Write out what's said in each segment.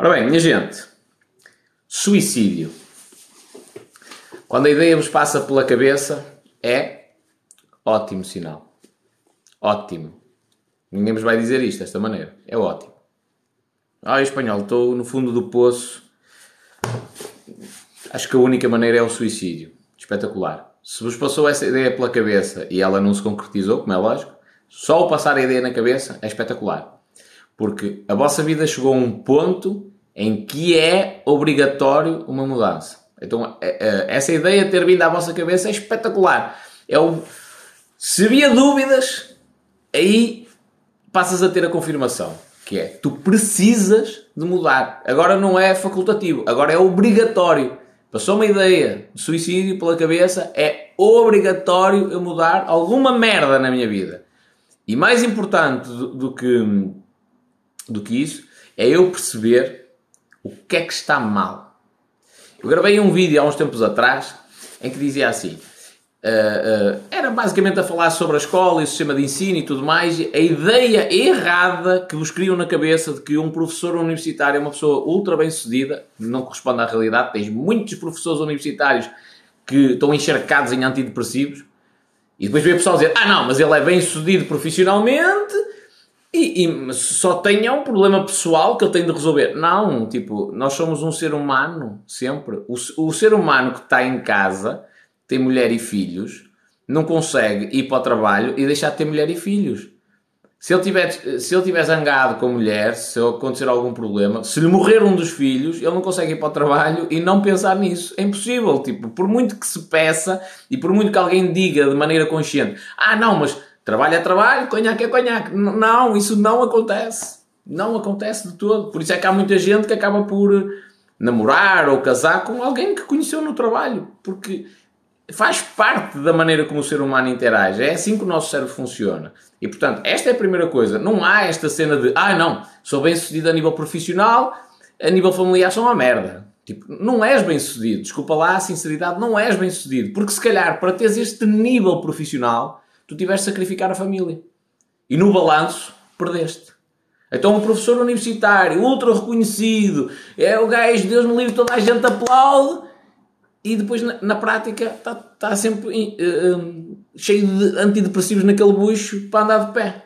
Ora bem, minha gente, suicídio. Quando a ideia vos passa pela cabeça, é ótimo sinal. Ótimo. Ninguém vos vai dizer isto desta maneira. É ótimo. Ah, espanhol, estou no fundo do poço. Acho que a única maneira é o suicídio. Espetacular. Se vos passou essa ideia pela cabeça e ela não se concretizou, como é lógico, só o passar a ideia na cabeça é espetacular. Porque a vossa vida chegou a um ponto em que é obrigatório uma mudança. Então, é, é, essa ideia ter vindo à vossa cabeça é espetacular. É o... Se havia dúvidas, aí passas a ter a confirmação. Que é, tu precisas de mudar. Agora não é facultativo, agora é obrigatório. Passou uma ideia de suicídio pela cabeça, é obrigatório eu mudar alguma merda na minha vida. E mais importante do, do que do que isso é eu perceber o que é que está mal. Eu gravei um vídeo há uns tempos atrás em que dizia assim: Uh, uh, era basicamente a falar sobre a escola e o sistema de ensino e tudo mais. A ideia errada que vos criam na cabeça de que um professor universitário é uma pessoa ultra bem sucedida não corresponde à realidade. Tens muitos professores universitários que estão encharcados em antidepressivos e depois vê o pessoal dizer: Ah, não, mas ele é bem sucedido profissionalmente e, e só tem um problema pessoal que ele tem de resolver. Não, tipo, nós somos um ser humano, sempre. O, o ser humano que está em casa, tem mulher e filhos, não consegue ir para o trabalho e deixar de ter mulher e filhos. Se ele, tiver, se ele tiver zangado com a mulher, se acontecer algum problema, se lhe morrer um dos filhos, ele não consegue ir para o trabalho e não pensar nisso. É impossível. Tipo, por muito que se peça e por muito que alguém diga de maneira consciente: ah, não, mas Trabalho é trabalho, conhaque é conhaque. Não, isso não acontece. Não acontece de todo. Por isso é que há muita gente que acaba por namorar ou casar com alguém que conheceu no trabalho. Porque faz parte da maneira como o ser humano interage. É assim que o nosso cérebro funciona. E portanto, esta é a primeira coisa. Não há esta cena de, ah, não, sou bem sucedido a nível profissional, a nível familiar sou uma merda. Tipo, não és bem sucedido. Desculpa lá a sinceridade, não és bem sucedido. Porque se calhar para teres este nível profissional tu tiveste de sacrificar a família. E no balanço, perdeste. Então um professor universitário, ultra reconhecido, é o gajo, Deus me livre, toda a gente aplaude, e depois na, na prática está tá sempre uh, uh, cheio de antidepressivos naquele bucho para andar de pé.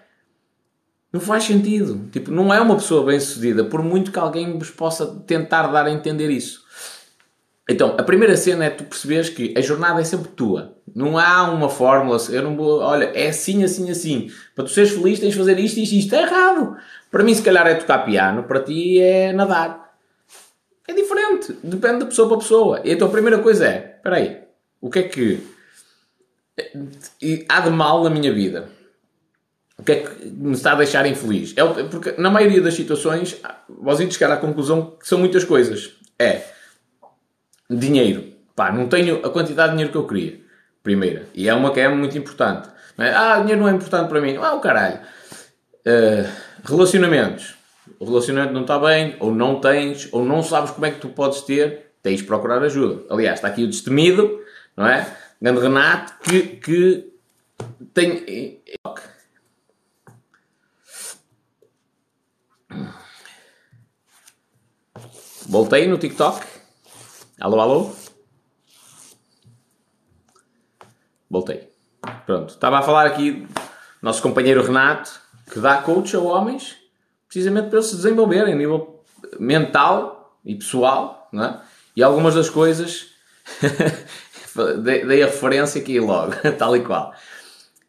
Não faz sentido. Tipo, não é uma pessoa bem sucedida, por muito que alguém vos possa tentar dar a entender isso. Então, a primeira cena é tu perceberes que a jornada é sempre tua. Não há uma fórmula, eu não vou, olha, é assim, assim, assim. Para tu seres feliz tens de fazer isto, isto, isto. É errado. Para mim, se calhar, é tocar piano, para ti é nadar. É diferente. Depende de pessoa para pessoa. Então, a primeira coisa é, espera aí, o que é que há de mal na minha vida? O que é que me está a deixar infeliz? É, porque na maioria das situações, vós ides chegar à conclusão que são muitas coisas. É dinheiro. Pá, não tenho a quantidade de dinheiro que eu queria. Primeira. E é uma que é muito importante. É? Ah, dinheiro não é importante para mim. Ah, o caralho. Uh, relacionamentos. O relacionamento não está bem, ou não tens, ou não sabes como é que tu podes ter, tens de procurar ajuda. Aliás, está aqui o destemido, não é? Grande Renato, que, que tem. Voltei no TikTok. Alô, alô? Voltei. Pronto. Estava a falar aqui nosso companheiro Renato, que dá coach a homens, precisamente para eles se desenvolverem a nível mental e pessoal, não é? E algumas das coisas, dei a referência aqui logo, tal e qual.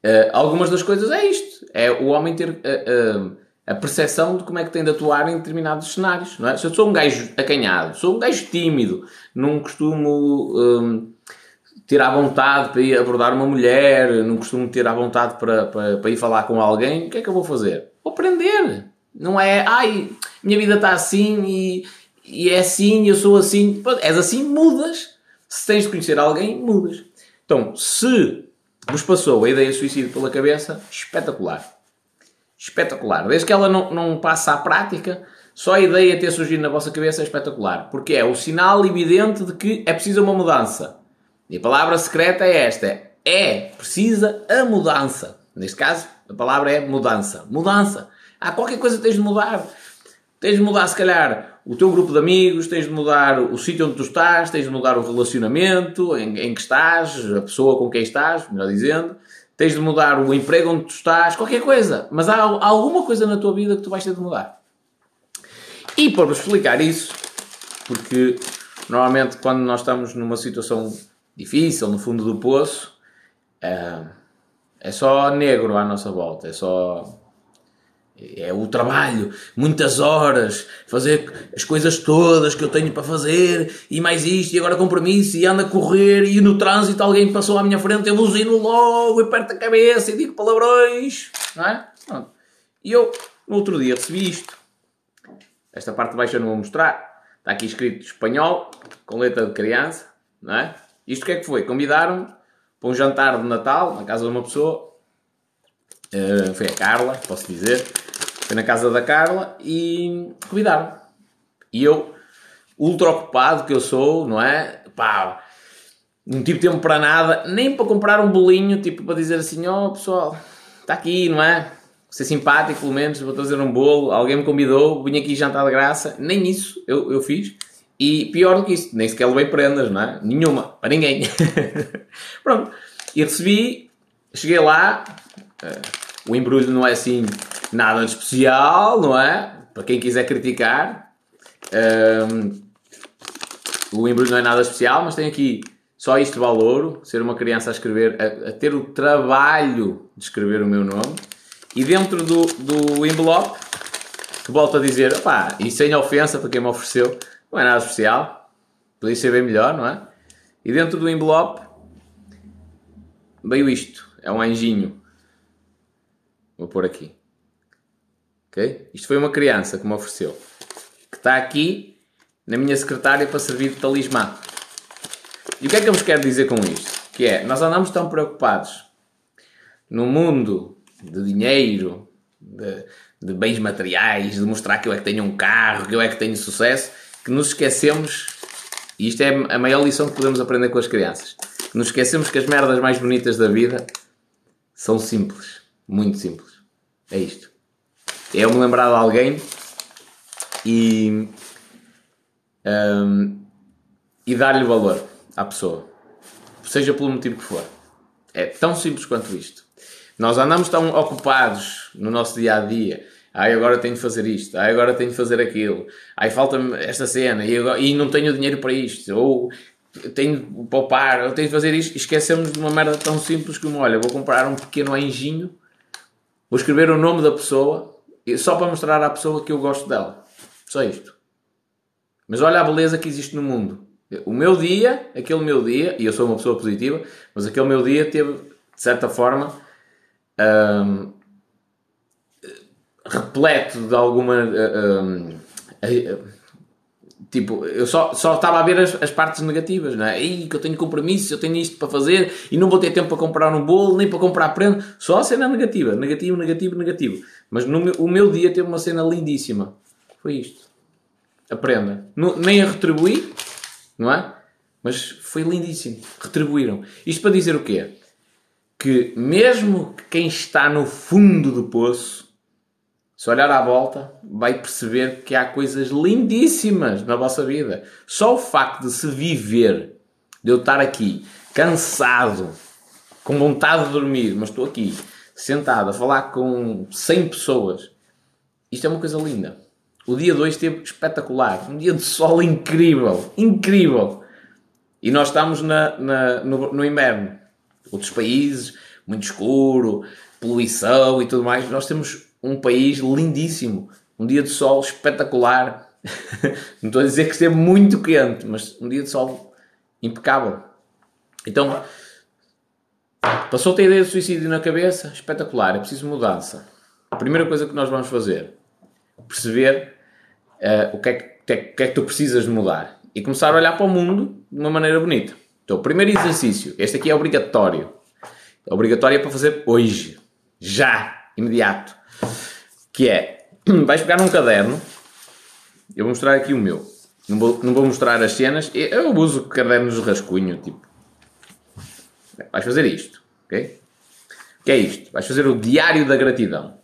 Uh, algumas das coisas é isto: é o homem ter uh, uh, a percepção de como é que tem de atuar em determinados cenários, não é? Se eu sou um gajo acanhado, sou um gajo tímido, não costumo. Um, ter à vontade para ir abordar uma mulher, não costumo ter à vontade para, para, para ir falar com alguém, o que é que eu vou fazer? Vou aprender. Não é, ai, minha vida está assim e, e é assim, eu sou assim. És assim, mudas. Se tens de conhecer alguém, mudas. Então, se vos passou a ideia de suicídio pela cabeça, espetacular. Espetacular. Desde que ela não, não passa à prática, só a ideia de ter surgido na vossa cabeça é espetacular. Porque é o sinal evidente de que é preciso uma mudança. E a palavra secreta é esta: é precisa a mudança. Neste caso, a palavra é mudança. Mudança. Há qualquer coisa que tens de mudar. Tens de mudar, se calhar, o teu grupo de amigos, tens de mudar o sítio onde tu estás, tens de mudar o relacionamento em, em que estás, a pessoa com quem estás, melhor dizendo, tens de mudar o emprego onde tu estás, qualquer coisa. Mas há, alguma coisa na tua vida que tu vais ter de mudar. E para vos explicar isso, porque normalmente quando nós estamos numa situação difícil, no fundo do poço, é, é só negro à nossa volta, é só é o trabalho, muitas horas, fazer as coisas todas que eu tenho para fazer, e mais isto, e agora compromisso, e anda a correr, e no trânsito alguém passou à minha frente, eu buzino logo, e perto a cabeça, e digo palavrões, não é? E eu, no outro dia, recebi isto. Esta parte de baixo eu não vou mostrar. Está aqui escrito espanhol, com letra de criança, não é? Isto o que é que foi? Convidaram-me para um jantar de Natal, na casa de uma pessoa, Uh, foi a Carla, posso dizer. Foi na casa da Carla e convidaram. E eu, ultra ocupado que eu sou, não é? Pá, não tive tempo para nada, nem para comprar um bolinho, tipo, para dizer assim, ó oh, pessoal, está aqui, não é? Ser simpático, pelo menos, vou trazer um bolo, alguém me convidou, vim aqui jantar de graça, nem isso eu, eu fiz. E pior do que isso, nem sequer levei prendas, não é? Nenhuma, para ninguém. Pronto. E recebi, cheguei lá, uh, o embrulho não é assim nada de especial, não é? Para quem quiser criticar. Um, o embrulho não é nada especial, mas tem aqui só isto vale ouro, ser uma criança a escrever, a, a, ter o trabalho de escrever o meu nome. E dentro do, do envelope, que volto a dizer, pá, e sem ofensa para quem me ofereceu, não é nada especial, podia ser bem melhor, não é? E dentro do envelope veio isto, é um anjinho. Vou pôr aqui. Ok? Isto foi uma criança que me ofereceu. Que está aqui na minha secretária para servir de talismã. E o que é que eu vos quero dizer com isto? Que é, nós andamos tão preocupados no mundo de dinheiro, de, de, bens materiais, de mostrar que eu é que tenho um carro, que eu é que tenho sucesso, que nos esquecemos, e isto é a maior lição que podemos aprender com as crianças, que nos esquecemos que as merdas mais bonitas da vida são simples. Muito simples. É isto. É eu me lembrar de alguém e, um, e dar-lhe valor à pessoa. Seja pelo motivo que for. É tão simples quanto isto. Nós andamos tão ocupados no nosso dia a dia. Ai, agora tenho de fazer isto. Ai, agora tenho de fazer aquilo. Ai, falta-me esta cena e, agora, e não tenho dinheiro para isto. Ou tenho de poupar, ou tenho de fazer isto. Esquecemos de uma merda tão simples como: olha, vou comprar um pequeno anjinho Vou escrever o nome da pessoa só para mostrar à pessoa que eu gosto dela. Só isto. Mas olha a beleza que existe no mundo. O meu dia, aquele meu dia, e eu sou uma pessoa positiva, mas aquele meu dia teve, de certa forma, hum, repleto de alguma. Hum, Tipo, eu só, só estava a ver as, as partes negativas, não é? Ih, que eu tenho compromisso, eu tenho isto para fazer e não vou ter tempo para comprar um bolo, nem para comprar prenda. Só a cena negativa, negativo, negativo, negativo. Mas no meu, o meu dia teve uma cena lindíssima. Foi isto. Aprenda. Nem a retribuí, não é? Mas foi lindíssimo. Retribuíram. Isto para dizer o quê? Que mesmo quem está no fundo do poço se olhar à volta, vai perceber que há coisas lindíssimas na vossa vida. Só o facto de se viver, de eu estar aqui, cansado, com vontade de dormir, mas estou aqui, sentado, a falar com 100 pessoas, isto é uma coisa linda. O dia 2 esteve espetacular. Um dia de sol incrível. Incrível. E nós estamos na, na no, no inverno. Outros países, muito escuro, poluição e tudo mais. Nós temos um país lindíssimo, um dia de sol espetacular. Não estou a dizer que esteve muito quente, mas um dia de sol impecável. Então, passou-te a ideia de suicídio na cabeça? Espetacular, é preciso mudança. A primeira coisa que nós vamos fazer, perceber uh, o, que é que, o que é que tu precisas de mudar e começar a olhar para o mundo de uma maneira bonita. Então, o primeiro exercício, este aqui é obrigatório. É obrigatório para fazer hoje, já, imediato que é, vais pegar num caderno, eu vou mostrar aqui o meu, não vou, não vou mostrar as cenas, eu uso cadernos de rascunho, tipo, vais fazer isto, ok? O que é isto? Vais fazer o diário da gratidão.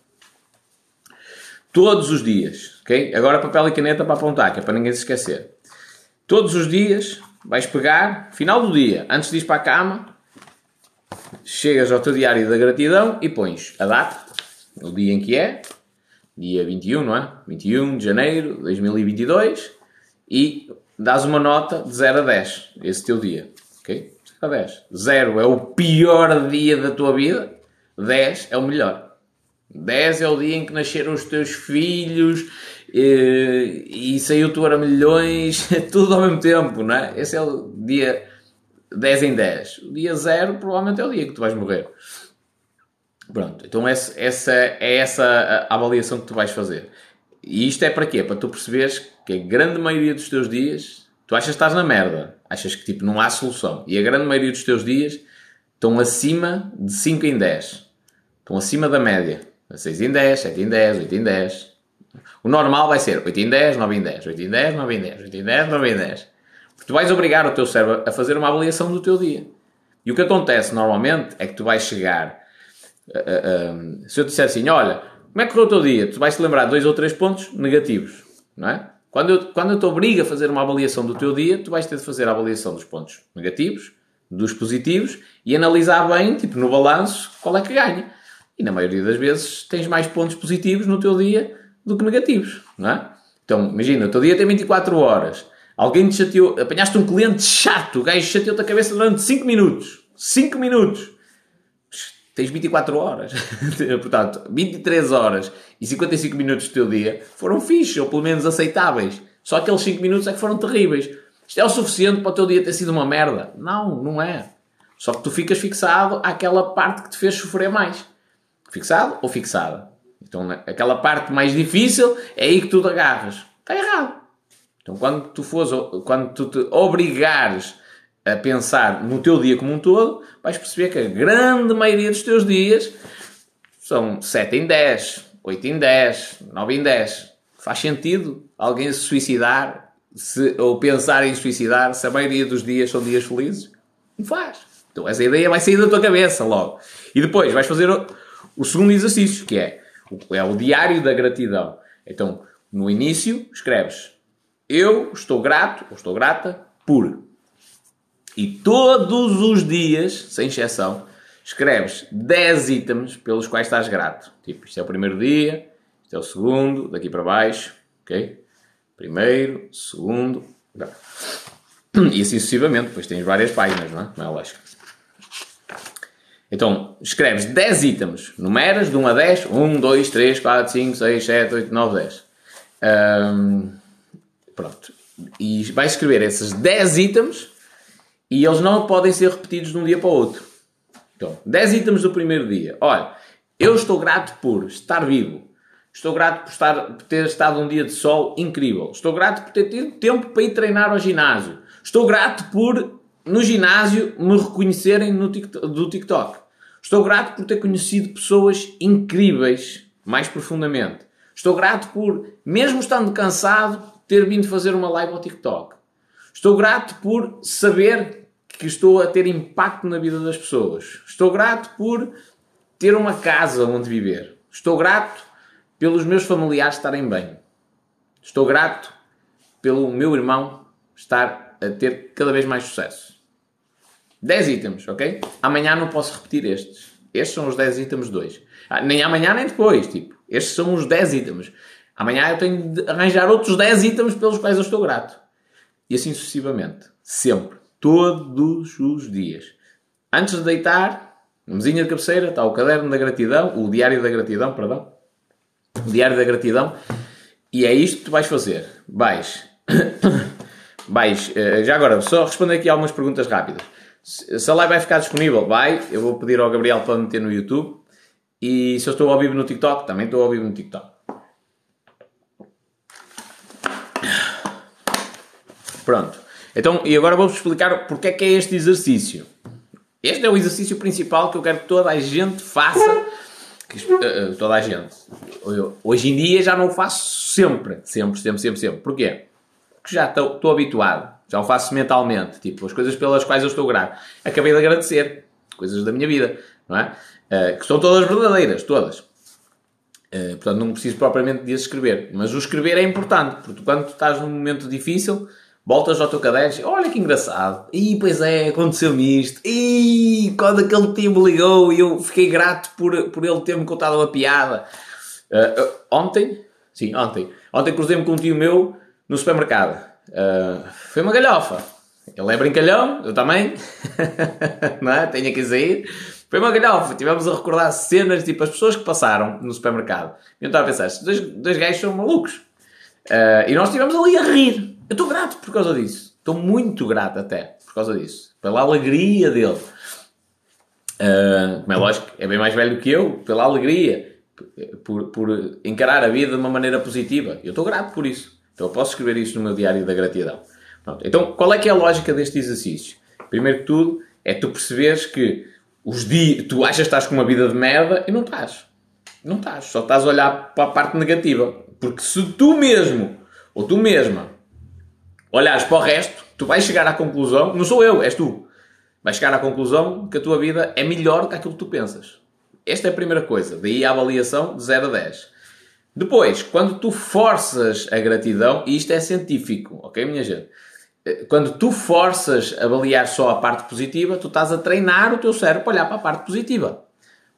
Todos os dias, ok? Agora papel e caneta para apontar, que é para ninguém se esquecer. Todos os dias vais pegar, final do dia, antes de ir para a cama, chegas ao teu diário da gratidão e pões a data, o dia em que é, dia 21, não é? 21 de janeiro de 2022 e dás uma nota de 0 a 10, esse teu dia, ok? 0 a 10. 0 é o pior dia da tua vida, 10 é o melhor. 10 é o dia em que nasceram os teus filhos e, e saiu-te a milhões, tudo ao mesmo tempo, não é? Esse é o dia 10 em 10. O dia 0 provavelmente é o dia que tu vais morrer. Pronto, então essa, essa é essa a avaliação que tu vais fazer. E isto é para quê? Para tu perceberes que a grande maioria dos teus dias, tu achas que estás na merda, achas que tipo não há solução. E a grande maioria dos teus dias estão acima de 5 em 10. Estão acima da média. 6 em 10, 7 em 10, 8 em 10. O normal vai ser 8 em 10, 9 em 10, 8 em 10, 9 em 10, 8 em 10, 9 em 10. Porque tu vais obrigar o teu cérebro a fazer uma avaliação do teu dia. E o que acontece normalmente é que tu vais chegar. Uh, uh, uh, se eu disser assim, olha, como é que correu o teu dia? Tu vais te lembrar dois ou três pontos negativos, não é? Quando eu, quando eu te obrigo a fazer uma avaliação do teu dia, tu vais ter de fazer a avaliação dos pontos negativos, dos positivos e analisar bem, tipo no balanço, qual é que ganha. E na maioria das vezes tens mais pontos positivos no teu dia do que negativos, não é? Então, imagina, o teu dia tem 24 horas. Alguém te chateou, apanhaste um cliente chato, o gajo chateou-te a cabeça durante 5 minutos. 5 minutos. Tens 24 horas. Portanto, 23 horas e 55 minutos do teu dia foram fixos, ou pelo menos aceitáveis. Só aqueles 5 minutos é que foram terríveis. Isto é o suficiente para o teu dia ter sido uma merda? Não, não é. Só que tu ficas fixado àquela parte que te fez sofrer mais. Fixado ou fixada? Então, aquela parte mais difícil é aí que tu te agarras. Está errado. Então, quando tu fores, quando tu te obrigares a pensar no teu dia como um todo, vais perceber que a grande maioria dos teus dias são 7 em 10, 8 em 10, 9 em 10. Faz sentido alguém se suicidar se, ou pensar em suicidar se a maioria dos dias são dias felizes? Não faz. Então essa ideia vai sair da tua cabeça logo. E depois vais fazer o segundo exercício, que é, é o diário da gratidão. Então, no início, escreves Eu estou grato, ou estou grata, por. E todos os dias, sem exceção, escreves 10 itens pelos quais estás grato. Tipo, isto é o primeiro dia, isto é o segundo, daqui para baixo, ok? Primeiro, segundo, e assim sucessivamente, depois tens várias páginas, não é? Não é lógico. Então, escreves 10 itens, numeras de 1 a 10, 1, 2, 3, 4, 5, 6, 7, 8, 9, 10. Um, pronto. E vais escrever esses 10 itens e eles não podem ser repetidos de um dia para o outro. Então, 10 itens do primeiro dia. Olha, eu estou grato por estar vivo. Estou grato por, estar, por ter estado um dia de sol incrível. Estou grato por ter tido tempo para ir treinar ao ginásio. Estou grato por no ginásio me reconhecerem no TikTok, do TikTok. Estou grato por ter conhecido pessoas incríveis mais profundamente. Estou grato por, mesmo estando cansado, ter vindo fazer uma live ao TikTok. Estou grato por saber que estou a ter impacto na vida das pessoas. Estou grato por ter uma casa onde viver. Estou grato pelos meus familiares estarem bem. Estou grato pelo meu irmão estar a ter cada vez mais sucesso. 10 itens, ok? Amanhã não posso repetir estes. Estes são os 10 itens 2. Ah, nem amanhã nem depois, tipo. Estes são os 10 itens. Amanhã eu tenho de arranjar outros 10 itens pelos quais eu estou grato. E assim sucessivamente. Sempre. Todos os dias. Antes de deitar, na mesinha de cabeceira, está o caderno da gratidão, o diário da gratidão, perdão. O diário da gratidão. E é isto que tu vais fazer. Vais. vais. Eh, já agora, só responder aqui algumas perguntas rápidas. Se a live vai ficar disponível, vai. Eu vou pedir ao Gabriel para meter no YouTube. E se eu estou ao vivo no TikTok, também estou ao vivo no TikTok. Pronto. Então, e agora vou-vos explicar porque é que é este exercício. Este é o exercício principal que eu quero que toda a gente faça. Que, uh, toda a gente. Eu, hoje em dia já não o faço sempre. Sempre, sempre, sempre, sempre. Porquê? Porque já estou, habituado. Já o faço mentalmente. Tipo, as coisas pelas quais eu estou grato. Acabei de agradecer. Coisas da minha vida. Não é? Uh, que são todas verdadeiras. Todas. Uh, portanto, não preciso propriamente de escrever. Mas o escrever é importante, porque quando tu estás num momento difícil, voltas ao teu caderno olha que engraçado. E pois é, aconteceu-me isto. E quando aquele tio me ligou e eu fiquei grato por, por ele ter-me contado uma piada. Uh, uh, ontem, sim, ontem, ontem cruzei-me com um tio meu no supermercado. foi uma galhofa. Ele é brincalhão, eu também. não é? Tenho que sair. Foi uma galhofa. Tivemos a recordar cenas, tipo, as pessoas que passaram no supermercado. E eu estava a pensar, estes dois, dois gajos são malucos. Uh, e nós estivemos ali a rir. Eu estou grato por causa disso. Estou muito grato até por causa disso. Pela alegria dele. Uh, como é lógico, é bem mais velho que eu. Pela alegria. Por, por encarar a vida de uma maneira positiva. Eu estou grato por isso. Então eu posso escrever isso no meu diário da gratidão. Pronto. Então, qual é que é a lógica deste exercício? Primeiro que tudo, é tu perceberes que os dias, tu achas que estás com uma vida de merda e não estás. Não estás. Só estás a olhar para a parte negativa. Porque se tu mesmo, ou tu mesma, olhares para o resto, tu vais chegar à conclusão, não sou eu, és tu, vais chegar à conclusão que a tua vida é melhor do que aquilo que tu pensas. Esta é a primeira coisa. Daí a avaliação de 0 a 10. Depois, quando tu forças a gratidão, e isto é científico, ok, minha gente? quando tu forças a avaliar só a parte positiva, tu estás a treinar o teu cérebro para olhar para a parte positiva.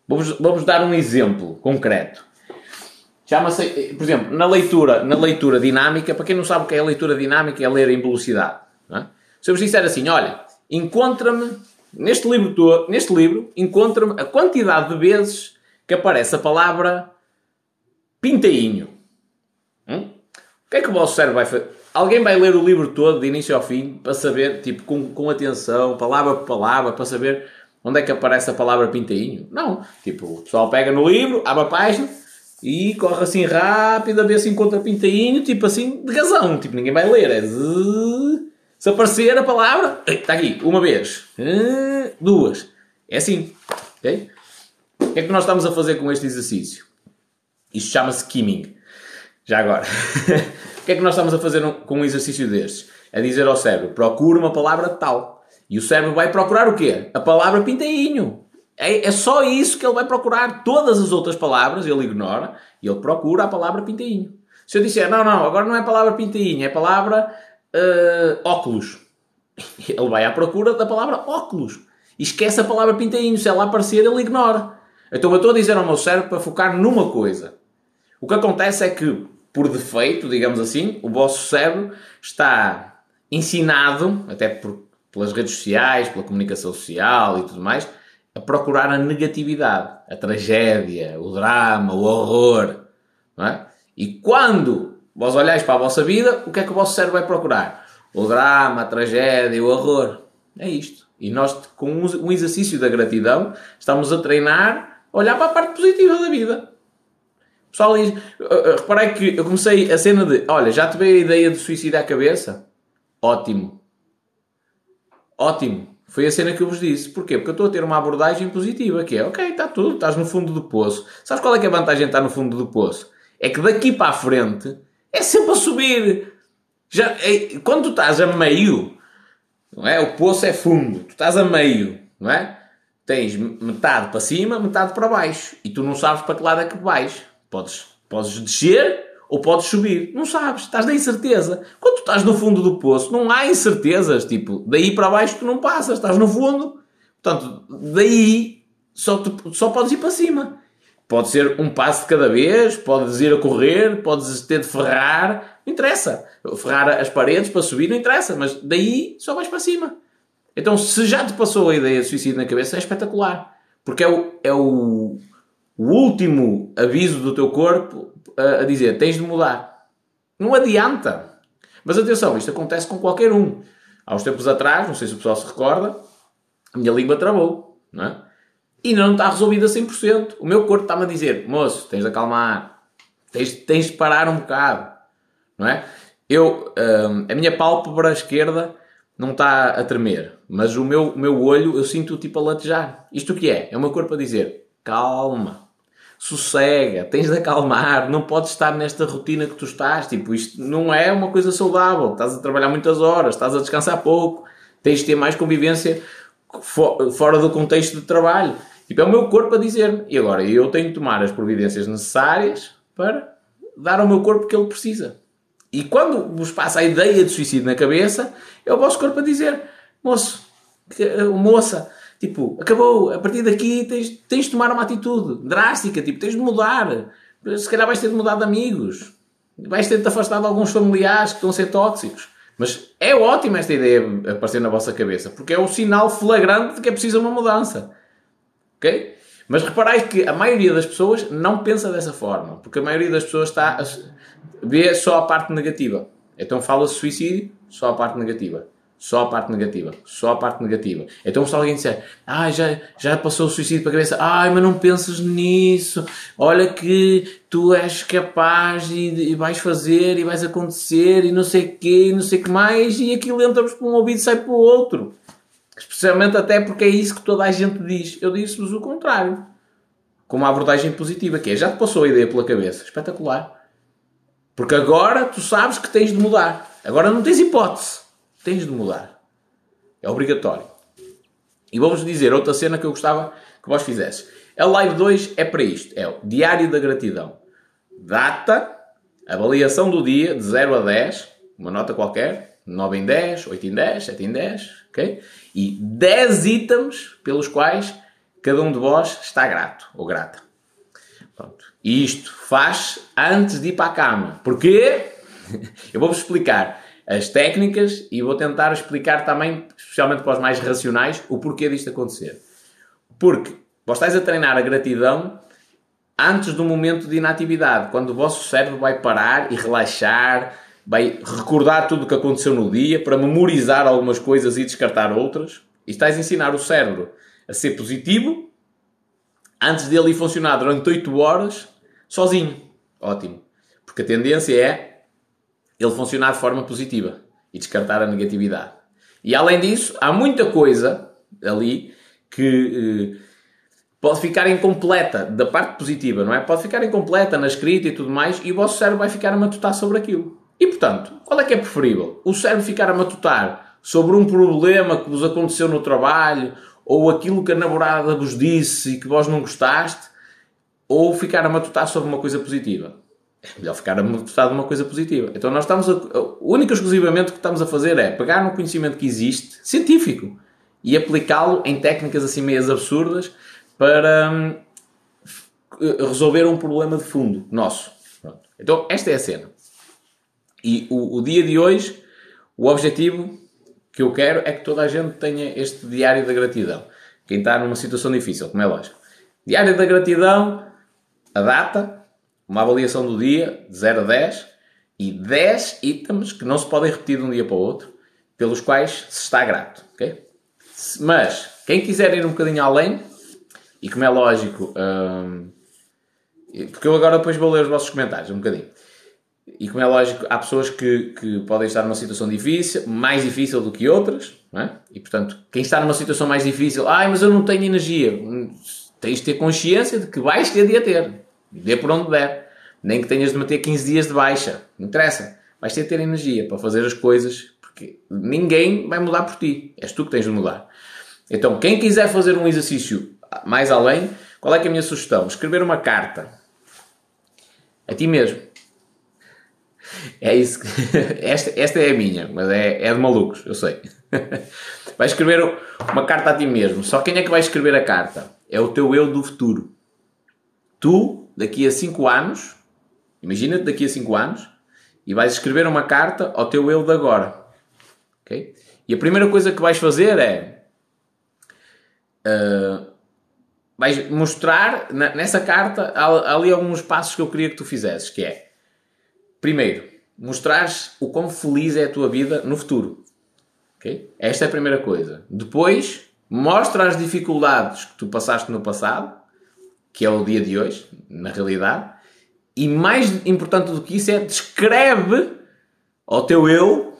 Vamos, vamos dar um exemplo concreto. Chama-se, por exemplo, na leitura, na leitura dinâmica, para quem não sabe o que é a leitura dinâmica, é ler em velocidade. É? Se eu vos disser assim, olha, encontra-me, neste livro, todo, neste livro, encontra-me a quantidade de vezes que aparece a palavra pintainho. Hum? O que é que o vosso cérebro vai fazer? Alguém vai ler o livro todo, de início ao fim, para saber, tipo, com, com atenção, palavra por palavra, para saber onde é que aparece a palavra pintainho? Não. Tipo, o pessoal pega no livro, abre a página e corre assim rápido a ver se encontra pintainho, tipo assim, de gazão. Tipo, ninguém vai ler. É de... Se aparecer a palavra, está aqui, uma vez, duas. É assim. ok? O que é que nós estamos a fazer com este exercício? Isto chama-se skimming. Já agora. O que é que nós estamos a fazer com um exercício destes? A dizer ao cérebro, procura uma palavra tal. E o cérebro vai procurar o quê? A palavra pintainho. É, é só isso que ele vai procurar. Todas as outras palavras ele ignora e ele procura a palavra pintainho. Se eu disser, não, não, agora não é palavra pintainho, é palavra uh, óculos. Ele vai à procura da palavra óculos. E esquece a palavra pintainho. Se ela aparecer, ele ignora. Então eu estou a dizer ao meu cérebro para focar numa coisa. O que acontece é que por defeito, digamos assim, o vosso cérebro está ensinado, até por, pelas redes sociais, pela comunicação social e tudo mais, a procurar a negatividade, a tragédia, o drama, o horror. É? E quando vós olhais para a vossa vida, o que é que o vosso cérebro vai procurar? O drama, a tragédia, o horror. É isto. E nós, com um exercício da gratidão, estamos a treinar a olhar para a parte positiva da vida. Pessoal, reparei que eu comecei a cena de: olha, já te veio a ideia de suicídio à cabeça? Ótimo. Ótimo. Foi a cena que eu vos disse. Porquê? Porque eu estou a ter uma abordagem positiva, que é, ok, está tudo, estás no fundo do poço. Sabes qual é, que é a vantagem de estar no fundo do poço? É que daqui para a frente é sempre a subir. Já, é, quando tu estás a meio, não é? O poço é fundo, tu estás a meio, não é? Tens metade para cima, metade para baixo. E tu não sabes para que lado é que vais. Podes, podes descer ou podes subir. Não sabes, estás na incerteza. Quando estás no fundo do poço, não há incertezas. Tipo, daí para baixo tu não passas, estás no fundo. Portanto, daí só, tu, só podes ir para cima. Pode ser um passo de cada vez, podes ir a correr, podes ter de ferrar, não interessa. Ferrar as paredes para subir, não interessa, mas daí só vais para cima. Então, se já te passou a ideia de suicídio na cabeça, é espetacular. Porque é o, é o, o último aviso do teu corpo a, a dizer tens de mudar. Não adianta. Mas atenção, isto acontece com qualquer um. Há uns tempos atrás, não sei se o pessoal se recorda, a minha língua travou, não é? E não está resolvida a 100%. O meu corpo está-me a dizer, moço, tens de acalmar, tens, tens de parar um bocado, não é? Eu, hum, a minha pálpebra esquerda não está a tremer, mas o meu, o meu olho eu sinto tipo a latejar. Isto o que é? É o meu corpo a dizer, calma, sossega, tens de acalmar, não podes estar nesta rotina que tu estás, tipo, isto não é uma coisa saudável, estás a trabalhar muitas horas, estás a descansar pouco, tens de ter mais convivência fora do contexto de trabalho. Tipo, é o meu corpo a dizer-me. E agora eu tenho que tomar as providências necessárias para dar ao meu corpo o que ele precisa. E quando vos passa a ideia de suicídio na cabeça, é o vosso corpo a dizer: moço, eh, moça, tipo, acabou, a partir daqui tens, tens de tomar uma atitude drástica, tipo, tens de mudar. Se calhar vais ter de mudar de amigos, vais ter de te afastar de alguns familiares que estão a ser tóxicos. Mas é ótima esta ideia aparecer na vossa cabeça, porque é o sinal flagrante de que é preciso uma mudança. Ok? Mas reparai que a maioria das pessoas não pensa dessa forma, porque a maioria das pessoas está a ver só a parte negativa. Então fala-se suicídio, só a parte negativa. Só a parte negativa. Só a parte negativa. Então se alguém disser, ah, já, já passou o suicídio para a cabeça, ai, mas não pensas nisso, olha que tu és capaz e, e vais fazer e vais acontecer e não sei o quê e não sei o que mais, e aquilo entra-vos por um ouvido e sai para o outro. Especialmente até porque é isso que toda a gente diz. Eu disse-vos o contrário. Com uma abordagem positiva, que é já te passou a ideia pela cabeça. Espetacular. Porque agora tu sabes que tens de mudar. Agora não tens hipótese. Tens de mudar. É obrigatório. E vou-vos dizer outra cena que eu gostava que vós fizesses. A Live 2 é para isto. É o Diário da Gratidão. Data, avaliação do dia de 0 a 10, uma nota qualquer, 9 em 10, 8 em 10, 7 em 10, ok? E 10 itens pelos quais cada um de vós está grato ou grata. Pronto. E isto faz antes de ir para a cama. Porquê? Eu vou-vos explicar as técnicas e vou tentar explicar também, especialmente para os mais racionais, o porquê disto acontecer. Porque vós estáis a treinar a gratidão antes do momento de inatividade, quando o vosso cérebro vai parar e relaxar vai recordar tudo o que aconteceu no dia para memorizar algumas coisas e descartar outras. E estás a ensinar o cérebro a ser positivo antes dele ir funcionar durante 8 horas sozinho. Ótimo. Porque a tendência é ele funcionar de forma positiva e descartar a negatividade. E além disso, há muita coisa ali que eh, pode ficar incompleta da parte positiva, não é? Pode ficar incompleta na escrita e tudo mais, e o vosso cérebro vai ficar a matutar sobre aquilo. E portanto, qual é que é preferível? O cérebro ficar a matutar sobre um problema que vos aconteceu no trabalho ou aquilo que a namorada vos disse e que vós não gostaste, ou ficar a matutar sobre uma coisa positiva? É melhor ficar a de uma coisa positiva. Então nós estamos a, o único exclusivamente que estamos a fazer é pegar no conhecimento que existe, científico, e aplicá-lo em técnicas assim meias absurdas para hum, resolver um problema de fundo nosso. Pronto. Então esta é a cena. E o, o dia de hoje, o objetivo que eu quero é que toda a gente tenha este diário da gratidão. Quem está numa situação difícil, como é lógico. Diário da gratidão, a data, uma avaliação do dia, de 0 a 10, e 10 itens que não se podem repetir de um dia para o outro, pelos quais se está grato. Okay? Mas, quem quiser ir um bocadinho além, e como é lógico, hum, porque eu agora depois vou ler os vossos comentários um bocadinho. E como é lógico, há pessoas que, que podem estar numa situação difícil, mais difícil do que outras, é? E portanto, quem está numa situação mais difícil, ai, mas eu não tenho energia, tens de ter consciência de que vais ter de a ter, dê por onde der. Nem que tenhas de manter 15 dias de baixa, não interessa. Vais ter de ter energia para fazer as coisas, porque ninguém vai mudar por ti, és tu que tens de mudar. Então, quem quiser fazer um exercício mais além, qual é, é a minha sugestão? Escrever uma carta a ti mesmo é isso. Que... Esta, esta é a minha, mas é, é de malucos, eu sei. Vai escrever uma carta a ti mesmo. Só quem é que vai escrever a carta? É o teu eu do futuro. Tu, daqui a 5 anos, imagina-te daqui a 5 anos, e vais escrever uma carta ao teu eu de agora. ok? E a primeira coisa que vais fazer é. Uh, vais mostrar nessa carta ali alguns passos que eu queria que tu fizesses, que é Primeiro, mostrares o quão feliz é a tua vida no futuro. Okay? Esta é a primeira coisa. Depois, mostra as dificuldades que tu passaste no passado, que é o dia de hoje, na realidade. E mais importante do que isso é descreve ao teu eu,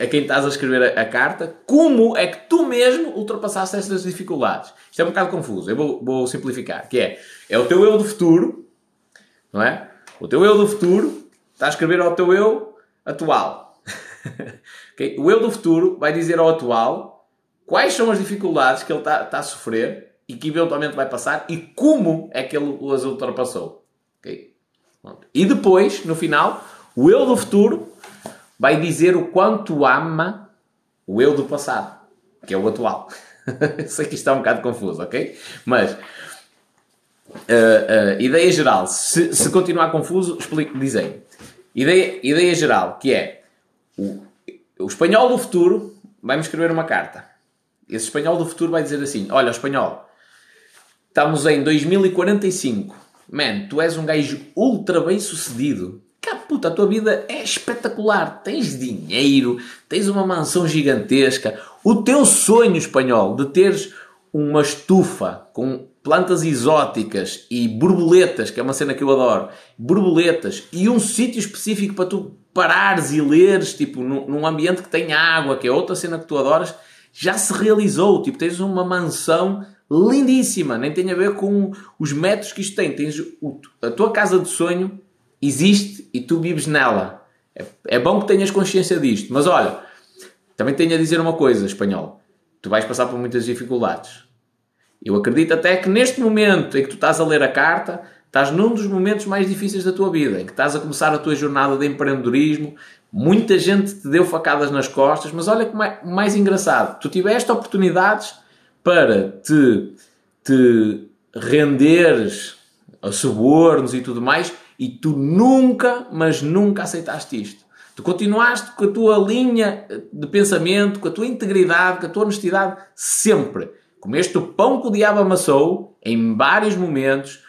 a quem estás a escrever a, carta, como é que tu mesmo ultrapassaste essas dificuldades. Isto é um bocado confuso, eu vou, vou simplificar. Que é, é o teu eu do futuro, não é? O teu eu do futuro está a escrever ao teu eu atual. okay? O eu do futuro vai dizer ao atual quais são as dificuldades que ele está, está a sofrer e que eventualmente vai passar e como é que ele as ultrapassou. Okay? E depois, no final, o eu do futuro vai dizer o quanto ama o eu do passado, que é o atual. Sei que isto está um bocado confuso, ok? Mas, uh, uh, ideia geral, se, se, continuar confuso, explico, dizem. Ideia, ideia geral, que é o, o espanhol do futuro vai-me escrever uma carta. Esse espanhol do futuro vai dizer assim: Olha, espanhol, estamos em 2045. Man, tu és um gajo ultra bem sucedido. Cá, puta, a tua vida é espetacular. Tens dinheiro, tens uma mansão gigantesca. O teu sonho espanhol de teres uma estufa com plantas exóticas e borboletas, que é uma cena que eu adoro, borboletas e um sítio específico para tu parares e leres, tipo, num, num ambiente que tem água, que é outra cena que tu adoras, já se realizou. Tipo, tens uma mansão lindíssima, nem tem a ver com os metros que isto tem. Tens o, a tua casa de sonho existe e tu vives nela. É, é, bom que tenhas consciência disto, mas olha, também tenho a dizer uma coisa, espanhol. Tu vais passar por muitas dificuldades. Eu acredito até que neste momento em que tu estás a ler a carta, estás num dos momentos mais difíceis da tua vida, em que estás a começar a tua jornada de empreendedorismo, muita gente te deu facadas nas costas, mas olha que mais, mais engraçado, tu tiveste oportunidades para te, te renderes a subornos e tudo mais, e tu nunca, mas nunca aceitaste isto. Tu continuaste com a tua linha de pensamento, com a tua integridade, com a tua honestidade, sempre. Comeste o pão que o diabo amassou em vários momentos,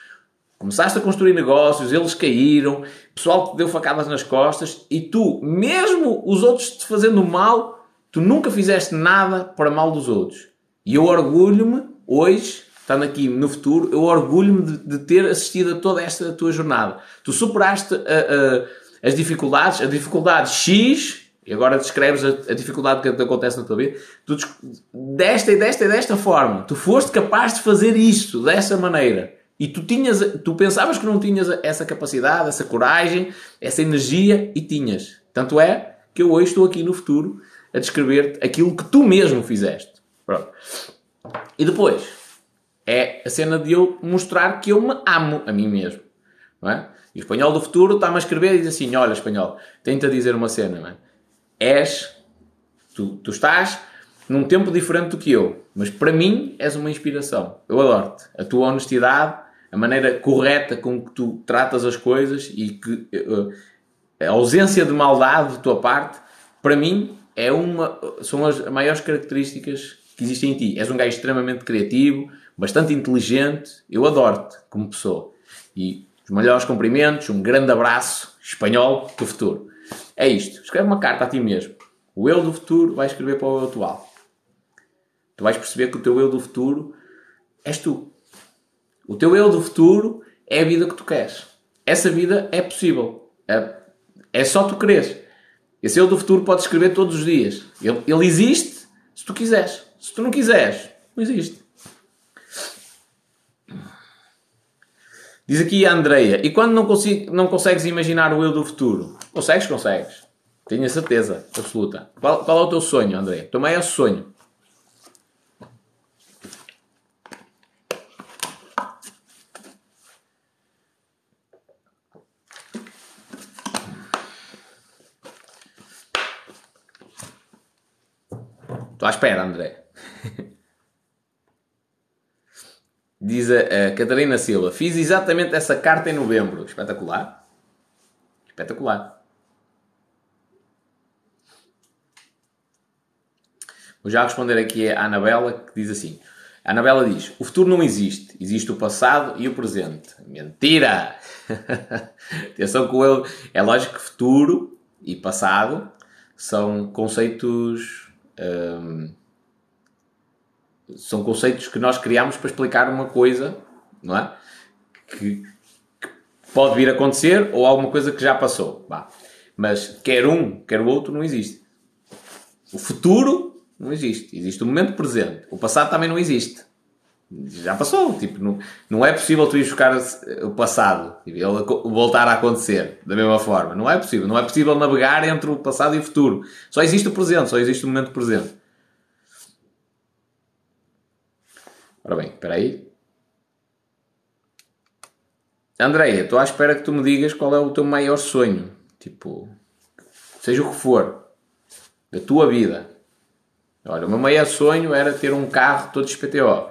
começaste a construir negócios, eles caíram, o pessoal te deu facadas nas costas e tu, mesmo os outros te fazendo mal, tu nunca fizeste nada para mal dos outros. E eu orgulho-me, hoje, estando aqui no futuro, eu orgulho-me de, de, ter assistido a toda esta tua jornada. Tu superaste a, a, as dificuldades, a dificuldade X, e agora descreves a, a dificuldade que acontece na tua vida, tu, desta e desta e desta forma, tu foste capaz de fazer isto, dessa maneira. E tu tinhas, tu pensavas que não tinhas essa capacidade, essa coragem, essa energia, e tinhas. Tanto é que eu hoje estou aqui no futuro a descrever aquilo que tu mesmo fizeste. Pronto. E depois, é a cena de eu mostrar que eu me amo a mim mesmo. Não é? E o espanhol do futuro está-me a escrever e diz assim: Olha, espanhol, tenta dizer uma cena, não é? És, tu, tu estás num tempo diferente do que eu, mas para mim és uma inspiração. Eu adoro-te. A tua honestidade, a maneira correta com que tu tratas as coisas e que uh, a ausência de maldade da tua parte, para mim, é uma, são as maiores características que existem em ti. És um gajo extremamente criativo, bastante inteligente. Eu adoro-te como pessoa. E os melhores cumprimentos, um grande abraço espanhol do futuro. É isto. Escreve uma carta a ti mesmo. O eu do futuro vai escrever para o eu atual. Tu vais perceber que o teu eu do futuro és tu. O teu eu do futuro é a vida que tu queres. Essa vida é possível. É, é só tu quereres. Esse eu do futuro pode escrever todos os dias. Ele, ele existe se tu quiseres. Se tu não quiseres, não existe. Diz aqui a Andreia, e quando não, consigo, não consegues imaginar o eu do futuro? Consegues? Consegues. Tenho a certeza absoluta. Qual, qual é o teu sonho, Andreia? O teu maior sonho? Estou à espera, André. Diz a, a, Catarina Silva: Fiz exatamente essa carta em novembro. Espetacular. Espetacular. Vou já responder aqui a Anabela que diz assim: a Anabela diz: O futuro não existe, existe o passado e o presente. Mentira! Atenção com ele. É lógico que futuro e passado são conceitos. Hum, são conceitos que nós criamos para explicar uma coisa, não é? Que, que pode vir a acontecer ou alguma coisa que já passou. Bah. Mas quer um, quer o outro, não existe. O futuro não existe. Existe o momento presente. O passado também não existe. Já passou. Tipo, não, não é possível tu ir buscar o passado e ele voltar a acontecer da mesma forma. Não é possível. Não é possível navegar entre o passado e o futuro. Só existe o presente. Só existe o momento presente. Ora bem, espera aí. Andreia, estou à espera que tu me digas qual é o teu maior sonho. Tipo, seja o que for, da tua vida. Olha, o meu maior sonho era ter um carro todo XPTO.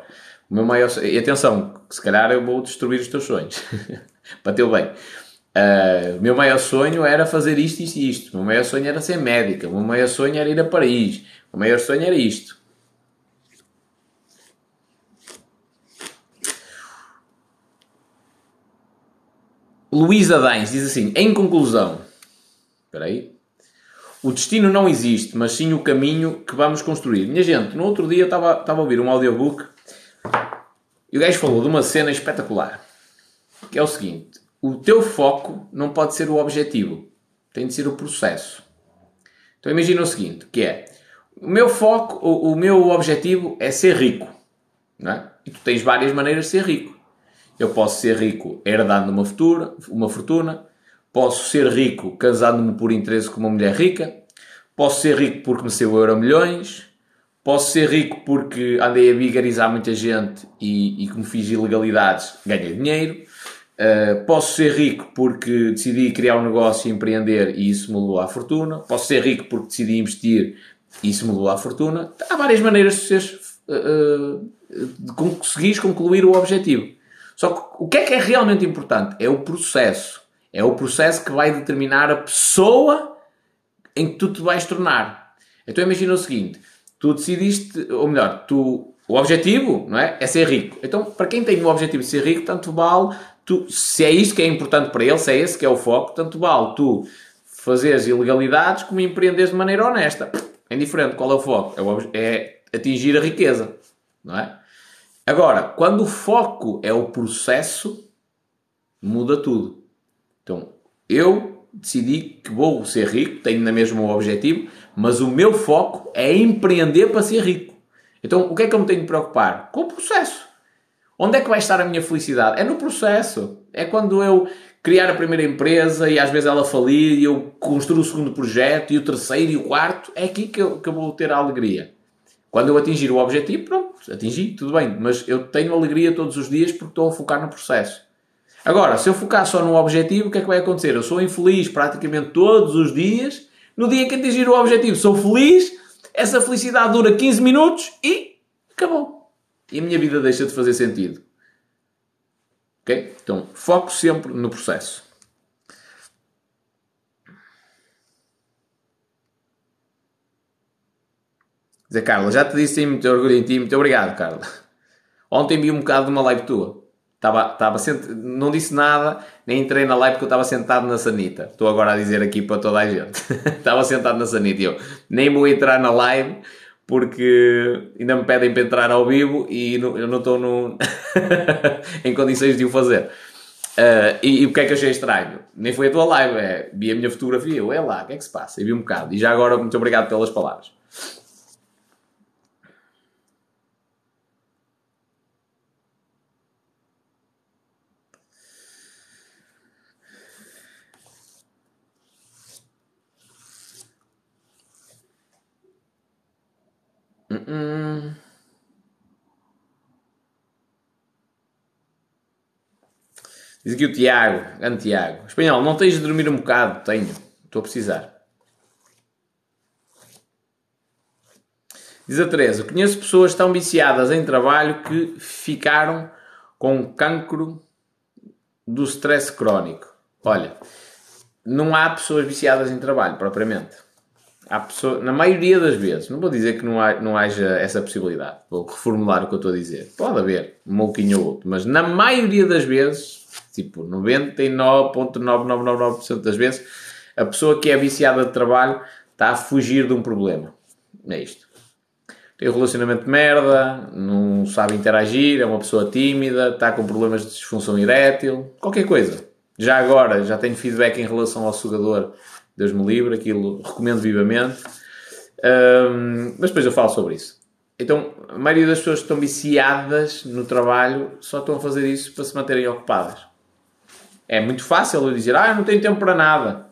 O meu maior E atenção, se calhar eu vou destruir os teus sonhos. Para teu bem. Uh, meu maior sonho era fazer isto, isto e isto. O meu maior sonho era ser médica. O meu maior sonho era ir a Paris. O maior sonho era isto. Luísa Dains diz assim: em conclusão, espera aí. O destino não existe, mas sim o caminho que vamos construir. Minha gente, no outro dia estava, estava a ouvir um audiobook e o gajo falou de uma cena espetacular. Que é o seguinte: o teu foco não pode ser o objetivo, tem de ser o processo. Então imagina o seguinte: que é o meu foco, o, o meu objetivo é ser rico. Não é? E tu tens várias maneiras de ser rico. Eu posso ser rico herdando uma fortuna, uma fortuna Posso ser rico casando-me por interesse com uma mulher rica. Posso ser rico porque me seu euro milhões. Posso ser rico porque andei a vigarizar muita gente e, e como fiz ilegalidades, ganhei dinheiro. Uh, posso ser rico porque decidi criar um negócio e empreender e isso me levou à fortuna. Posso ser rico porque decidi investir e isso me levou à fortuna. Há várias maneiras de, seres, uh, de conseguires concluir o objetivo. Só que o que é que é realmente importante? É o processo. É o processo que vai determinar a pessoa em que tu te vais tornar. Então imagina o seguinte: tu decidiste, ou melhor, tu, o objetivo não é? é ser rico. Então, para quem tem o objetivo de ser rico, tanto vale, tu, se é isso que é importante para ele, se é esse que é o foco, tanto vale tu fazeres ilegalidades como empreenderes de maneira honesta. É indiferente qual é o foco. É, é atingir a riqueza. Não é? Agora, quando o foco é o processo, muda tudo. Então, eu decidi que vou ser rico, tenho na mesma o objetivo, mas o meu foco é empreender para ser rico. Então, o que é que eu me tenho de preocupar? Com o processo. Onde é que vai estar a minha felicidade? É no processo. É quando eu criar a primeira empresa e às vezes ela falir e eu construo o segundo projeto e o terceiro e o quarto. É aqui que eu, que eu vou ter a alegria. Quando eu atingir o objetivo, pronto, atingi, tudo bem. Mas eu tenho alegria todos os dias porque estou a focar no processo. Agora, se eu focar só no objetivo, o que é que vai acontecer? Eu sou infeliz praticamente todos os dias. No dia que atingir o objetivo, sou feliz. Essa felicidade dura 15 minutos e acabou. E a minha vida deixa de fazer sentido. Ok? Então, foco sempre no processo. Zé Carla, já te disse muito orgulho em ti. Muito obrigado, Carla. Ontem vi um bocado de uma live tua. Estava, estava sent... Não disse nada, nem entrei na live porque eu estava sentado na sanita. Estou agora a dizer aqui para toda a gente. estava sentado na sanita e eu nem vou entrar na live porque ainda me pedem para entrar ao vivo e eu não estou no... em condições de o fazer. Uh, e, e o que é que achei estranho? Nem foi a tua live, é, vi a minha fotografia, eu, é lá, o que é que se passa? E vi um bocado. E já agora, muito obrigado pelas palavras. Diz aqui o Tiago, grande Tiago. Espanhol, não tens de dormir um bocado? Tenho, estou a precisar. Diz a Teresa, conheço pessoas tão viciadas em trabalho que ficaram com cancro do stress crónico. Olha, não há pessoas viciadas em trabalho, propriamente. Pessoa, na maioria das vezes, não vou dizer que não, há, não haja essa possibilidade, vou reformular o que eu estou a dizer. Pode haver um pouquinho ou outro, mas na maioria das vezes, tipo 99,9999% das vezes, a pessoa que é viciada de trabalho está a fugir de um problema. É isto. Tem um relacionamento de merda, não sabe interagir, é uma pessoa tímida, está com problemas de disfunção erétil, qualquer coisa. Já agora, já tenho feedback em relação ao sugador Deus me livre, aquilo recomendo vivamente. Um, mas depois eu falo sobre isso. Então, a maioria das pessoas que estão viciadas no trabalho só estão a fazer isso para se manterem ocupadas. É muito fácil eu dizer, ah, eu não tenho tempo para nada.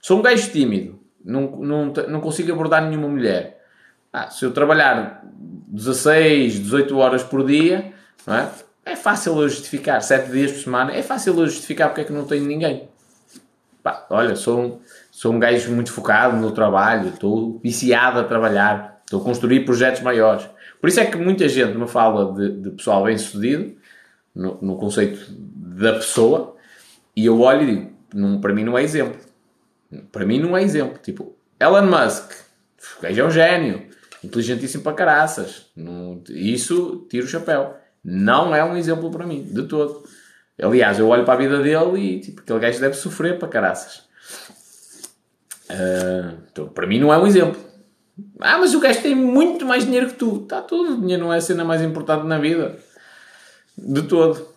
Sou um gajo tímido, não, não, não consigo abordar nenhuma mulher. Ah, se eu trabalhar 16, 18 horas por dia, não é? É fácil eu justificar, sete dias por semana, é fácil eu justificar porque é que não tenho ninguém. Pá, olha, sou um, sou um gajo muito focado no trabalho, estou viciado a trabalhar, estou a construir projetos maiores. Por isso é que muita gente me fala de, de pessoal bem sucedido, no, no, conceito da pessoa, e eu olho e digo, para mim não é exemplo. Para mim não é exemplo. Tipo, Elon Musk, o gajo é um gênio, inteligentíssimo para caraças. Não, isso, tiro o chapéu. Não é um exemplo para mim, de todo. Aliás, eu olho para a vida dele e tipo, aquele gajo deve sofrer para caraças. Uh, então, para mim não é um exemplo. Ah, mas o gajo tem muito mais dinheiro que tu. Está tudo. O dinheiro não é a cena mais importante na vida. De todo.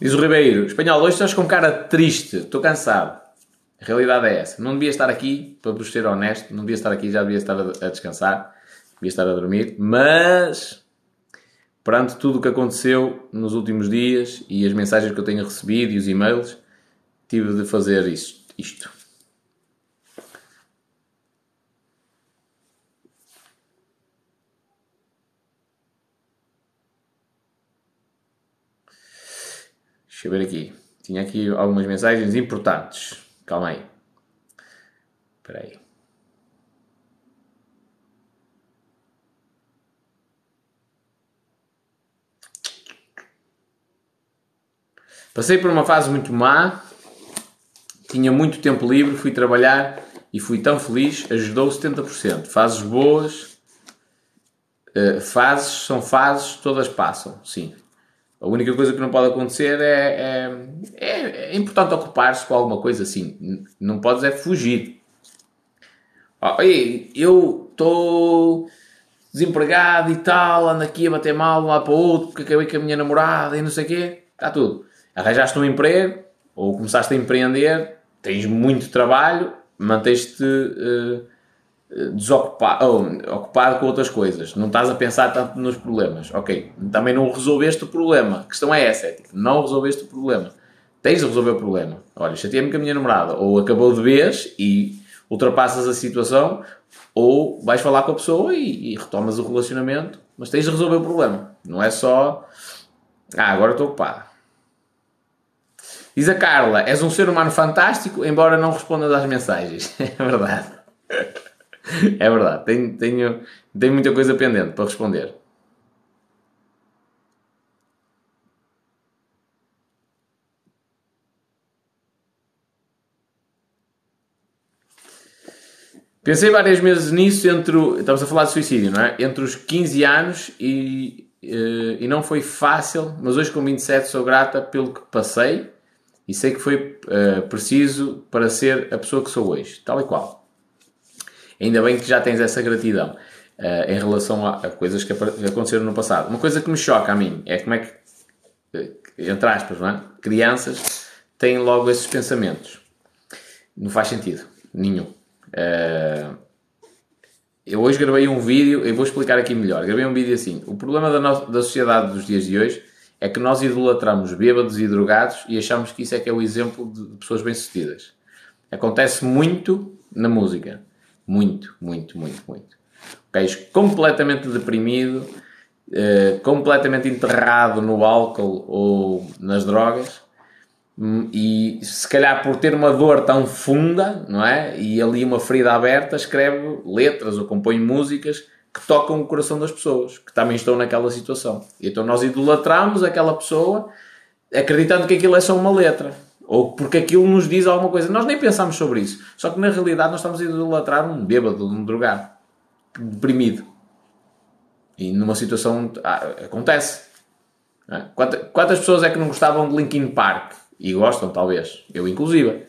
Diz o Ribeiro, espanhol, hoje estás com cara triste, estou cansado. A realidade é essa. Não devia estar aqui, para vos ser honesto, não devia estar aqui, já devia estar a, descansar, devia estar a dormir, mas perante tudo o que aconteceu nos últimos dias e as mensagens que eu tenho recebido e os e-mails, tive de fazer isto. isto. Deixa eu ver aqui. Tinha aqui algumas mensagens importantes. Calma aí. Espera aí. Passei por uma fase muito má, tinha muito tempo livre, fui trabalhar e fui tão feliz, ajudou 70%. Fases boas, uh, fases são fases, todas passam, sim. A única coisa que não pode acontecer é. É, é, é importante ocupar-se com alguma coisa assim. Não podes é fugir. Oh, eu estou desempregado e tal, ando aqui a bater mal de um lado para o outro porque acabei com a minha namorada e não sei o quê. Está tudo. Arranjaste um emprego ou começaste a empreender, tens muito trabalho, manteste. Uh, desocupado, ocupado com outras coisas, não estás a pensar tanto nos problemas, ok, também não resolveste o problema, a questão é essa, é tipo, não resolveste o problema, tens de resolver o problema, olha, chateei-me com a minha namorada, ou acabou de vez e ultrapassas a situação, ou vais falar com a pessoa e, e retomas o relacionamento, mas tens de resolver o problema, não é só, ah, agora estou ocupado. Diz a Carla, és um ser humano fantástico, embora não respondas às mensagens. É verdade. é verdade, tenho, tenho, tenho muita coisa pendente para responder. Pensei várias vezes nisso entre. Estamos a falar de suicídio, não é? Entre os 15 anos e, eh, e não foi fácil, mas hoje com 27 sou grata pelo que passei e sei que foi uh, preciso para ser a pessoa que sou hoje, tal e qual. Ainda bem que já tens essa gratidão uh, em relação a, a, coisas que aconteceram no passado. Uma coisa que me choca a mim é como é que, eh, entre aspas, não é? crianças têm logo esses pensamentos. Não faz sentido nenhum. Uh, eu hoje gravei um vídeo, eu vou explicar aqui melhor. Gravei um vídeo assim. O problema da, da sociedade dos dias de hoje é que nós idolatramos bêbados e drogados e achamos que isso é que é o exemplo de pessoas bem-sucedidas. Acontece muito na música. Muito, muito, muito, muito. Gajo completamente deprimido, uh, completamente enterrado no álcool ou nas drogas hum, e se calhar por ter uma dor tão funda, não é? E ali uma ferida aberta, escreve letras ou compõe músicas que tocam o coração das pessoas que também estão naquela situação. Então nós idolatramos aquela pessoa acreditando que aquilo é só uma letra ou porque aquilo nos diz alguma coisa. Nós nem pensamos sobre isso. Só que na realidade nós estamos a idolatrar um bêbado, um drogado, deprimido. E numa situação. Ah, acontece. É? Quantas, quantas pessoas é que não gostavam de Linkin Park? E gostam, talvez. Eu, inclusive.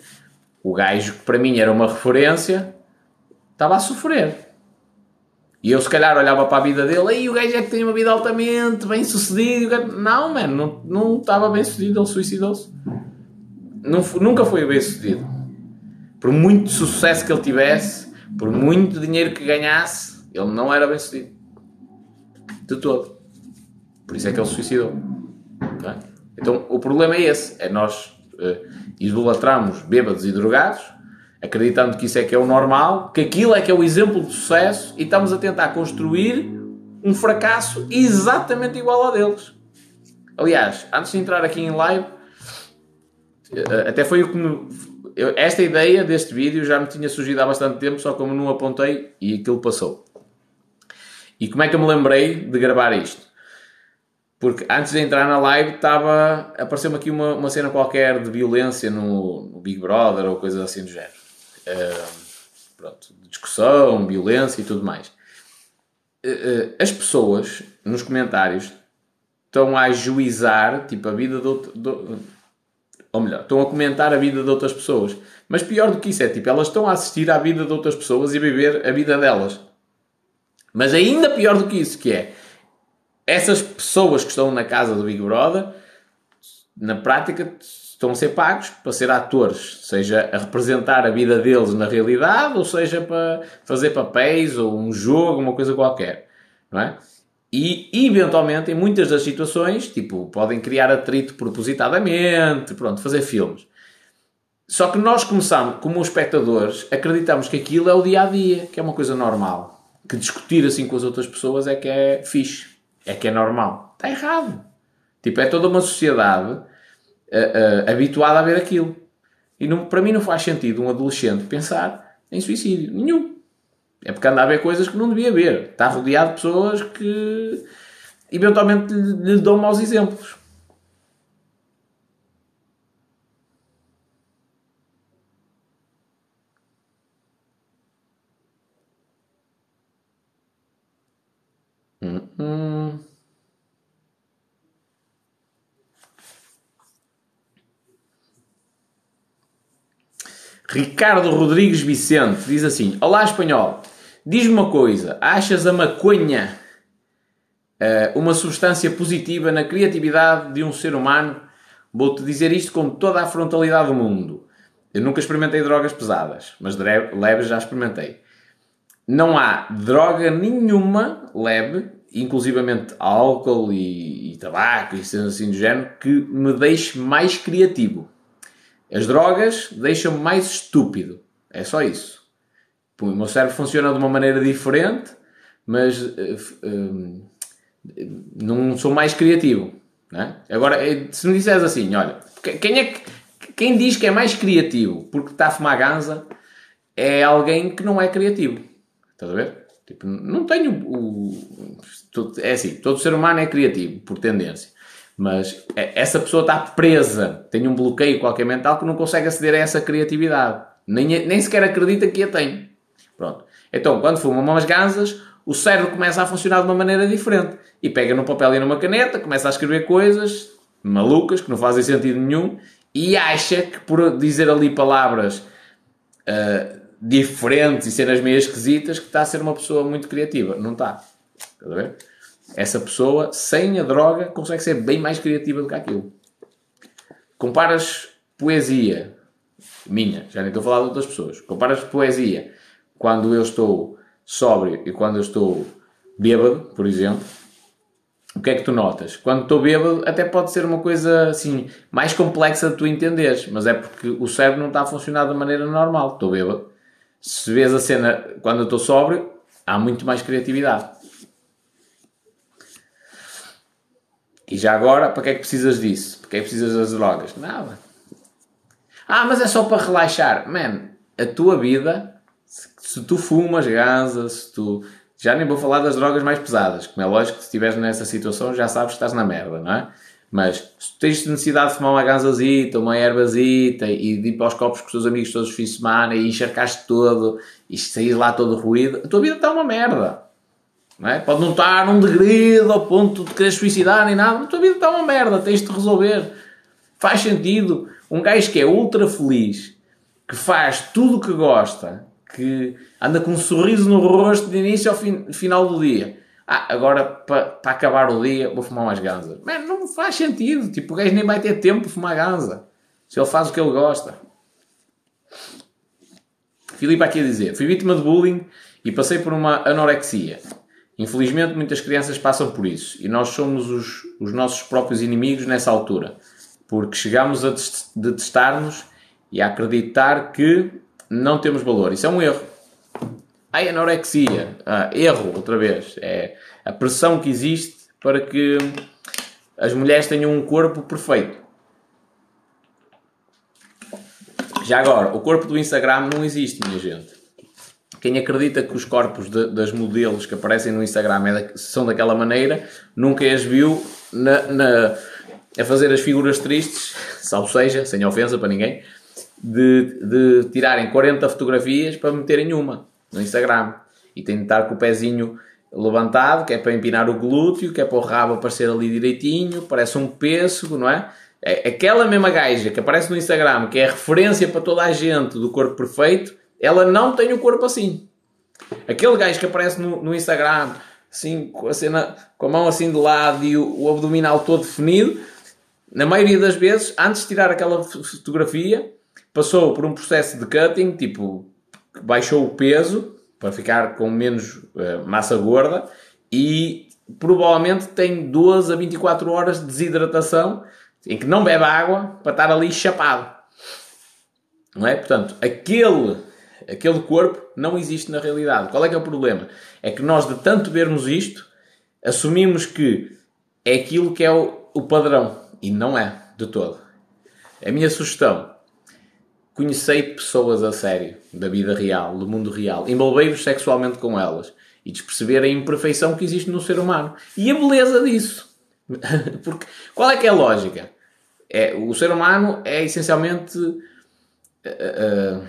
O gajo que para mim era uma referência estava a sofrer. E eu, se calhar, olhava para a vida dele, aí o gajo é que tem uma vida altamente bem sucedida. Não, mano, não, não estava bem sucedido, ele suicidou-se não, nunca foi bem sucedido. Por muito sucesso que ele tivesse, por muito dinheiro que ganhasse, ele não era bem sucedido. De todo. Por isso é que ele se suicidou. Tá? Então o problema é esse: é nós uh, idolatramos bêbados e drogados, acreditando que isso é que é o normal, que aquilo é que é o exemplo de sucesso e estamos a tentar construir um fracasso exatamente igual ao deles. Aliás, antes de entrar aqui em live, até foi o que me. Eu, esta ideia deste vídeo já me tinha surgido há bastante tempo, só como não apontei e aquilo passou. E como é que eu me lembrei de gravar isto? Porque antes de entrar na live estava. apareceu-me aqui uma, uma cena qualquer de violência no, no Big Brother ou coisas assim do género. Uh, pronto, discussão, violência e tudo mais. Uh, uh, as pessoas nos comentários estão a ajuizar tipo, a vida de, outro, ou melhor, estão a comentar a vida de outras pessoas. Mas pior do que isso é, tipo, elas estão a assistir à vida de outras pessoas e a viver a vida delas. Mas ainda pior do que isso, que é essas pessoas que estão na casa do Big Brother, na prática, estão a ser pagos para ser atores, seja a representar a vida deles na realidade, ou seja para fazer papéis ou um jogo, uma coisa qualquer, não é? E, eventualmente, em muitas das situações, tipo, podem criar atrito propositadamente, pronto, fazer filmes. Só que nós começamos, como espectadores, acreditamos que aquilo é o dia a dia, que é uma coisa normal. Que discutir assim com as outras pessoas é que é fixe é que é normal. Está errado. Tipo, é toda uma sociedade uh, uh, habituada a ver aquilo. E não, para mim não faz sentido um adolescente pensar em suicídio. Nenhum. É porque anda a ver coisas que não devia ver. Está rodeado de pessoas que eventualmente lhe, lhe dão maus exemplos. Ricardo Rodrigues Vicente diz assim: Olá, espanhol. Diz-me uma coisa: achas a maconha uh, uma substância positiva na criatividade de um ser humano? Vou-te dizer isto com toda a frontalidade do mundo. Eu nunca experimentei drogas pesadas, mas leves já experimentei. Não há droga nenhuma leve, inclusivamente álcool e, e tabaco e assim do género, que me deixe mais criativo. As drogas deixam-me mais estúpido. É só isso. O meu cérebro funciona de uma maneira diferente, mas uh, uh, não sou mais criativo. É? Agora, eh, se me disseres assim, olha, quem, é que, quem diz que é mais criativo porque está a fumar ganza é alguém que não é criativo. Estás a ver? Tipo, não tenho o. É assim, todo ser humano é criativo, por tendência. Mas essa pessoa está presa, tem um bloqueio qualquer mental que não consegue aceder a essa criatividade. Nem, nem sequer acredita que a tem. Pronto. Então, quando fuma umas ganzas, o cérebro começa a funcionar de uma maneira diferente. E pega no papel e numa caneta, começa a escrever coisas malucas, que não fazem sentido nenhum, e acha que por dizer ali palavras uh, diferentes e cenas meio esquisitas, que está a ser uma pessoa muito criativa. Não está. Estás a ver? essa pessoa, sem a droga, consegue ser bem mais criativa do que aquilo. Comparas poesia, minha, já nem estou a falar de outras pessoas, comparas poesia quando eu estou sóbrio e quando eu estou bêbado, por exemplo, o que é que tu notas? Quando estou bêbado, até pode ser uma coisa assim mais complexa de tu entenderes, mas é porque o cérebro não está a funcionar da maneira normal. Estou bêbado. Se vês a cena quando eu estou sóbrio, há muito mais criatividade. E já agora, para que é que precisas disso? Para que é que precisas das drogas? Nada. Ah, mas é só para relaxar. Man, a tua vida, se tu fumas ganza, se tu. Já nem vou falar das drogas mais pesadas, como é lógico que se estiveres nessa situação já sabes que estás na merda, não é? Mas se tens necessidade de fumar uma ganzazita, uma ervazita e de ir para os copos com os teus amigos todos os fins de semana e encharcaste todo e sair lá todo ruído, a tua vida está uma merda. Não é? Pode não estar num degredo ao ponto de querer suicidar nem nada, mas a tua vida está uma merda, tens de resolver. Faz sentido. Um gajo que é ultra feliz, que faz tudo o que gosta, que anda com um sorriso no rosto de início ao fim, final do dia. Ah, agora para, para acabar o dia vou fumar umas ganzas. Man, não faz sentido. Tipo, o gajo nem vai ter tempo de fumar ganza. Se ele faz o que ele gosta. Filipe aqui a dizer: fui vítima de bullying e passei por uma anorexia. Infelizmente, muitas crianças passam por isso e nós somos os, os nossos próprios inimigos nessa altura, porque chegamos a detestar-nos e a acreditar que não temos valor. Isso é um erro. Ai, anorexia. Ah, erro, outra vez. É a pressão que existe para que as mulheres tenham um corpo perfeito. Já agora, o corpo do Instagram não existe, minha gente. Quem acredita que os corpos de, das modelos que aparecem no Instagram é são daquela maneira, nunca as viu na, na, a fazer as figuras tristes, salvo seja, sem ofensa para ninguém, de, de tirarem 40 fotografias para meterem uma no Instagram. E tem de estar com o pezinho levantado, que é para empinar o glúteo, que é para o rabo aparecer ali direitinho, parece um pêssego, não é? é? Aquela mesma gaja que aparece no Instagram, que é referência para toda a gente do corpo perfeito, ela não tem o corpo assim. Aquele gajo que aparece no, no Instagram, assim, com a, cena, com a mão assim de lado e o, o abdominal todo definido, na maioria das vezes, antes de tirar aquela fotografia, passou por um processo de cutting, tipo, baixou o peso para ficar com menos uh, massa gorda e provavelmente tem 12 a 24 horas de desidratação em que não bebe água para estar ali chapado. Não é? Portanto, aquele aquele corpo não existe na realidade. Qual é que é o problema? É que nós, de tanto vermos isto, assumimos que é aquilo que é o, o padrão. E não é, de todo. A minha sugestão: conhecei pessoas a sério, da vida real, do mundo real, envolvei-vos sexualmente com elas e desperceber a imperfeição que existe no ser humano e a beleza disso. Porque qual é que é a lógica? É, o ser humano é essencialmente. Uh,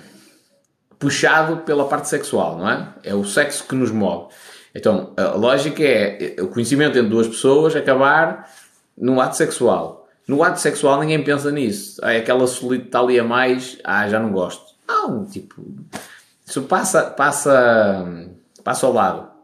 puxado pela parte sexual, não é? É o sexo que nos move. Então, a lógica é o conhecimento entre duas pessoas acabar no ato sexual. No ato sexual ninguém pensa nisso. É aquela solita está ali a mais, ah, já não gosto. Não, tipo, isso passa, passa, passa ao lado.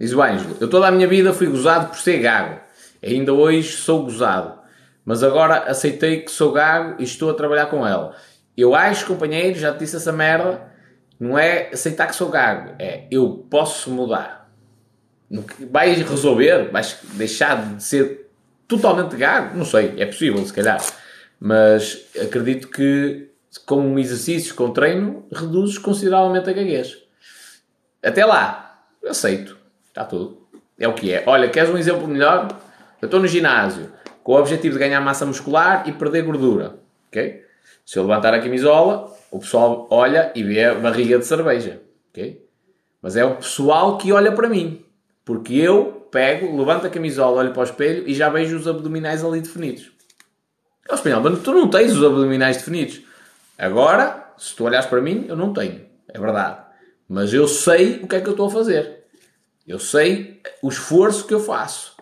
Diz o Ângelo, eu toda a minha vida fui gozado por ser gago. Ainda hoje sou gozado. Mas agora aceitei que sou gago e estou a trabalhar com ela. Eu acho, companheiro, já te disse essa merda, não é aceitar que sou gago. É, eu posso mudar. Vais resolver? Vais deixar de ser totalmente gago? Não sei, é possível, se calhar. Mas acredito que com um exercício, com treino, reduzes consideravelmente a gaguez. Até lá, aceito. Está tudo. É o que é. Olha, queres um exemplo melhor? Eu estou no ginásio com o objetivo de ganhar massa muscular e perder gordura. Ok? Se eu levantar a camisola, o pessoal olha e vê a barriga de cerveja. Ok? Mas é o pessoal que olha para mim. Porque eu pego, levanto a camisola, olho para o espelho e já vejo os abdominais ali definidos. É o espanhol, mas tu não tens os abdominais definidos. Agora, se tu olhas para mim, eu não tenho. É verdade. Mas eu sei o que é que eu estou a fazer. Eu sei o esforço que eu faço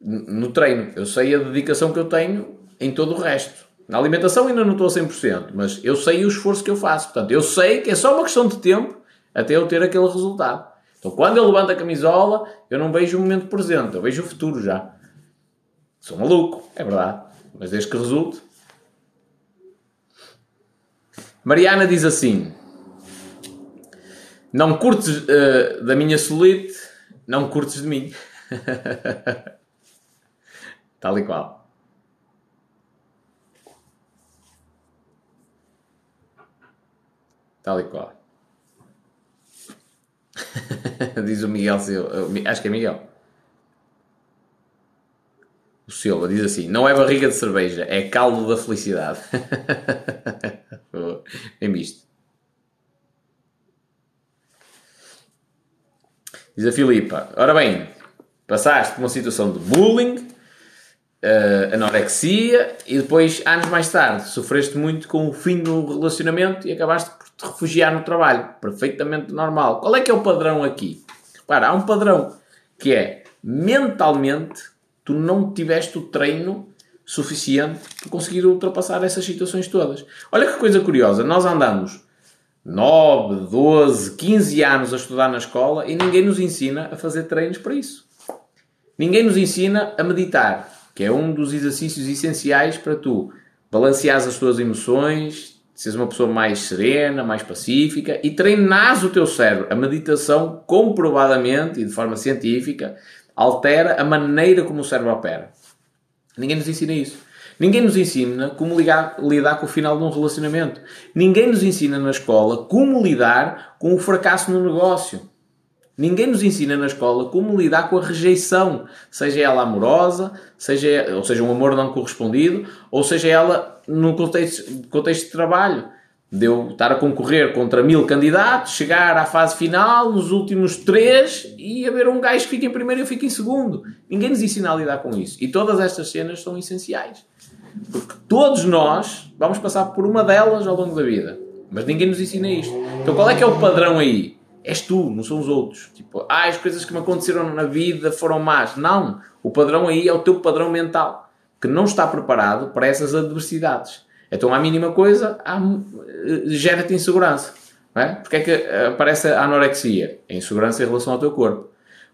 no treino. Eu sei a dedicação que eu tenho em todo o resto. Na alimentação ainda não estou a 100%, mas eu sei o esforço que eu faço. Portanto, eu sei que é só uma questão de tempo até eu ter aquele resultado. Então, quando eu levanto a camisola, eu não vejo o momento presente, eu vejo o futuro já. Sou maluco, é verdade. Mas desde que resulte. Mariana diz assim: Não curtes uh, da minha solite não curtes de mim. Tal e qual. Tal e qual. diz o Miguel Silva. Acho que é Miguel. O Silva diz assim: não é barriga de cerveja, é caldo da felicidade. Bem visto. Diz a Filipa: Ora bem, passaste por uma situação de bullying, uh, anorexia e depois, anos mais tarde, sofreste muito com o fim do relacionamento e acabaste por te refugiar no trabalho. Perfeitamente normal. Qual é que é o padrão aqui? Repara, há um padrão que é mentalmente tu não tiveste o treino suficiente para conseguir ultrapassar essas situações todas. Olha que coisa curiosa, nós andamos 9, 12, 15 anos a estudar na escola e ninguém nos ensina a fazer treinos para isso. Ninguém nos ensina a meditar, que é um dos exercícios essenciais para tu balanceares as tuas emoções, seres uma pessoa mais serena, mais pacífica e treinares o teu cérebro. A meditação, comprovadamente e de forma científica, altera a maneira como o cérebro opera. Ninguém nos ensina isso. Ninguém nos ensina como ligar, lidar com o final de um relacionamento. Ninguém nos ensina na escola como lidar com o fracasso no negócio. Ninguém nos ensina na escola como lidar com a rejeição, seja ela amorosa, seja, ou seja, um amor não correspondido, ou seja ela no contexto, contexto de trabalho. De eu estar a concorrer contra mil candidatos, chegar à fase final, nos últimos três, e haver um gajo que fica em primeiro e eu fico em segundo. Ninguém nos ensina a lidar com isso. E todas estas cenas são essenciais. Porque todos nós vamos passar por uma delas ao longo da vida. Mas ninguém nos ensina isto. Então qual é que é o padrão aí? És tu, não são os outros. Tipo, ah, as coisas que me aconteceram na vida foram más. Não. O padrão aí é o teu padrão mental, que não está preparado para essas adversidades. Então, a mínima coisa, gera-te insegurança. É? Porque é que aparece a anorexia? É insegurança em relação ao teu corpo.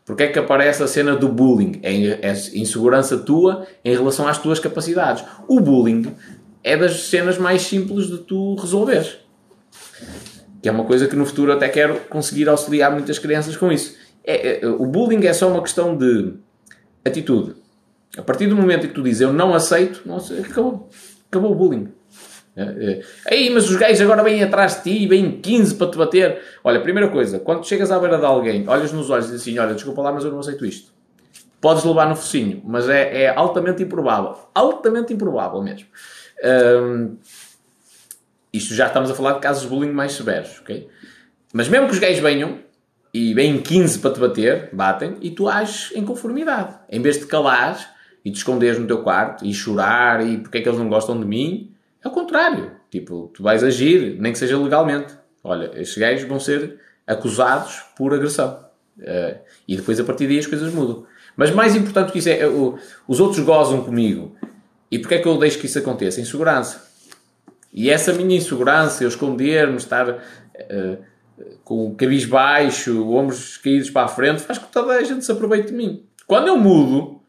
Porque é que aparece a cena do bullying? É, é insegurança tua em relação às tuas capacidades. O bullying é das cenas mais simples de tu resolveres. Que é uma coisa que no futuro até quero conseguir auxiliar muitas crianças com isso. É, é, o bullying é só uma questão de atitude. A partir do momento em que tu dizes eu não aceito, não sei, acabou. Acabou o bullying. É, é. Aí, mas os gays agora vêm atrás de ti, vêm 15 para te bater. Olha, primeira coisa, quando chegas à beira de alguém, olhas nos olhos e dizes assim: Olha, desculpa lá, mas eu não aceito isto. Podes levar no focinho, mas é, é altamente improvável. Altamente improvável mesmo. Hum, isto já estamos a falar de casos de bullying mais severos, ok? Mas mesmo que os gays venham e vêm 15 para te bater, batem, e tu ages em conformidade. Em vez de calares e te esconderes no teu quarto e chorar e porque é que eles não gostam de mim, é o contrário. Tipo, tu vais agir, nem que seja legalmente. Olha, estes gajos vão ser acusados por agressão. Uh, e depois a partir daí as coisas mudam. Mas mais importante que isso é, uh, os outros gozam comigo. E porquê é que eu deixo que isso aconteça? Insegurança. E essa minha insegurança, eu esconder-me, estar uh, com o cabis baixo, ombros caídos para a frente, faz com que toda a gente se aproveite de mim. Quando eu mudo,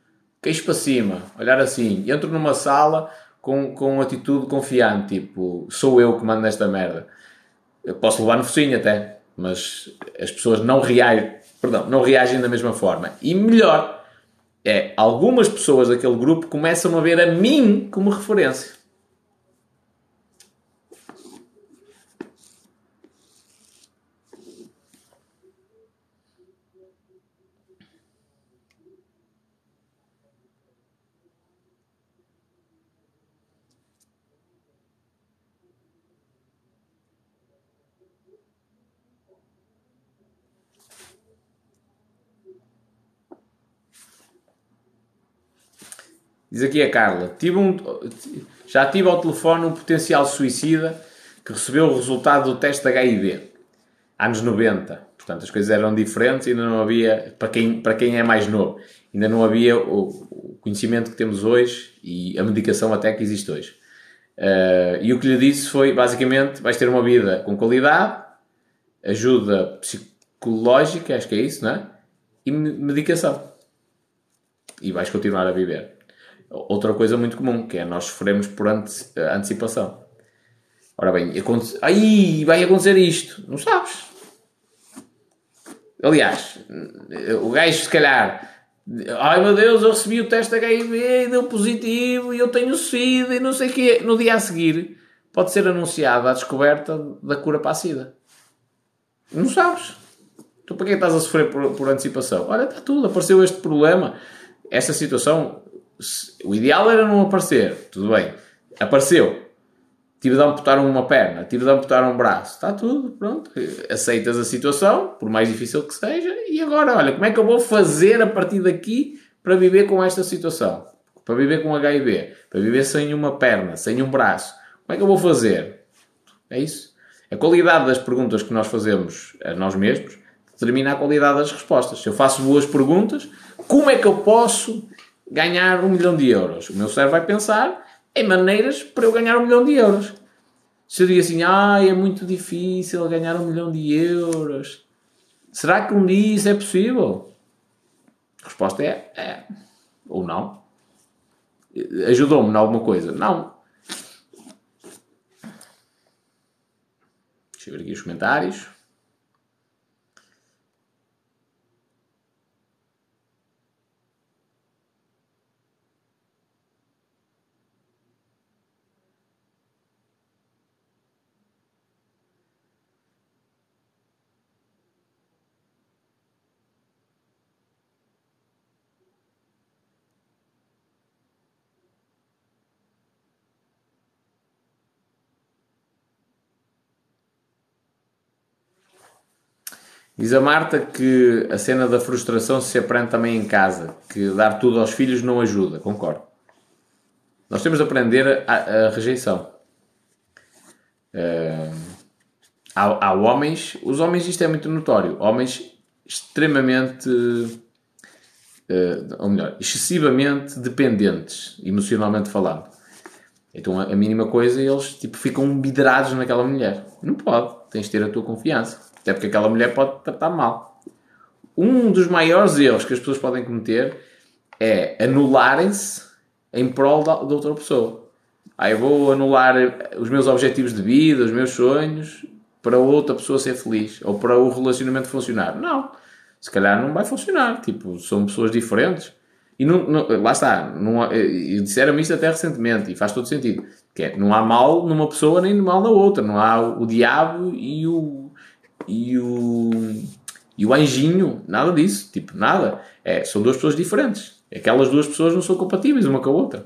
queixo para cima, olhar assim, entro numa sala, com, com atitude confiante, tipo, sou eu que mando nesta merda. Eu posso levar no focinho até, mas as pessoas não reagem, perdão, não reagem da mesma forma. E melhor, é, algumas pessoas daquele grupo começam a ver a mim como referência. Diz aqui a Carla: tive um, já tive ao telefone um potencial suicida que recebeu o resultado do teste HIV, anos 90. Portanto, as coisas eram diferentes e ainda não havia, para quem, para quem é mais novo, ainda não havia o, o conhecimento que temos hoje e a medicação até que existe hoje. Uh, e o que lhe disse foi, basicamente, vais ter uma vida com qualidade, ajuda psicológica, acho que é isso, não é? E medicação. E vais continuar a viver. Outra coisa muito comum, que é nós sofremos por antecipação. Ora bem, aconte... aí vai acontecer isto. Não sabes. Aliás, o gajo se calhar Ai meu Deus, eu recebi o teste HIV e deu positivo e eu tenho SIDA e não sei o quê. No dia a seguir pode ser anunciada a descoberta da cura para a SIDA. Não sabes. Tu para que estás a sofrer por, por antecipação? Olha, está tudo, apareceu este problema. Esta situação o ideal era não aparecer, tudo bem. Apareceu. Tive de amputar uma perna, tive de amputar um braço. Está tudo, pronto. Aceitas a situação, por mais difícil que seja, e agora, olha, como é que eu vou fazer a partir daqui para viver com esta situação? Para viver com HIV, para viver sem uma perna, sem um braço. Como é que eu vou fazer? É isso. A qualidade das perguntas que nós fazemos a nós mesmos determina a qualidade das respostas. Se eu faço boas perguntas, como é que eu posso ganhar um milhão de euros. O meu cérebro vai pensar em maneiras para eu ganhar um milhão de euros. Seria assim, ah, é muito difícil ganhar um milhão de euros. Será que um dia isso é possível? A resposta é, é. Ou não. Ajudou-me em alguma coisa? Não. Deixa eu ver aqui os comentários. Diz a Marta que a cena da frustração se aprende também em casa, que dar tudo aos filhos não ajuda. Concordo. Nós temos de aprender a, a rejeição. Uh, há, há, homens, os homens, isto é muito notório, homens extremamente, uh, ou melhor, excessivamente dependentes, emocionalmente falando. Então a, a mínima coisa eles tipo, ficam vidrados naquela mulher. Não pode, tens de ter a tua confiança. Até porque aquela mulher pode tratar mal. Um dos maiores erros que as pessoas podem cometer é anularem-se em prol da, de outra pessoa. Ah, vou anular os meus objetivos de vida, os meus sonhos, para outra pessoa ser feliz ou para o relacionamento funcionar. Não. Se calhar não vai funcionar. Tipo, são pessoas diferentes. E não, não, lá está. Não, e disseram isto até recentemente e faz todo sentido. Que é, não há mal numa pessoa nem mal na outra. Não há o diabo e o e o, e o anjinho, nada disso, tipo, nada. É, são duas pessoas diferentes. Aquelas duas pessoas não são compatíveis uma com a outra.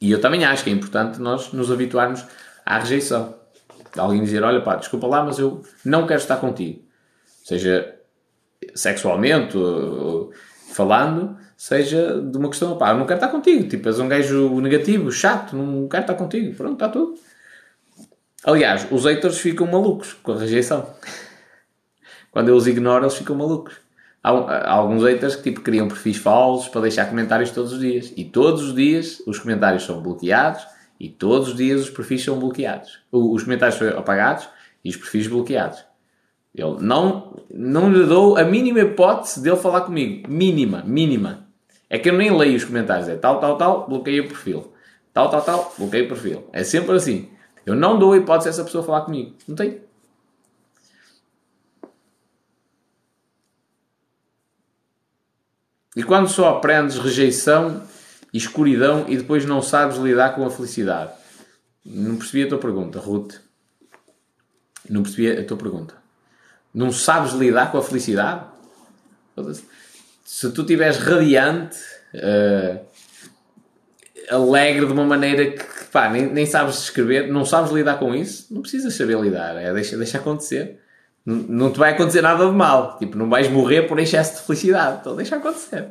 E eu também acho que é importante nós nos habituarmos à rejeição. Alguém dizer, olha pá, desculpa lá, mas eu não quero estar contigo. Seja sexualmente, falando, seja de uma questão, pá, eu não quero estar contigo. Tipo, és um gajo negativo, chato, não quero estar contigo. Pronto, está tudo. Aliás, os haters ficam malucos com a rejeição. Quando eu os ignoro, eles ficam malucos. Há, há, alguns haters que tipo, criam perfis falsos para deixar comentários todos os dias. E todos os dias os comentários são bloqueados e todos os dias os perfis são bloqueados. Os comentários são apagados e os perfis bloqueados. Eu não, não lhe dou a mínima hipótese dele falar comigo. Mínima, mínima. É que eu nem leio os comentários. É tal, tal, tal, bloqueio o perfil. Tal, tal, tal, bloqueio o perfil. É sempre assim. Eu não dou a hipótese a essa pessoa falar comigo. Não tem. E quando só aprendes rejeição e escuridão e depois não sabes lidar com a felicidade? Não percebi a tua pergunta, Ruth. Não percebi a tua pergunta. Não sabes lidar com a felicidade? Se tu estiveres radiante, uh, alegre de uma maneira que pá, nem, nem sabes escrever, não sabes lidar com isso, não precisas saber lidar, é deixa, deixa acontecer. Não, te vai acontecer nada de mal, tipo, não vais morrer por excesso de felicidade, então deixa acontecer.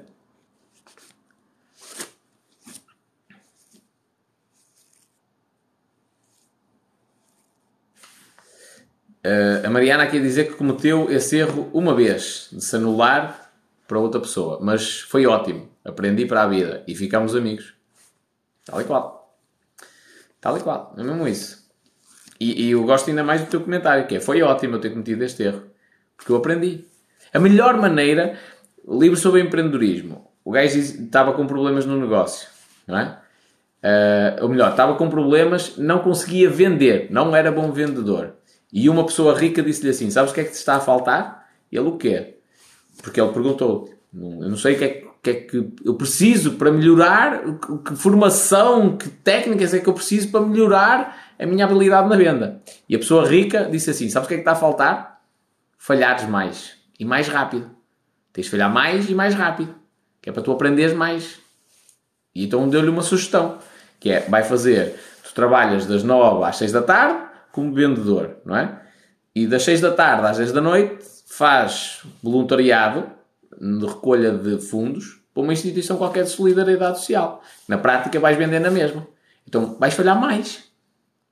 Uh, a Mariana a dizer que cometeu esse erro uma vez, de se anular para outra pessoa, mas foi ótimo, aprendi para a vida e ficamos amigos. Tal e qual. Tal e qual, é mesmo isso. E, e, eu gosto ainda mais do teu comentário, que é, foi ótimo eu ter cometido este erro. Porque eu aprendi. A melhor maneira, livro sobre empreendedorismo. O gajo estava com problemas no negócio, não é? Uh, ou melhor, estava com problemas, não conseguia vender, não era bom vendedor. E uma pessoa rica disse-lhe assim: Sabes o que é que te está a faltar? Ele o quê? Porque ele perguntou: Eu não sei o que é que que é que eu preciso para melhorar, que formação, que técnicas é que eu preciso para melhorar a minha habilidade na venda. E a pessoa rica disse assim: Sabes o que é que está a faltar? Falhares mais e mais rápido. Tens de falhar mais e mais rápido, que é para tu aprenderes mais. E então deu-lhe uma sugestão, que é: vai fazer, tu trabalhas das 9 às 6 da tarde como vendedor, não é? E das 6 da tarde às 10 da noite faz voluntariado de recolha de fundos para uma instituição qualquer de solidariedade social. Na prática vais vender na mesma. Então vais falhar mais.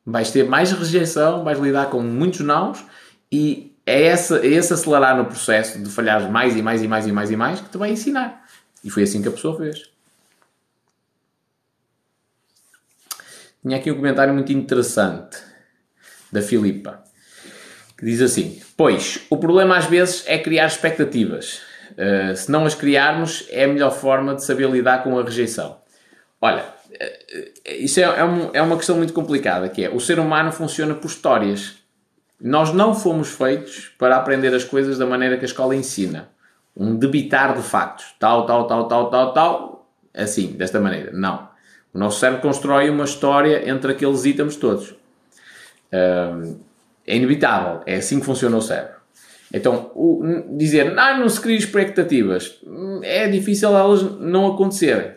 Vais ter mais rejeição, vais lidar com muitos nãos e é esse, é esse acelerar no processo de falhar mais e mais e mais e mais e mais que te vai ensinar. E foi assim que a pessoa fez. Tinha aqui um comentário muito interessante da Filipa que diz assim: Pois, o problema às vezes é criar expectativas. Uh, se não as criarmos, é a melhor forma de saber lidar com a rejeição. Olha, isso é, é, um, é, uma questão muito complicada, que é, o ser humano funciona por histórias. Nós não fomos feitos para aprender as coisas da maneira que a escola ensina. Um debitar de factos. Tal, tal, tal, tal, tal, tal. Assim, desta maneira. Não. O nosso cérebro constrói uma história entre aqueles itens todos. é inevitável. É assim que funciona o cérebro. Então, o, dizer, ah, não se cria expectativas, é difícil elas não acontecerem.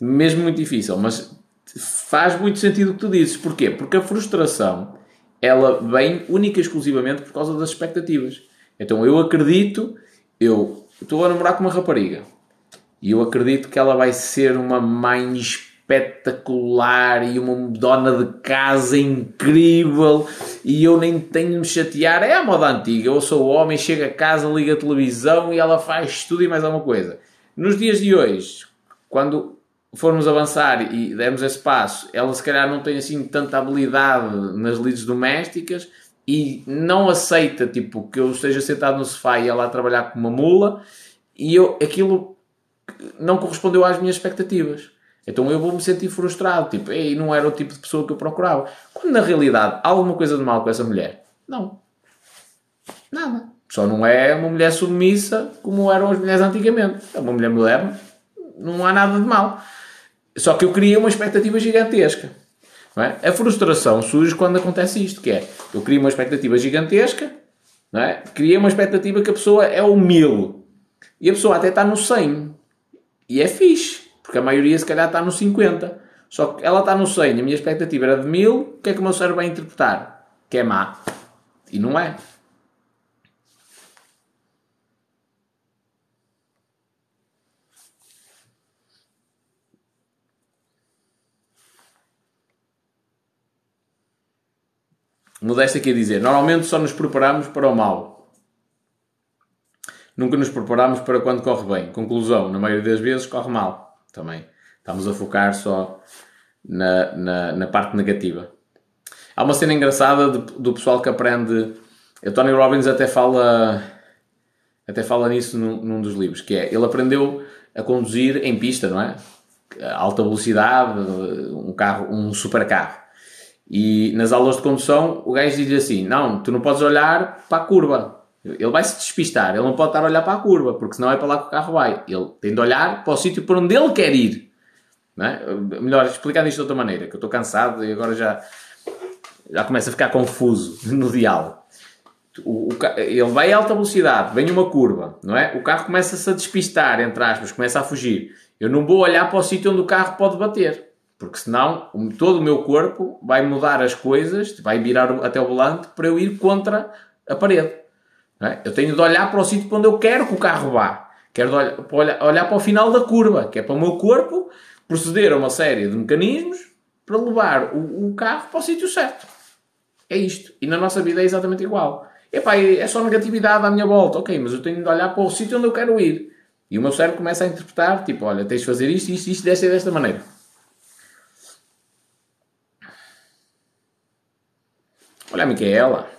Mesmo muito difícil, mas faz muito sentido o que tu dizes. Porquê? Porque a frustração, ela vem única e exclusivamente por causa das expectativas. Então, eu acredito, eu estou a namorar com uma rapariga, e eu acredito que ela vai ser uma mãe espetacular e uma dona de casa incrível e eu nem tenho de me chatear. É a moda antiga. Eu sou homem, chega a casa, liga a televisão e ela faz tudo e mais alguma coisa. Nos dias de hoje, quando formos avançar e dermos esse passo, ela se calhar não tem assim tanta habilidade nas lides domésticas e não aceita tipo que eu esteja sentado no sofá e ela a trabalhar com uma mula e eu aquilo não correspondeu às minhas expectativas. Então eu vou me sentir frustrado, tipo, ei, não era o tipo de pessoa que eu procurava. Quando na realidade há alguma coisa de mal com essa mulher? Não. Nada. Só não é uma mulher submissa como eram as mulheres antigamente. É uma mulher moderna, não há nada de mal. Só que eu criei uma expectativa gigantesca. É? A frustração surge quando acontece isto, que é, eu crio uma expectativa gigantesca, não é? criei uma expectativa que a pessoa é o mil, e a pessoa até está no 100, e é fixe. Porque a maioria, se calhar, está no 50. Só que ela está no 100, a minha expectativa era de 1000, o que é que o meu cérebro vai interpretar? Que é má. E não é. Modéstia aqui a dizer, normalmente só nos preparamos para o mal. Nunca nos preparamos para quando corre bem. Conclusão, na maioria das vezes corre mal também. Estamos a focar só na, na, na parte negativa. Há uma cena engraçada de, do pessoal que aprende. O Tony Robbins até fala, até fala nisso num, num dos livros, que é ele aprendeu a conduzir em pista, não é? Alta velocidade, um carro, um super carro. E nas aulas de condução o gajo diz assim: Não, tu não podes olhar para a curva, ele vai se despistar, ele não pode estar a olhar para a curva, porque senão é para lá que o carro vai. Ele tem de olhar para o sítio para onde ele quer ir. Não é? Melhor explicar isto de outra maneira, que eu estou cansado e agora já, já começa a ficar confuso no diálogo. O, o, ele vai a alta velocidade, vem uma curva, não é? O carro começa-se a despistar, entre aspas, começa a fugir. Eu não vou olhar para o sítio onde o carro pode bater, porque senão todo o meu corpo vai mudar as coisas, vai virar até o volante para eu ir contra a parede. É? Eu tenho de olhar para o sítio onde eu quero que o carro vá. Quero olhar, olhar para o final da curva, que é para o meu corpo proceder a uma série de mecanismos para levar o, o carro para o sítio certo. É isto. E na nossa vida é exatamente igual. Epá, é só negatividade à minha volta. Ok, mas eu tenho de olhar para o sítio onde eu quero ir. E o meu cérebro começa a interpretar, tipo, olha, tens de fazer isto, isto, isto, desta e desta maneira. Olha a Micaela.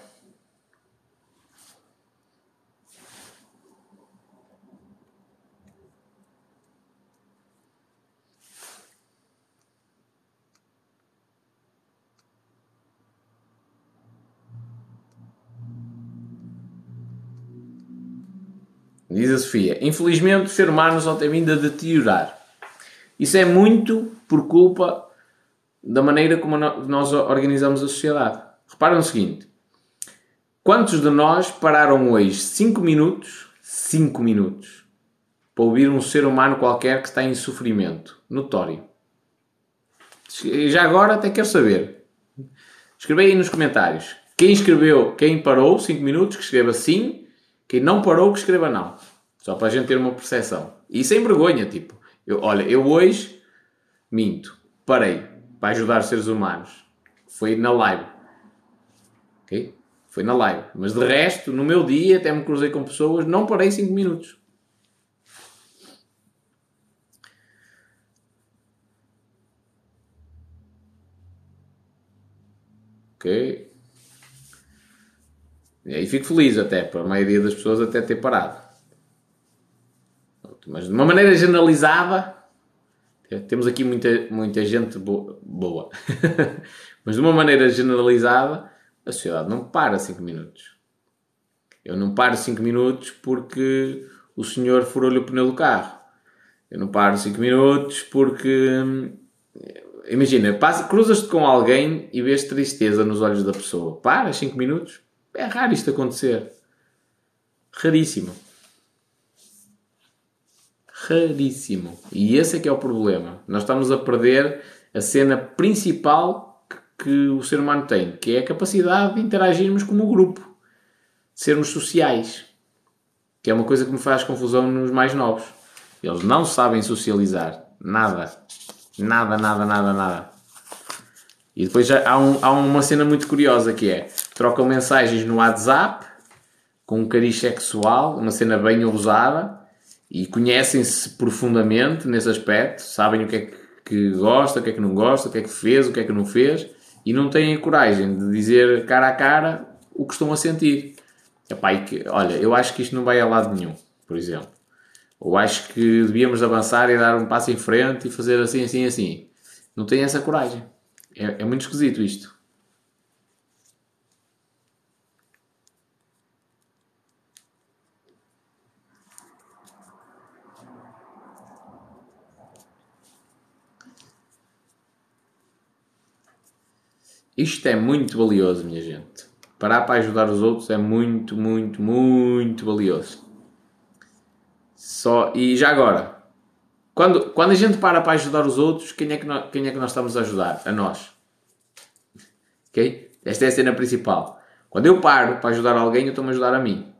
Diz a Sofia: Infelizmente, o ser humano só tem vindo a deteriorar. Isso é muito por culpa da maneira como nós organizamos a sociedade. Reparem no seguinte: quantos de nós pararam hoje 5 minutos, 5 minutos, para ouvir um ser humano qualquer que está em sofrimento notório? Já agora até quero saber. Escreve aí nos comentários. Quem escreveu, quem parou 5 minutos, que escreva sim quem não parou, que escreva não. Só para a gente ter uma percepção. E sem vergonha, tipo. Eu, olha, eu hoje minto. Parei para ajudar os seres humanos. Foi na live. Ok? Foi na live. Mas de resto, no meu dia, até me cruzei com pessoas, não parei 5 minutos. Ok? E aí fico feliz até, para a maioria das pessoas até ter parado. Mas de uma maneira generalizada, Temos aqui muita, muita gente boa, boa. mas de uma maneira generalizada, a sociedade não para 5 minutos. Eu não paro 5 minutos porque o senhor furou-lhe o pneu do carro. Eu não paro 5 minutos porque. Hum, imagina, cruzas-te com alguém e vês tristeza nos olhos da pessoa. Para 5 minutos? É raro isto acontecer. Raríssimo. Raríssimo. E esse é que é o problema. Nós estamos a perder a cena principal que, o ser humano tem, que é a capacidade de interagirmos como grupo, de sermos sociais, que é uma coisa que me faz confusão nos mais novos. Eles não sabem socializar. Nada. Nada, nada, nada, nada. E depois já há, um, há uma cena muito curiosa que é trocam mensagens no WhatsApp com um cariz sexual, uma cena bem ousada e conhecem-se profundamente nesse aspecto, sabem o que é que gosta, o que é que não gosta, o que é que fez, o que é que não fez e não têm a coragem de dizer cara a cara o que estão a sentir. Epá, que, olha, eu acho que isto não vai a lado nenhum, por exemplo. Ou acho que devíamos avançar e dar um passo em frente e fazer assim, assim, assim. Não têm essa coragem. É, é muito esquisito isto. Isto é muito valioso, minha gente. Parar para ajudar os outros é muito, muito, muito valioso. Só, e já agora, quando, quando a gente para para ajudar os outros, quem é, que nós, quem é que nós estamos a ajudar? A nós. Ok? Esta é a cena principal. Quando eu paro para ajudar alguém, eu estou-me a ajudar a mim.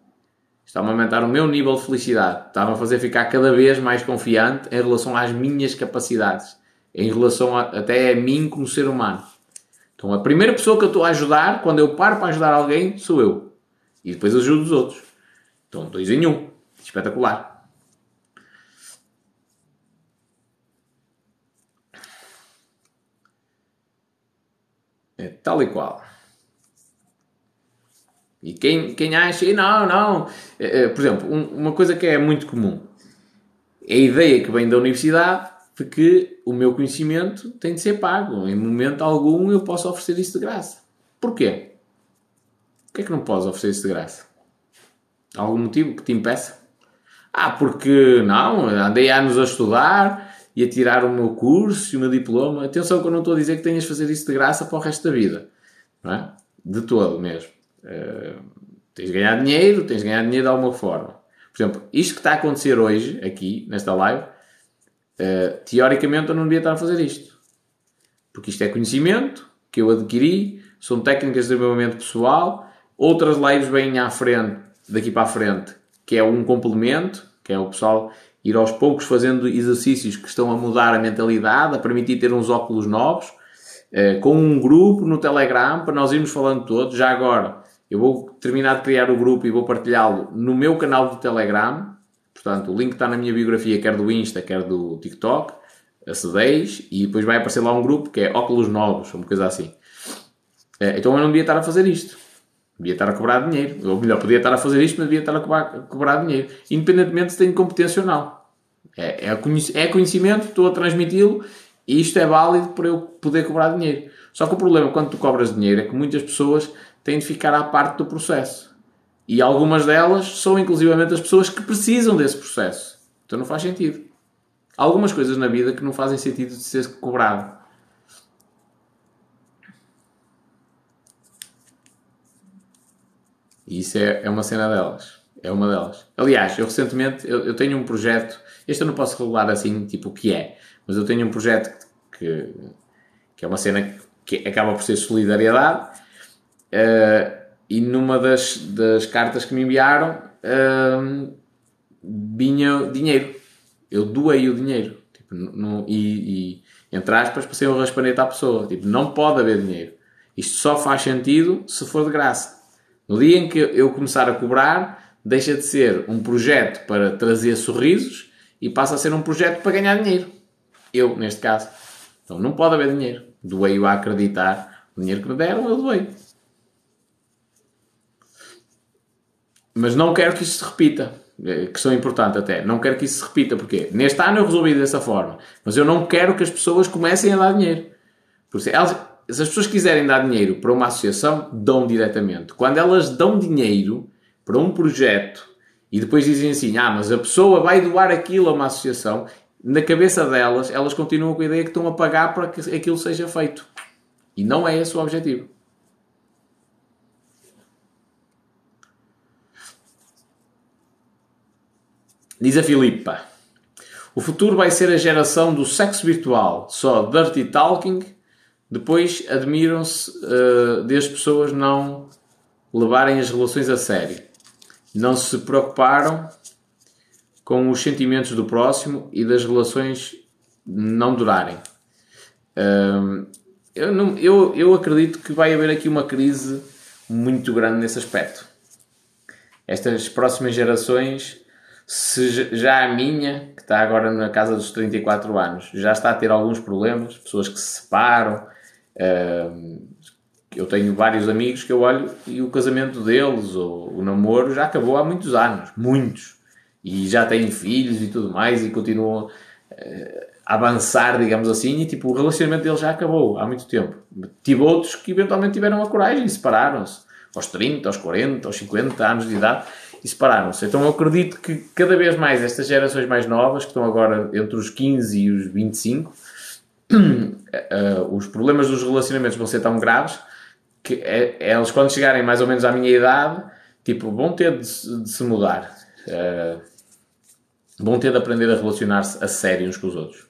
Está-me a aumentar o meu nível de felicidade. Está-me a fazer ficar cada vez mais confiante em relação às minhas capacidades. Em relação a, até a mim como ser humano. Então a primeira pessoa que eu estou a ajudar, quando eu paro para ajudar alguém, sou eu. E depois ajudo os outros. Então dois em um. Espetacular. É tal e qual. E quem, quem acha, e não, não. É, é, por exemplo, um, uma coisa que é muito comum a ideia que vem da universidade de que o meu conhecimento tem de ser pago. Em momento algum eu posso oferecer isso de graça. Porquê? Porquê é que não podes oferecer isso de graça? Há algum motivo que te impeça? Ah, porque não, andei anos a estudar e a tirar o meu curso e o meu diploma. Atenção que eu não estou a dizer que tenhas de fazer isso de graça para o resto da vida. Não é? De todo mesmo. Uh, tens de ganhar dinheiro, tens de ganhar dinheiro de alguma forma. Por exemplo, isto que está a acontecer hoje, aqui, nesta live, Uh, teoricamente eu não devia estar a fazer isto. Porque isto é conhecimento que eu adquiri, são técnicas de desenvolvimento pessoal, outras lives vêm à frente, daqui para a frente, que é um complemento, que é o pessoal ir aos poucos fazendo exercícios que estão a mudar a mentalidade, a permitir ter uns óculos novos, uh, com um grupo no Telegram, para nós irmos falando todos. Já agora, eu vou terminar de criar o grupo e vou partilhá-lo no meu canal do Telegram, Portanto, o link está na minha biografia, quer do Insta, quer do TikTok. Acedeis e depois vai aparecer lá um grupo que é óculos novos, uma coisa assim. Eh, então eu não devia estar a fazer isto. Devia estar a cobrar dinheiro. Ou melhor, podia estar a fazer isto, mas devia estar a cobrar, a cobrar dinheiro. Independentemente se tenho competência ou não. É, é, é conhecimento, estou a transmiti-lo e isto é válido para eu poder cobrar dinheiro. Só que o problema quando tu cobras dinheiro é que muitas pessoas têm de ficar à parte do processo. E algumas delas são inclusivamente as pessoas que precisam desse processo. Então não faz sentido. Há algumas coisas na vida que não fazem sentido de ser cobrado. E isso é, é uma cena delas. É uma delas. Aliás, eu recentemente eu, eu, tenho um projeto. Este eu não posso regular assim, tipo o que é. Mas eu tenho um projeto que, que é uma cena que acaba por ser solidariedade. Uh, e numa das, das cartas que me enviaram hum, vinha dinheiro. Eu doei o dinheiro. Tipo, no, e, e, entre aspas, passei o raspanete à pessoa. Tipo, não pode haver dinheiro. Isto só faz sentido se for de graça. No dia em que eu começar a cobrar, deixa de ser um projeto para trazer sorrisos e passa a ser um projeto para ganhar dinheiro. Eu, neste caso. Então não pode haver dinheiro. Doei-o a acreditar. O dinheiro que me deram, eu doei. Mas não quero que isto se repita. eh, questão importante até, não quero que isso se repita, porque neste ano eu resolvi dessa forma, mas eu não quero que as pessoas comecem a dar dinheiro. Porque elas, se as pessoas quiserem dar dinheiro para uma associação, dão diretamente. Quando elas dão dinheiro para um projeto e depois dizem assim, ah, mas a pessoa vai doar aquilo a uma associação, na cabeça delas, elas continuam com a ideia que estão a pagar para que aquilo seja feito. E não é esse o objetivo. Diz a Filipa. O futuro vai ser a geração do sexo virtual, só dirty talking. Depois admiram-se uh, de as pessoas não levarem as relações a sério. Não se preocuparam com os sentimentos do próximo e das relações não durarem. Uh, eu, não, eu, eu acredito que vai haver aqui uma crise muito grande nesse aspecto. Estas próximas gerações se já a minha, que está agora na casa dos 34 anos, já está a ter alguns problemas, pessoas que se separam, uh, eu tenho vários amigos que eu olho e o casamento deles, ou o namoro, já acabou há muitos anos, muitos, e já têm filhos e tudo mais, e continuam uh, a avançar, digamos assim, e tipo, o relacionamento deles já acabou há muito tempo. Tive outros que eventualmente tiveram a coragem e separaram-se, aos 30, aos 40, aos 50 anos de idade, separaram-se. Então eu acredito que cada vez mais estas gerações mais novas, que estão agora entre os 15 e os 25, uh, os problemas dos relacionamentos vão ser tão graves que é, eles, quando chegarem mais ou menos à minha idade, tipo, vão ter de, de se mudar. Uh, vão ter de aprender a relacionar-se a sério uns com os outros.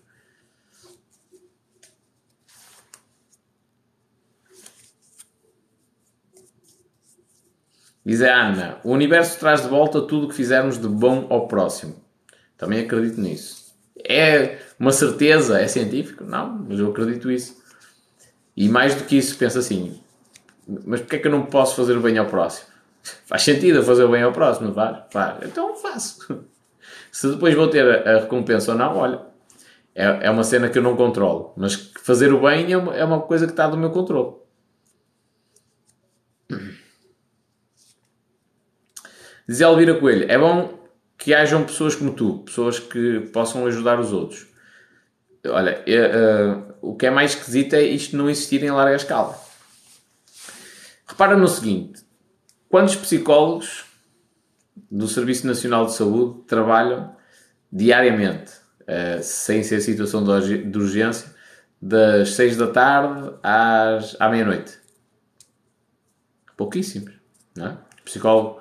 Diz a Ana: O universo traz de volta tudo o que fizermos de bom ao próximo. Também acredito nisso. É uma certeza? É científico? Não, mas eu acredito isso. E mais do que isso, penso assim: mas porquê é que eu não posso fazer o bem ao próximo? Faz sentido fazer o bem ao próximo, não faz? Faz. Então faço. Se depois vou ter a recompensa ou não, olha, é, é uma cena que eu não controlo. Mas fazer o bem é uma, é uma coisa que está do meu controle. Diz Elvira Coelho, é bom que hajam pessoas como tu, pessoas que possam ajudar os outros. Olha, uh, o que é mais esquisito é isto não existir em larga escala. Repara no seguinte: quantos psicólogos do Serviço Nacional de Saúde trabalham diariamente, uh, sem ser situação de urgência, das 6 da tarde às, à meia-noite? Pouquíssimos, não é? Psicólogo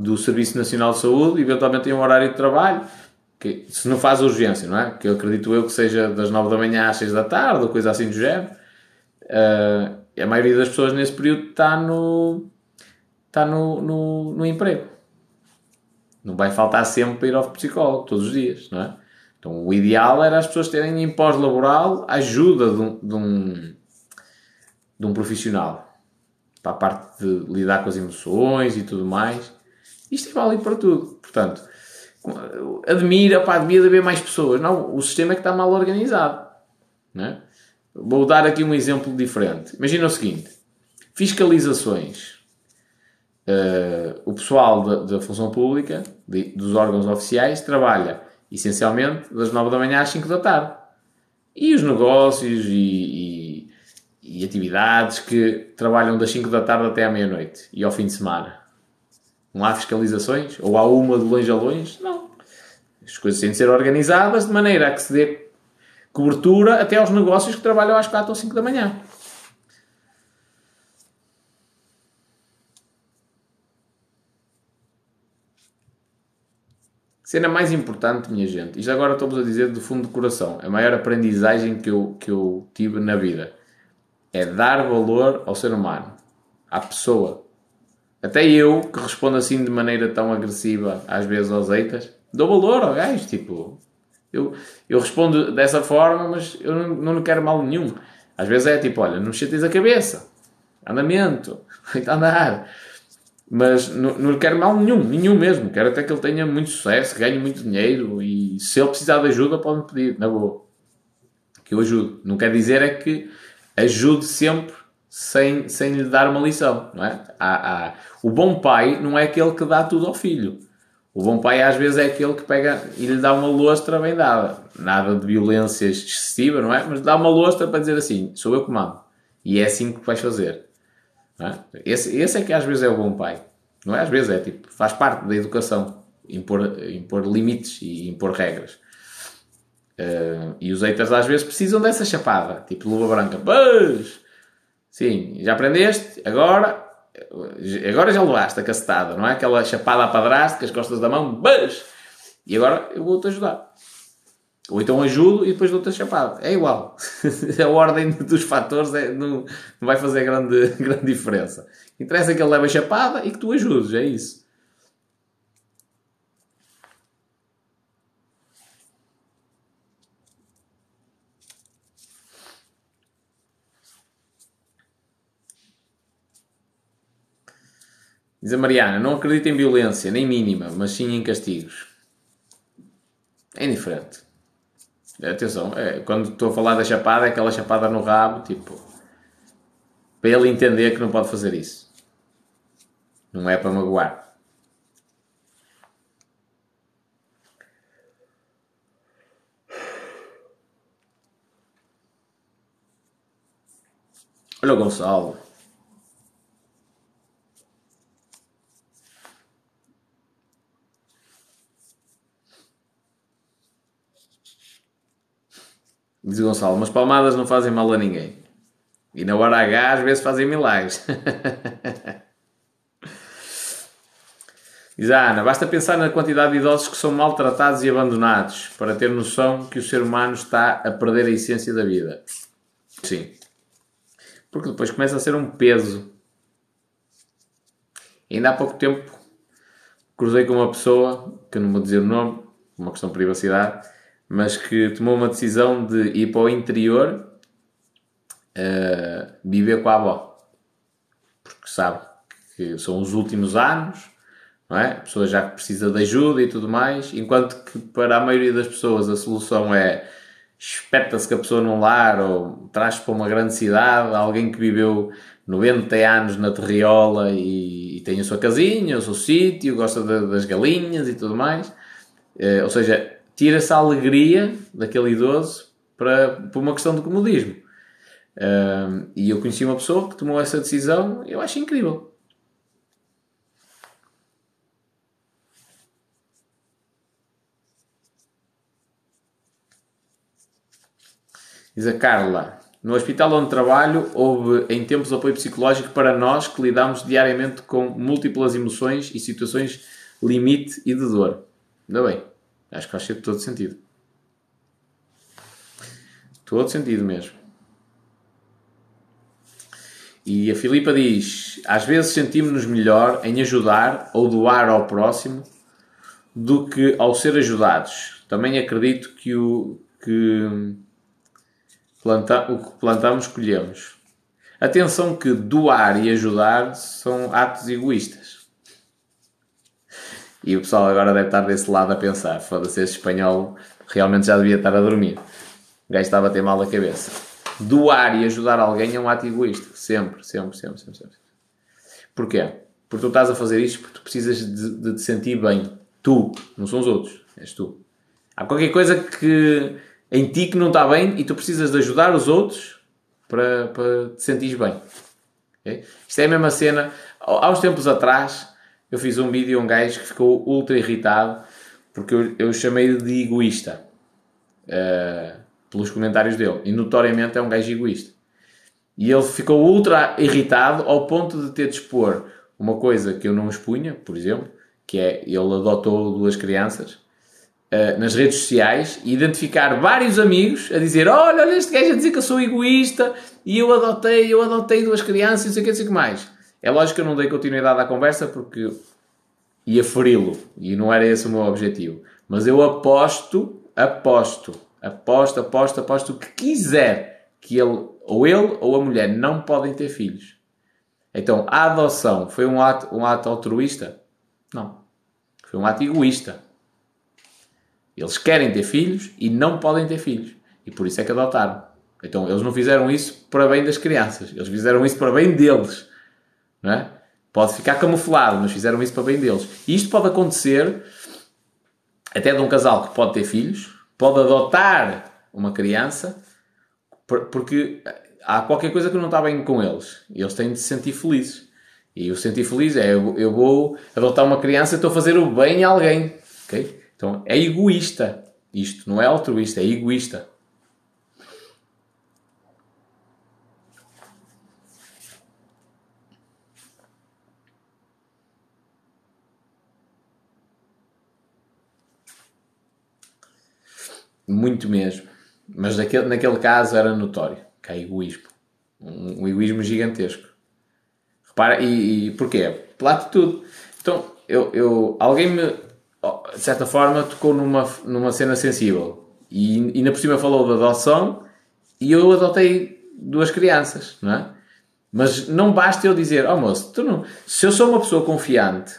do Serviço Nacional de Saúde, eventualmente tem um horário de trabalho, que se não faz urgência, não é? Que eu acredito eu que seja das 9 da manhã às 6 da tarde, ou coisa assim do género. Uh, a maioria das pessoas nesse período está no, está no, no, no, emprego. Não vai faltar sempre para ir ao psicólogo, todos os dias, não é? Então o ideal era as pessoas terem em pós-laboral ajuda de um, de um, de um profissional para a parte de lidar com as emoções e tudo mais. Isto é válido para tudo. Portanto, admira, pá, devia haver mais pessoas. Não, o sistema é que está mal organizado. Né? Vou dar aqui um exemplo diferente. Imagina o seguinte: fiscalizações. Uh, o pessoal da, da função pública, de, dos órgãos oficiais, trabalha essencialmente das 9 da manhã às 5 da tarde. E os negócios e, e, e atividades que trabalham das 5 da tarde até à meia-noite e ao fim de semana. Não há fiscalizações? Ou há uma de longe a longe? Não. As coisas têm de ser organizadas de maneira a que se dê cobertura até aos negócios que trabalham às 4 ou 5 da manhã. Cena mais importante, minha gente, isto agora estou-vos a dizer do fundo do coração, a maior aprendizagem que eu, que eu tive na vida é dar valor ao ser humano, à pessoa, até eu, que respondo assim de maneira tão agressiva, às vezes aos eitas, dou valor ao gajo, tipo... Eu, eu respondo dessa forma, mas eu não, não lhe quero mal nenhum. Às vezes é tipo, olha, não chateis a cabeça. Andamento. A andar. Mas não, não lhe quero mal nenhum, nenhum mesmo. Quero até que ele tenha muito sucesso, ganhe muito dinheiro e se ele precisar de ajuda pode-me pedir, na boa. Que eu ajudo. Não quer dizer é que ajude sempre sem, sem lhe dar uma lição, não é? Há, há... O bom pai não é aquele que dá tudo ao filho. O bom pai às vezes é aquele que pega e lhe dá uma lustra bem dada. Nada de violência excessiva, não é? Mas dá uma lustra para dizer assim, sou eu que mando. E é assim que vais fazer. É? Esse, esse é que às vezes é o bom pai. Não é às vezes, é tipo, faz parte da educação. Impor, impor limites e impor regras. Uh, e os haters às vezes precisam dessa chapada. Tipo, luva branca. Pois! Sim, já aprendeste? Agora agora já levaste a cacetada, não é? Aquela chapada a padrasto, com as costas da mão, beijo! E agora eu vou-te ajudar. Ou então ajudo e depois dou-te a chapada. É igual. a ordem dos fatores é, não, não vai fazer grande, grande diferença. Interessa que ele leve a chapada e que tu ajudes, é isso. Diz a Mariana, não acredito em violência, nem mínima, mas sim em castigos. É indiferente. Atenção, é, quando estou a falar da chapada, é aquela chapada no rabo, tipo, para ele entender que não pode fazer isso. Não é para magoar. Olha o Gonçalo. Diz Gonçalo, mas palmadas não fazem mal a ninguém. E na hora H às vezes fazem milagres. Diz a Ana, basta pensar na quantidade de idosos que são maltratados e abandonados para ter noção que o ser humano está a perder a essência da vida. Sim. Porque depois começa a ser um peso. ainda há pouco tempo cruzei com uma pessoa, que não vou dizer o nome, uma questão de privacidade, mas que tomou uma decisão de ir para o interior uh, viver com a avó. Porque sabe que são os últimos anos, não é? A pessoa já precisa de ajuda e tudo mais, enquanto que para a maioria das pessoas a solução é espeta-se que a pessoa num lar ou traz para uma grande cidade alguém que viveu 90 anos na terriola e, e tem a sua casinha, o seu sítio, gosta de, das galinhas e tudo mais. Uh, ou seja, tira-se a alegria daquele idoso para, por uma questão de comodismo. E eu conheci uma pessoa que tomou essa decisão e eu acho incrível. Diz a Carla. No hospital onde trabalho, houve em tempos apoio psicológico para nós que lidamos diariamente com múltiplas emoções e situações limite e de dor. Ainda bem. Acho que faz todo sentido. Todo sentido mesmo. E a Filipa diz: às vezes sentimos-nos melhor em ajudar ou doar ao próximo do que ao ser ajudados. Também acredito que o que, planta, o que plantamos, colhemos. Atenção que doar e ajudar são atos egoístas. E o pessoal agora deve estar desse lado a pensar: foda-se, esse espanhol realmente já devia estar a dormir. O gajo estava a ter mal da cabeça. Doar e ajudar alguém é um ato egoísta. Sempre, sempre, sempre, sempre. sempre. Porquê? Porque tu estás a fazer isto porque tu precisas de, de te sentir bem. Tu, não são os outros, és tu. Há qualquer coisa que em ti que não está bem e tu precisas de ajudar os outros para, para te sentir bem. Okay? Isto é a mesma cena. Há uns tempos atrás, eu fiz um vídeo a um gajo que ficou ultra irritado porque eu, eu chamei de egoísta uh, pelos comentários dele. E notoriamente é um gajo egoísta. E ele ficou ultra irritado ao ponto de ter de expor uma coisa que eu não expunha, por exemplo, que é ele adotou duas crianças uh, nas redes sociais e identificar vários amigos a dizer: Olha, olha este gajo a dizer que eu sou egoísta e eu adotei, eu adotei duas crianças e não sei o que, não sei o que mais. É lógico que eu não dei continuidade à conversa porque ia feri-lo e não era esse o meu objetivo. Mas eu aposto, aposto, aposto, aposto, aposto que quiser que ele, ou ele ou a mulher, não podem ter filhos. Então, a adoção foi um ato, um ato altruísta? Não. Foi um ato egoísta. Eles querem ter filhos e não podem ter filhos. E por isso é que adotaram. Então, eles não fizeram isso para bem das crianças. Eles fizeram isso para bem deles não é? Pode ficar camuflado, mas fizeram isso para bem deles. E isto pode acontecer até de um casal que pode ter filhos, pode adotar uma criança, porque há qualquer coisa que não está bem com eles. Eles têm de se sentir felizes. E o sentir feliz é eu, vou adotar uma criança e estou a fazer o bem a alguém. Okay? Então é egoísta. Isto não é altruísta, é egoísta. Muito mesmo. Mas naquele, naquele caso era notório que há egoísmo. Um, um egoísmo gigantesco. Repara, e, e porquê? Pela atitude. Então, eu, eu, alguém me, de certa forma, tocou numa, numa cena sensível. E ainda por cima falou da adoção e eu adotei duas crianças, não é? Mas não basta eu dizer, oh moço, tu não... se eu sou uma pessoa confiante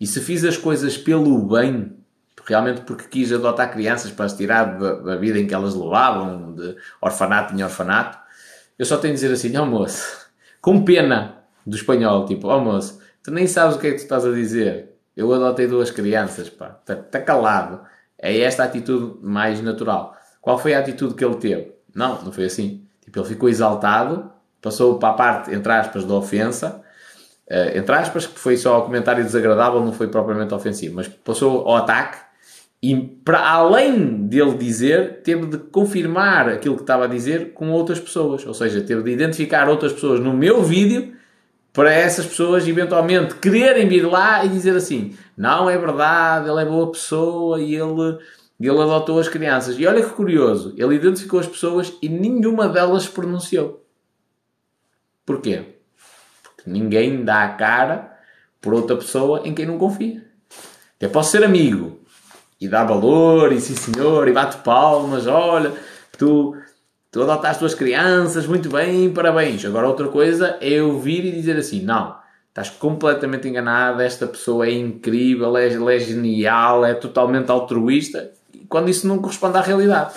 e se fiz as coisas pelo bem, realmente porque quis adotar crianças para as tirar da, da vida em que elas levavam, de orfanato em orfanato, eu só tenho de dizer assim, oh moço, com pena do espanhol, tipo, oh moço, tu nem sabes o que é que tu estás a dizer. Eu adotei duas crianças, pá, está tá calado. É esta a atitude mais natural. Qual foi a atitude que ele teve? Não, não foi assim. Tipo, ele ficou exaltado, passou para a parte, entre aspas, da ofensa, uh, entre aspas, que foi só o comentário desagradável, não foi propriamente ofensivo, mas passou ao ataque e para além dele dizer, teve de confirmar aquilo que estava a dizer com outras pessoas. Ou seja, teve de identificar outras pessoas no meu vídeo para essas pessoas eventualmente quererem vir lá e dizer assim: não é verdade, ele é boa pessoa e ele, ele adotou as crianças. E olha que curioso, ele identificou as pessoas e nenhuma delas pronunciou. Porquê? Porque ninguém dá a cara por outra pessoa em quem não confia. Até posso ser amigo, e dá valor, e sim senhor, e bate palmas, olha, tu, tu adotaste as tuas crianças, muito bem, parabéns. Agora outra coisa é eu vir e dizer assim, não, estás completamente enganado, esta pessoa é incrível, é, é genial, é totalmente altruísta, quando isso não corresponde à realidade.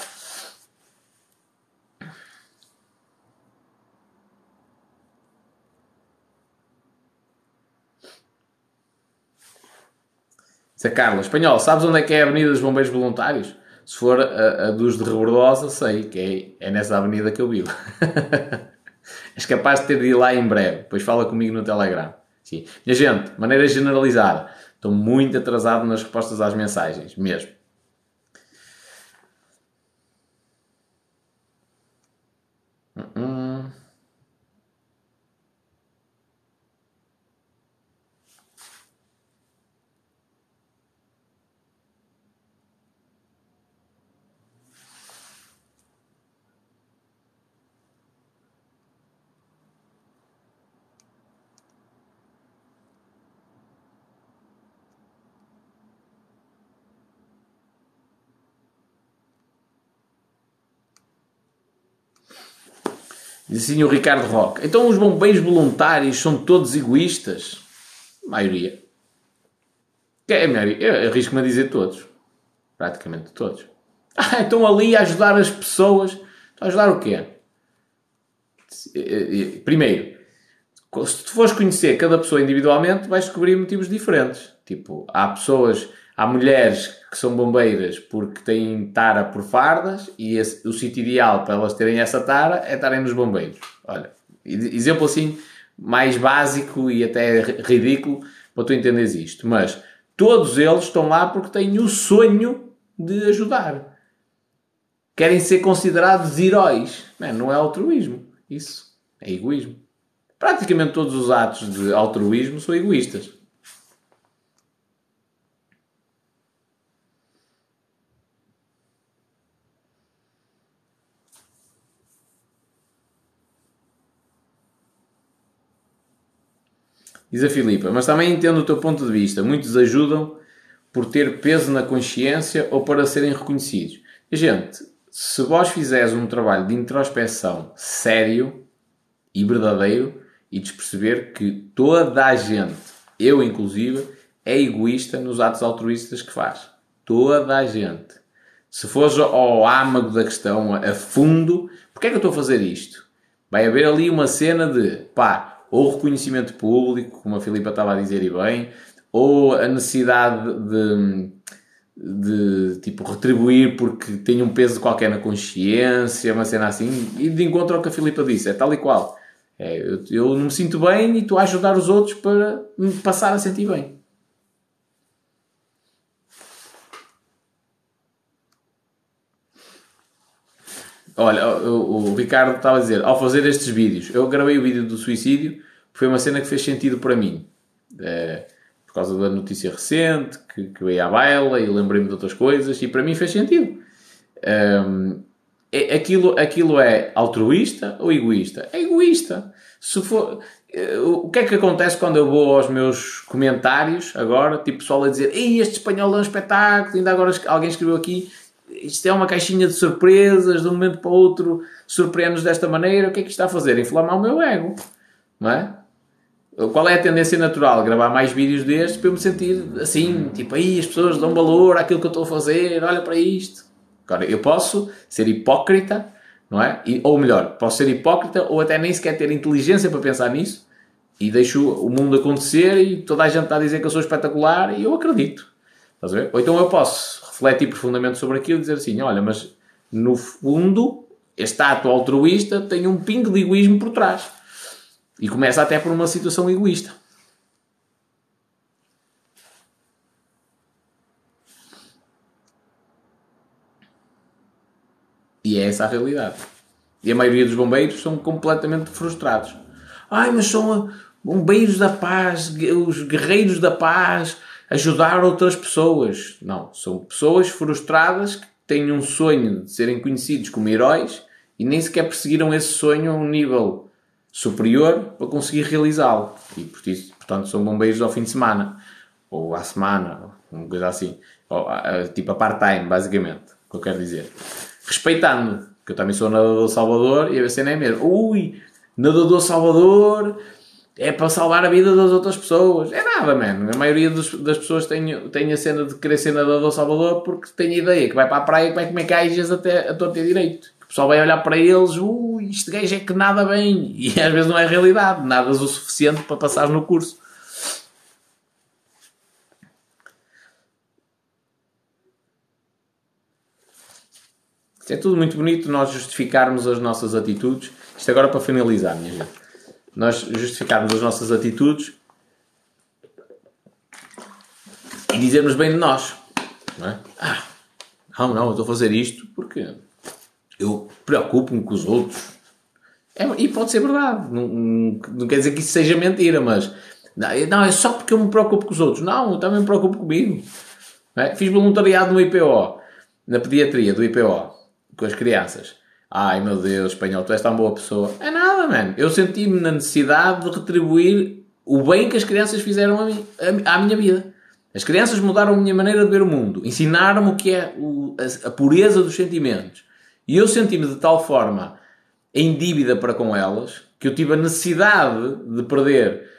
A Carla, espanhol, sabes onde é que é a Avenida dos Bombeiros Voluntários? Se for a, a dos de Rebordosa, sei que é, é nessa avenida que eu vivo. És capaz de ter de ir lá em breve. Depois fala comigo no Telegram. Sim. Minha gente, maneira generalizada, estou muito atrasado nas respostas às mensagens, mesmo. Diz assim o Ricardo Roque. Então os bombeiros voluntários são todos egoístas? A maioria. É. Eu arrisco-me a dizer todos. Praticamente todos. Ah, estão ali a ajudar as pessoas. Estão a ajudar o quê? Primeiro, se tu fores conhecer cada pessoa individualmente, vais descobrir motivos diferentes. Tipo, há pessoas Há mulheres que são bombeiras porque têm tara por fardas e esse, o sítio ideal para elas terem essa tara é estarem nos bombeiros. Olha, exemplo assim mais básico e até ridículo para tu entenderes isto. Mas todos eles estão lá porque têm o sonho de ajudar. Querem ser considerados heróis. Não, não é altruísmo. Isso é egoísmo. Praticamente todos os atos de altruísmo são egoístas. Diz a Filipa, mas também entendo o teu ponto de vista. Muitos ajudam por ter peso na consciência ou para serem reconhecidos. Gente, se vós fizeres um trabalho de introspeção sério e verdadeiro e de perceber que toda a gente, eu inclusive, é egoísta nos atos altruístas que faz. Toda a gente. Se fores ao âmago da questão, a fundo, porque é que eu estou a fazer isto? Vai haver ali uma cena de, pá, ou reconhecimento público, como a Filipa estava a dizer e bem, ou a necessidade de, de tipo retribuir porque tenho um peso qualquer na consciência, uma cena assim, e de encontro ao que a Filipa disse, é tal e qual. É, eu, eu não me sinto bem e estou a ajudar os outros para me passar a sentir bem. Olha, o, o Ricardo estava a dizer, ao fazer estes vídeos, eu gravei o vídeo do suicídio, foi uma cena que fez sentido para mim. É, por causa da notícia recente, que, que veio à baila e lembrei-me de outras coisas, e para mim fez sentido. Um, é, aquilo, aquilo é altruísta ou egoísta? É egoísta. Se for, eh, o que é que acontece quando eu vou aos meus comentários agora, tipo pessoal a dizer Ei, este espanhol é um espetáculo, ainda agora alguém escreveu aqui isto é uma caixinha de surpresas, de um momento para o outro surpreende-nos desta maneira, o que é que está a fazer? Inflamar o meu ego, não é? Qual é a tendência natural? Gravar mais vídeos destes para eu me sentir assim, tipo, aí as pessoas dão valor àquilo que eu estou a fazer, olha para isto. Agora, eu posso ser hipócrita, não é? E, ou melhor, posso ser hipócrita ou até nem sequer ter inteligência para pensar nisso e deixo o mundo acontecer e toda a gente está a dizer que eu sou espetacular e eu acredito. Ou então eu posso refletir profundamente sobre aquilo e dizer assim: olha, mas no fundo, este ato altruísta tem um pingo de egoísmo por trás. E começa até por uma situação egoísta. E é essa a realidade. E a maioria dos bombeiros são completamente frustrados. Ai, mas são bombeiros da paz, os guerreiros da paz, ajudar outras pessoas. Não, são pessoas frustradas que têm um sonho de serem conhecidos como heróis e nem sequer perseguiram esse sonho a um nível superior para conseguir realizá-lo. E por isso, portanto, são bombeiros ao fim de semana ou à semana, uma coisa assim, ou, tipo a part-time, basicamente, que eu quero dizer. Respeitando, que eu também sou nadador Salvador e a cena é mesmo, ui, nadador Salvador é para salvar a vida das outras pessoas. É nada, mano. A maioria dos, das pessoas tem, tem a cena de querer ser nadador Salvador porque tem a ideia que vai para a praia que vai comer caixas até a torta direito. O pessoal vai olhar para eles, uh, este gajo é que nada bem. E às vezes não é realidade. Nadas o suficiente para passar no curso. Isto é tudo muito bonito nós justificarmos as nossas atitudes. Isto agora para finalizar, minha gente nós justificarmos as nossas atitudes e dizermos bem de nós. Não é? Ah, não, não, eu estou a fazer isto porque eu preocupo-me com os outros. É, e pode ser verdade, não, não, quer dizer que isso seja mentira, mas não, é só porque eu me preocupo com os outros. Não, eu também me preocupo comigo. É? Fiz voluntariado no IPO, na pediatria do IPO, com as crianças. Ai meu Deus, espanhol, tu és tão boa pessoa. É nada, mano. Eu senti-me na necessidade de retribuir o bem que as crianças fizeram a mim, a, à minha vida. As crianças mudaram a minha maneira de ver o mundo, ensinaram-me o que é o, a, a, pureza dos sentimentos. E eu senti-me de tal forma em dívida para com elas que eu tive a necessidade de perder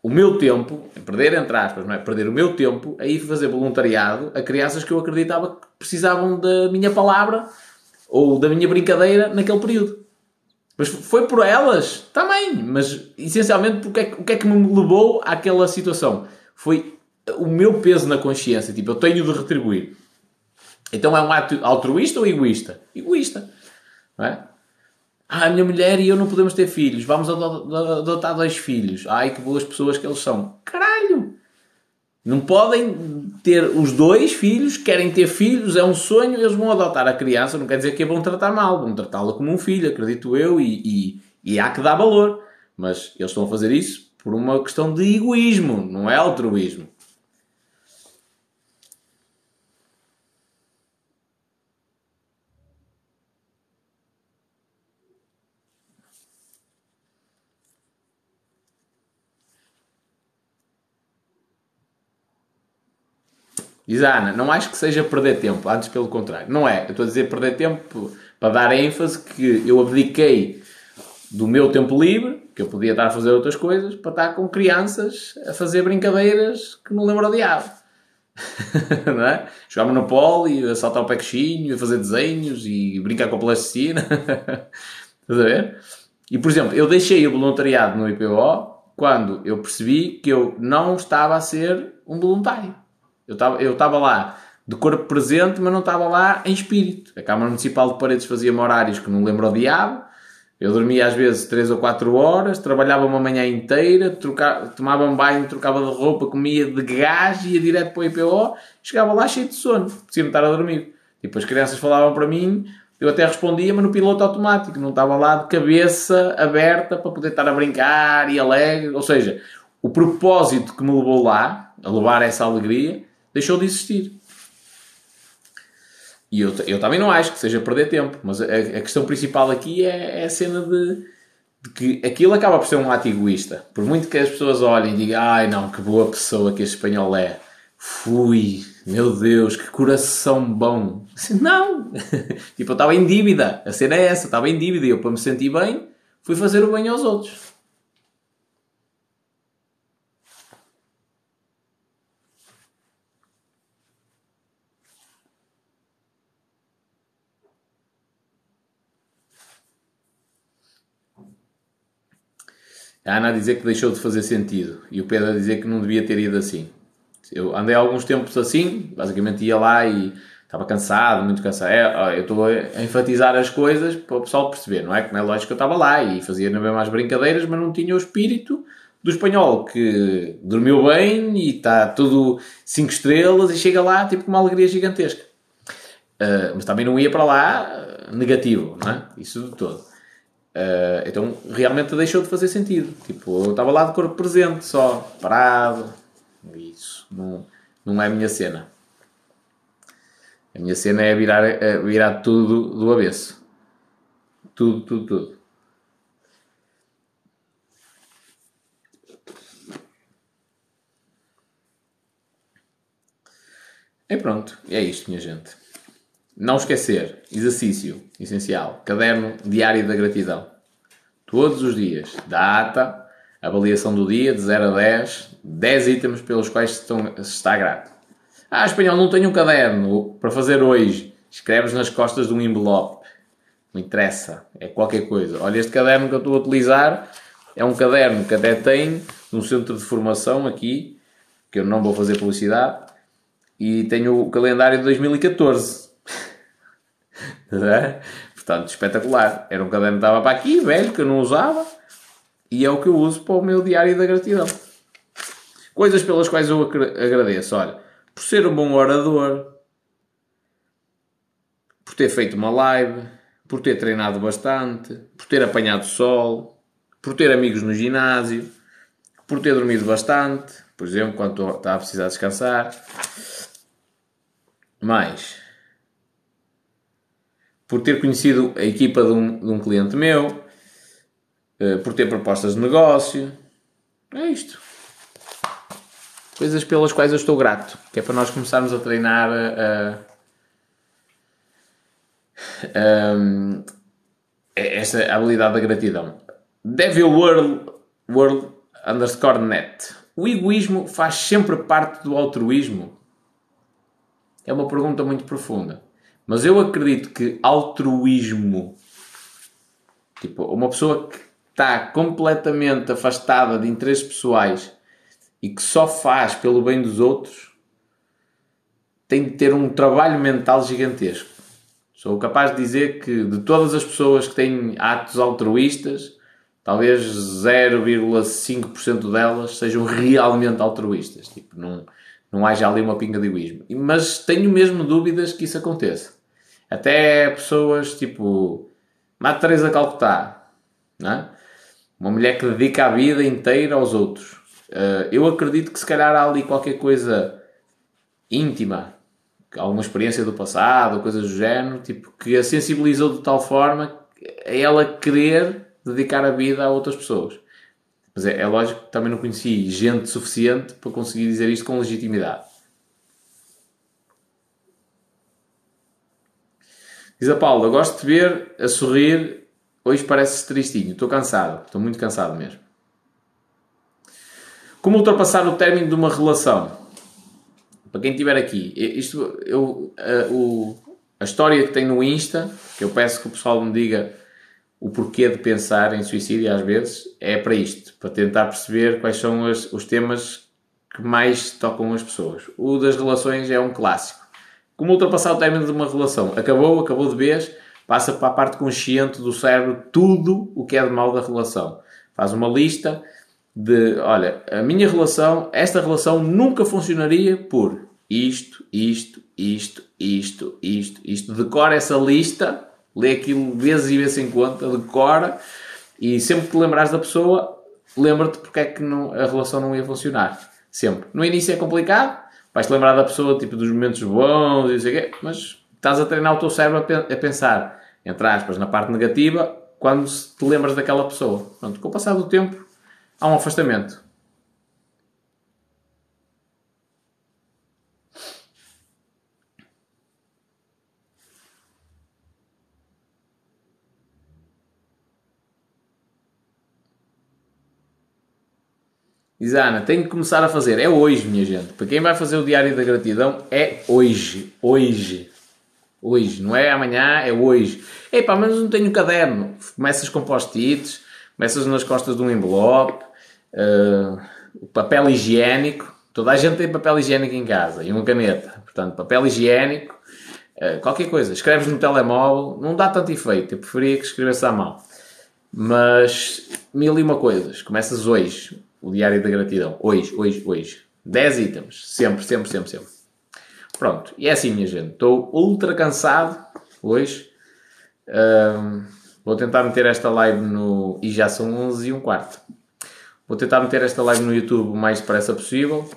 o meu tempo, perder entre aspas, não é? Perder o meu tempo a ir fazer voluntariado a crianças que eu acreditava que precisavam da minha palavra ou da minha brincadeira naquele período. Mas foi por elas também, mas essencialmente porque é, o que é que me levou àquela situação? Foi o meu peso na consciência, tipo, eu tenho de retribuir. Então é um ato altruísta ou egoísta? Egoísta. Não é? Ah, a minha mulher e eu não podemos ter filhos, vamos adotar dois filhos. Ai, que boas pessoas que eles são. Caralho! Não podem ter os dois filhos, querem ter filhos, é um sonho, eles vão adotar a criança, não quer dizer que a vão tratar mal, vão tratá-la como um filho, acredito eu, e, e, e há que dar valor. Mas eles estão a fazer isso por uma questão de egoísmo, não é altruísmo. Diz a Ana, não acho que seja perder tempo, antes pelo contrário. Não é, eu estou a dizer perder tempo para dar ênfase que eu abdiquei do meu tempo livre, que eu podia estar a fazer outras coisas, para estar com crianças a fazer brincadeiras que não lembro o diabo. não é? Jogar Monopólio, a saltar o pequinho, a fazer desenhos e brincar com a plasticina. Estás a ver? E, por exemplo, eu deixei o voluntariado no IPO quando eu percebi que eu não estava a ser um voluntário. Eu estava eu lá de corpo presente, mas não estava lá em espírito. A Câmara Municipal de Paredes fazia-me horários que não lembro ao diabo. Eu dormia às vezes 3 ou 4 horas, trabalhava uma manhã inteira, trocava, tomava um banho, trocava de roupa, comia de gás, ia direto para o IPO, chegava lá cheio de sono, precisava estar a dormir. E depois as crianças falavam para mim, eu até respondia, mas no piloto automático, não estava lá de cabeça aberta para poder estar a brincar e alegre. Ou seja, o propósito que me levou lá, a levar essa alegria, deixou de existir. E eu, eu também não acho que seja perder tempo, mas a, a questão principal aqui é, é a cena de, de, que aquilo acaba por ser um ato egoísta. Por muito que as pessoas olhem e digam, ai não, que boa pessoa que este espanhol é. Fui, meu Deus, que coração bom. Não! tipo, eu estava em dívida. A cena é essa, estava em dívida. E eu, para me sentir bem, fui fazer o bem aos outros. A Ana a dizer que deixou de fazer sentido e o Pedro a dizer que não devia ter ido assim. Eu andei alguns tempos assim, basicamente ia lá e estava cansado, muito cansado. É, eu estou a enfatizar as coisas para o pessoal perceber, não é? Não é lógico que eu estava lá e fazia na as brincadeiras, mas não tinha o espírito do espanhol que dormiu bem e está tudo 5 estrelas e chega lá tipo com uma alegria gigantesca. Uh, mas também não ia para lá negativo, não é? Isso de todo. Uh, então realmente deixou de fazer sentido. Tipo, eu estava lá de corpo presente, só parado. Isso não, não é a minha cena. A minha cena é virar, é virar tudo do avesso. Tudo, tudo, tudo. E pronto, é isto, minha gente. Não esquecer, exercício essencial, caderno diário da gratidão. Todos os dias, data, avaliação do dia de 0 a 10, 10 itens pelos quais se, estão, se está grato. Ah, espanhol, não tenho um caderno para fazer hoje. Escreves nas costas de um envelope. Não interessa, é qualquer coisa. Olha, este caderno que eu estou a utilizar é um caderno que até tem um centro de formação aqui, que eu não vou fazer publicidade, e tenho o calendário de 2014 é? Portanto, espetacular. Era um caderno que estava para aqui, velho, que eu não usava. E é o que eu uso para o meu diário da gratidão. Coisas pelas quais eu agradeço. Olha, por ser um bom orador, por ter feito uma live, por ter treinado bastante, por ter apanhado sol, por ter amigos no ginásio, por ter dormido bastante, por exemplo, quando está a precisar descansar. Mais, por ter conhecido a equipa de um, de um cliente meu, uh, por ter propostas de negócio. É isto. Coisas pelas quais eu estou grato, que é para nós começarmos a treinar a, a, a, esta habilidade da gratidão. Devil World, World underscore net. O egoísmo faz sempre parte do altruísmo? É uma pergunta muito profunda. Mas eu acredito que altruísmo, tipo, uma pessoa que está completamente afastada de interesses pessoais e que só faz pelo bem dos outros, tem de ter um trabalho mental gigantesco. Sou capaz de dizer que de todas as pessoas que têm atos altruístas, talvez 0,5% delas sejam realmente altruístas. Tipo, não, não haja ali uma pinga de egoísmo. Mas tenho mesmo dúvidas que isso aconteça. Até pessoas tipo Madre Teresa Calcutá, é? uma mulher que dedica a vida inteira aos outros. Uh, eu acredito que se calhar há ali qualquer coisa íntima, alguma experiência do passado, coisas do género, tipo, que a sensibilizou de tal forma a ela querer dedicar a vida a outras pessoas. Mas é, é lógico que também não conheci gente suficiente para conseguir dizer isto com legitimidade. Diz a Paula, gosto de ver a sorrir, hoje parece tristinho, estou cansado, estou muito cansado mesmo. Como ultrapassar o término de uma relação? Para quem estiver aqui, isto, eu, a, o, a história que tem no Insta, que eu peço que o pessoal me diga o porquê de pensar em suicídio às vezes, é para isto, para tentar perceber quais são os temas que mais tocam as pessoas. O das relações é um clássico. Como ultrapassar o término de uma relação? Acabou, acabou de vez, passa para a parte consciente do cérebro tudo o que é de mal da relação. Faz uma lista de, olha, a minha relação, esta relação nunca funcionaria por isto, isto, isto, isto, isto, isto. Decora essa lista, lê aquilo vezes e vezes em conta, decora e sempre que te lembrares da pessoa, lembra-te porque é que não, a relação não ia funcionar. Sempre. No início é complicado, vais-te lembrar da pessoa, tipo, dos momentos bons e sei quê, mas estás a treinar o teu cérebro a pensar, entre aspas, na parte negativa, quando te lembras daquela pessoa. Pronto, com o passar do tempo, há um afastamento. Diz Ana, tenho que começar a fazer. É hoje, minha gente. Para quem vai fazer o Diário da Gratidão, é hoje. Hoje. Hoje. Não é amanhã, é hoje. Epá, mas não tenho caderno. Começas com post-its, começas nas costas de um envelope, uh, papel higiênico. Toda a gente tem papel higiênico em casa e uma caneta. Portanto, papel higiênico, uh, qualquer coisa. Escreves no telemóvel, não dá tanto efeito. Eu preferia que escrevesse à mão. Mas mil e uma coisas. Começas hoje o diário da gratidão. Hoje, hoje, hoje. 10 itens. Sempre, sempre, sempre, sempre. Pronto. E é assim, minha gente. Estou ultra cansado hoje. Um, vou tentar meter esta live no... E já são 11 e um quarto. Vou tentar meter esta live no YouTube o mais depressa possível.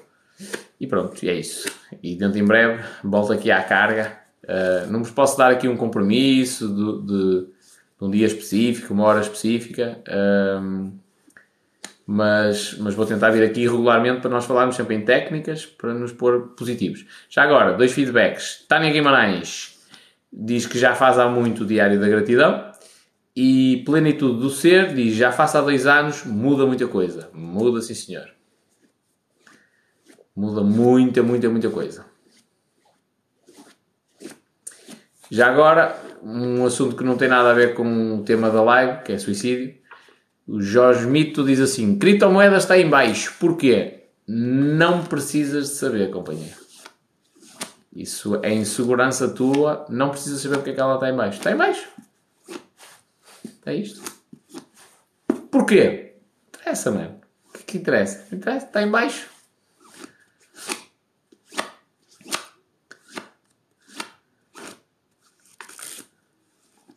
E pronto, e é isso. E dentro em breve volto aqui à carga. Uh, não vos posso dar aqui um compromisso de, de, de, um dia específico, uma hora específica mas, mas vou tentar vir aqui regularmente para nós falarmos sempre em técnicas para nos pôr positivos. Já agora, dois feedbacks. Tânia Guimarães diz que já faz há muito o Diário da Gratidão e Plenitude do Ser diz já faço há dois anos, muda muita coisa. Muda, sim senhor. Muda muita, muita, muita coisa. Já agora, um assunto que não tem nada a ver com o tema da live, que é suicídio. O Jorge Mito diz assim: criptomoeda está em baixo. Porquê? Não precisas de saber, companheiro. Isso é insegurança tua. Não precisas saber porque é que ela está em baixo. Está em baixo. É isto. Porquê? Interessa, mano. O que, é que interessa? Interessa. Está em baixo.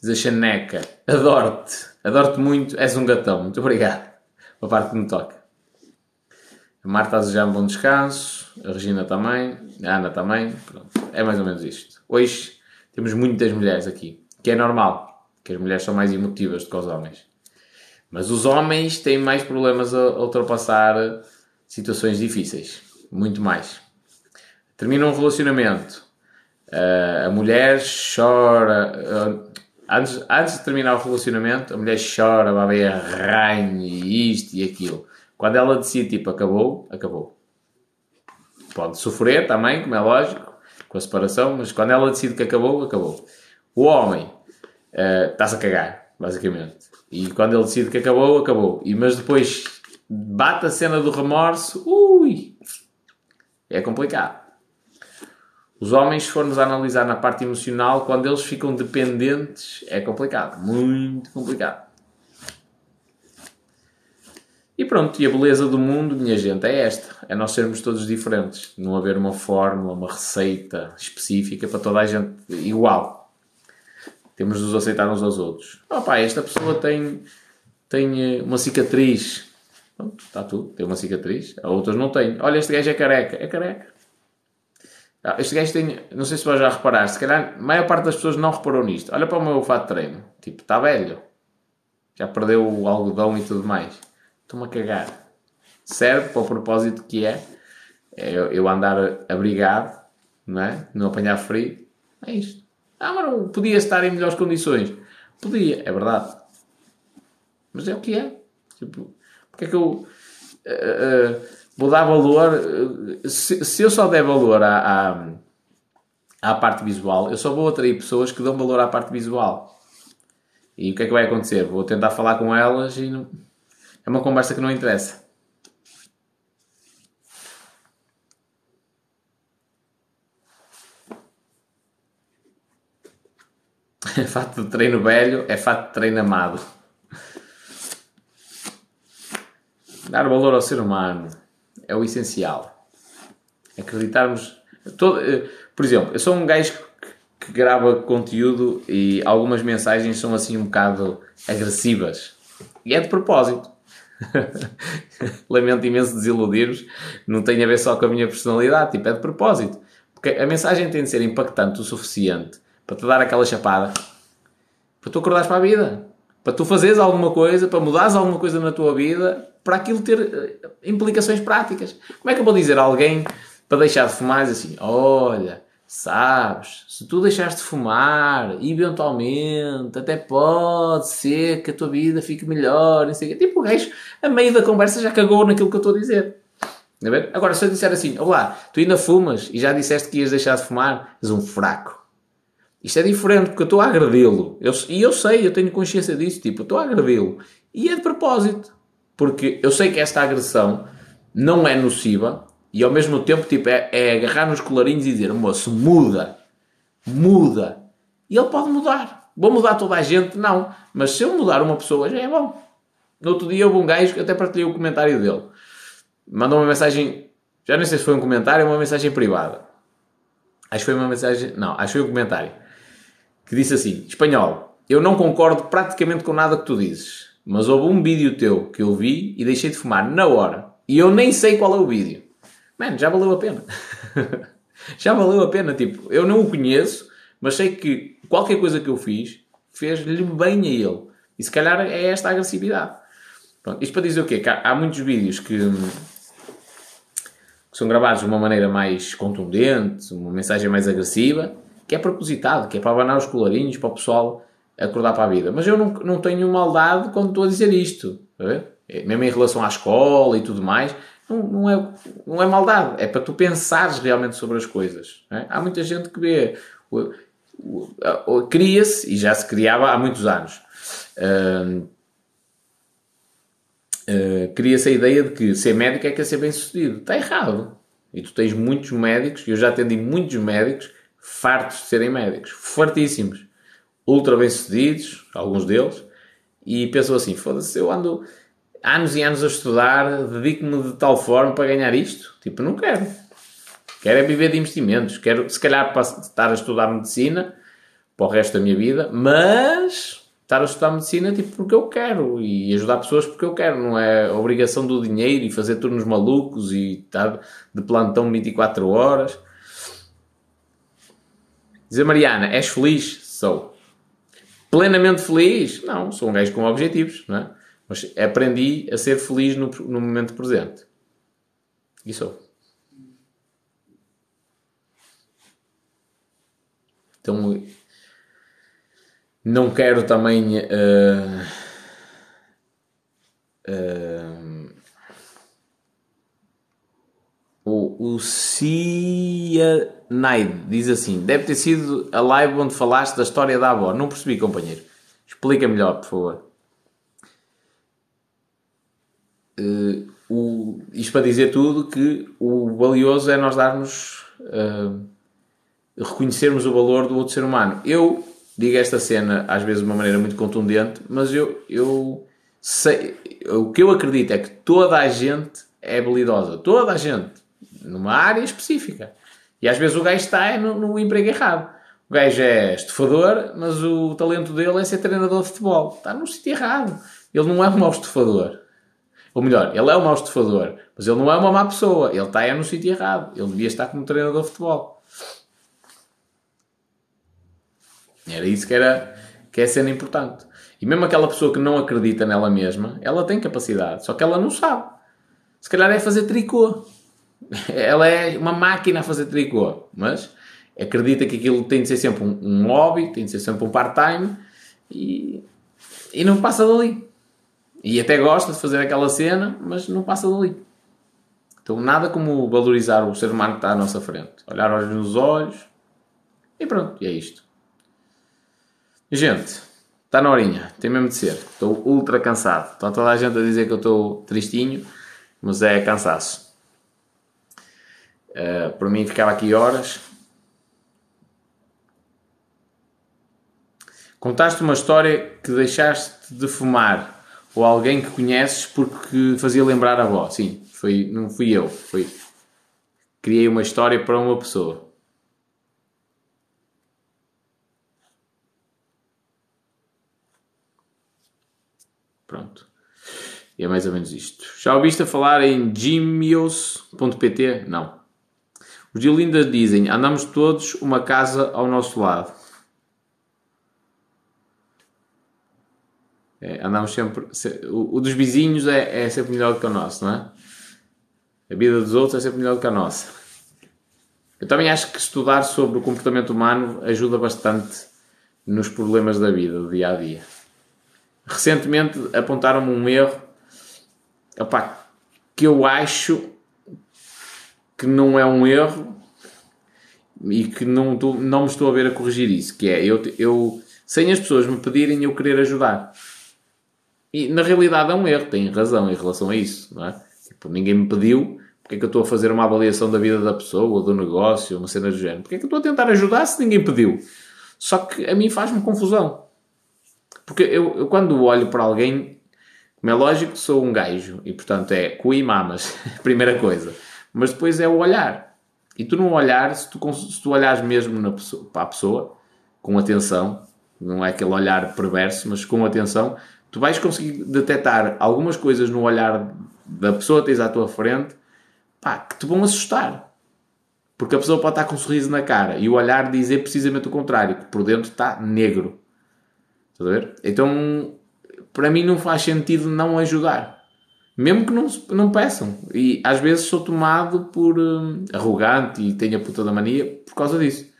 Diz a. Adoro-te. Adoro-te muito, és um gatão. Muito obrigado. A parte que me toca. A Marta desejar um bom descanso. A Regina também. A Ana também. Pronto. É mais ou menos isto. Hoje temos muitas mulheres aqui. Que é normal. Que as mulheres são mais emotivas do que os homens. Mas os homens têm mais problemas a ultrapassar situações difíceis. Muito mais. Termina um relacionamento. Uh, a mulher chora. Antes, antes de terminar o relacionamento, a mulher chora, vai ver arranho e isto e aquilo. Quando ela decide, tipo, acabou, acabou. Pode sofrer também, como é lógico, com a separação, mas quando ela decide que acabou, acabou. O homem está-se a cagar, basicamente. E quando ele decide que acabou, acabou. E, mas depois bate a cena do remorso, ui, é complicado. Os homens, se formos analisar na parte emocional, quando eles ficam dependentes, é complicado. Muito complicado. E pronto, e a beleza do mundo, minha gente, é esta. É nós sermos todos diferentes. Não haver uma fórmula, uma receita específica para toda a gente igual. Temos de nos aceitar uns aos outros. Oh, pá, esta pessoa tem, tem eh, uma cicatriz. Pronto, está tudo. Tem uma cicatriz. A outras não têm. Olha, este gajo é careca. É careca. Ah, este gajo tem, não sei se vais já reparar, se calhar a maior parte das pessoas não reparou nisto. Olha para o meu fato de treino, tipo, está velho, já perdeu o algodão e tudo mais. Estou-me a cagar. Serve para o propósito que é, é eu andar abrigado, não é? Não apanhar frio. É isto. Ah, mas podia estar em melhores condições. Podia, é verdade. Mas é o que é. Tipo, porque é que eu. Uh, uh, vou dar valor. Se, se eu só der valor à, à, à, parte visual, eu só vou atrair pessoas que dão valor à parte visual. E o que é que vai acontecer? Vou tentar falar com elas e não... é uma conversa que não interessa. fato de treino velho é fato de treino amado. Dar valor ao ser humano é o essencial. Acreditarmos. Todo, eh, por exemplo, eu sou um gajo que, que grava conteúdo e algumas mensagens são assim um bocado agressivas. E é de propósito. Lamento imenso desiludir-vos. Não tem a ver só com a minha personalidade, tipo, é de propósito. Porque a mensagem tem de ser impactante o suficiente para te dar aquela chapada, para tu acordares para a vida, para tu fazeres alguma coisa, para mudares alguma coisa na tua vida, para aquilo ter eh, implicações práticas. Como é que eu vou dizer a alguém para deixar de fumar assim, olha, sabes, se tu deixares de fumar, eventualmente, até pode ser que a tua vida fique melhor, não sei o quê. Tipo, o gajo, a meio da conversa já cagou naquilo que eu estou a dizer. Agora, se eu disser assim, olá, tu ainda fumas e já disseste que ias deixar de fumar, és um fraco. Isto é diferente, porque eu estou a agredi-lo. e eu sei, eu tenho consciência disso, tipo, eu estou a agredi-lo. E é de propósito. Porque eu sei que esta agressão não é nociva e ao mesmo tempo, tipo, é, é agarrar nos colarinhos e dizer, moço, muda. Muda. E ele pode mudar. Vou mudar toda a gente? Não. Mas se eu mudar uma pessoa, já é bom. No outro dia houve um gajo que até partilhei o comentário dele. Mandou uma mensagem, já não sei se foi um comentário ou uma mensagem privada. Acho que foi uma mensagem, não, acho que foi um comentário que disse assim: Espanhol, eu não concordo praticamente com nada que tu dizes, mas houve um vídeo teu que eu vi e deixei de fumar na hora e eu nem sei qual é o vídeo. Mano, já valeu a pena. já valeu a pena. Tipo, eu não o conheço, mas sei que qualquer coisa que eu fiz fez-lhe bem a ele. E se calhar é esta agressividade. Pronto, isto para dizer o quê? Que há, há muitos vídeos que, que são gravados de uma maneira mais contundente, uma mensagem mais agressiva, que é propositado, que é para abanar os colarinhos, para o pessoal acordar para a vida. Mas eu não, não tenho maldade quando estou a dizer isto. É, mesmo em relação à escola e tudo mais, não, não, é, não é maldade. É para tu pensares realmente sobre as coisas. É? Há muita gente que vê. Cria-se, e já se criava há muitos anos, uh, uh, cria-se a ideia de que ser médico é que é ser bem sucedido. Está errado. E tu tens muitos médicos, eu já atendi muitos médicos fartos de serem médicos, fartíssimos, ultra bem-sucedidos, alguns deles, e pensam assim: foda-se, eu ando anos e anos a estudar, dedico-me de tal forma para ganhar isto? Tipo, não quero. Quero é viver de investimentos, quero, se calhar, estar a estudar medicina para o resto da minha vida, mas estar a estudar medicina tipo porque eu quero e ajudar pessoas porque eu quero, não é obrigação do dinheiro e fazer turnos malucos e estar de plantão 24 horas. Dizer Mariana, és feliz? Sou. Plenamente feliz? Não, sou um gajo com objetivos, não é? Mas aprendi a ser feliz no, no momento presente. E sou. Então, não quero também. Uh, uh, o, o Cia Naide diz assim: Deve ter sido a live onde falaste da história da avó. Não percebi, companheiro. Explica melhor, por favor. Uh, o, isto para dizer tudo que o valioso é nós darmos. Uh, reconhecermos o valor do outro ser humano. Eu digo esta cena às vezes de uma maneira muito contundente, mas eu, eu sei. O que eu acredito é que toda a gente é habilidosa. Toda a gente. Numa área específica. E às vezes o gajo está é no, no emprego errado. O gajo é estufador, mas o talento dele é ser treinador de futebol. Está no sítio errado. Ele não é um mau estufador. Ou melhor, ele é um mau estufador, mas ele não é uma má pessoa. Ele está é no sítio errado. Ele devia estar como treinador de futebol. Era isso que era que é cena importante. E mesmo aquela pessoa que não acredita nela mesma, ela tem capacidade, só que ela não sabe. Se calhar é fazer tricô. ela é uma máquina a fazer tricô, mas acredita que aquilo tem de ser sempre um, um hobby, tem de ser sempre um part-time e, e não passa dali. E até gosta de fazer aquela cena, mas não passa dali. Então, nada como valorizar o ser humano que está à nossa frente. Olhar olhos nos olhos e pronto, e é isto. Gente, está na horinha, tem mesmo de ser. Estou ultra cansado. Está toda a gente a dizer que eu estou tristinho, mas é cansaço. Uh, por mim ficava aqui horas. Contaste uma história que deixaste de fumar ou alguém que conheces porque fazia lembrar a avó. Sim, foi, não fui eu. Foi, criei uma história para uma pessoa. Pronto. E é mais ou menos isto. Já ouviste a falar em gimios.pt? Não. Os Dilinda dizem: andamos todos uma casa ao nosso lado. É, andamos sempre. O, o dos vizinhos é, é, sempre melhor do que o nosso, não é? A vida dos outros é sempre melhor do que a nossa. Eu também acho que estudar sobre o comportamento humano ajuda bastante nos problemas da vida, do dia a dia. Recentemente apontaram-me um erro que eu acho que não é um erro e que não, não me estou a ver a corrigir isso, que é eu, eu sem as pessoas me pedirem eu querer ajudar. E na realidade é um erro, tem razão em relação a isso, não é? Tipo, ninguém me pediu, porque é que eu estou a fazer uma avaliação da vida da pessoa, do negócio, uma cena do género? Porque é que eu estou a tentar ajudar se ninguém pediu? Só que a mim faz-me confusão. Porque eu, eu, quando olho para alguém, como é lógico, sou um gajo, e portanto é cu e mamas, primeira coisa. Mas depois é o olhar. E tu no olhar, se tu, se tu olhares mesmo na pessoa, para a pessoa, com atenção, não é aquele olhar perverso, mas com atenção, tu vais conseguir detectar algumas coisas no olhar da pessoa que tens à tua frente pá, que te vão assustar. Porque a pessoa pode estar com um sorriso na cara e o olhar dizer precisamente o contrário, que por dentro está negro. Estás a ver? Então, para mim não faz sentido não ajudar. Mesmo que não, não peçam. E às vezes sou tomado por hum, arrogante e tenho a puta da mania por causa disso.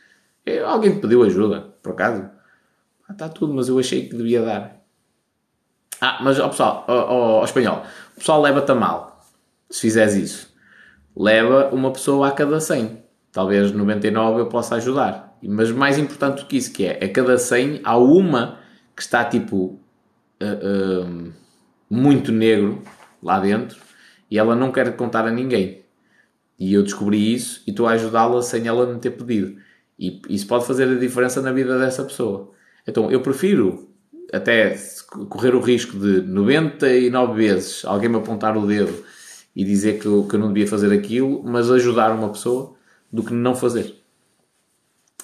Eu, alguém te pediu ajuda, por acaso? Ah, está tudo, mas eu achei que devia dar. Ah, mas ó, pessoal, ó, espanhol, o pessoal leva-te a mal se fizeres isso. Leva uma pessoa a cada 100. Talvez 99 eu possa ajudar. Mas mais importante do que isso, que é a cada 100 há uma que está tipo uh, uh, muito negro lá dentro e ela não quer contar a ninguém. E eu descobri isso e estou a ajudá-la sem ela me ter pedido. E isso pode fazer a diferença na vida dessa pessoa. Então eu prefiro até correr o risco de 99 vezes alguém me apontar o dedo e dizer que eu, que eu não devia fazer aquilo, mas ajudar uma pessoa do que não fazer.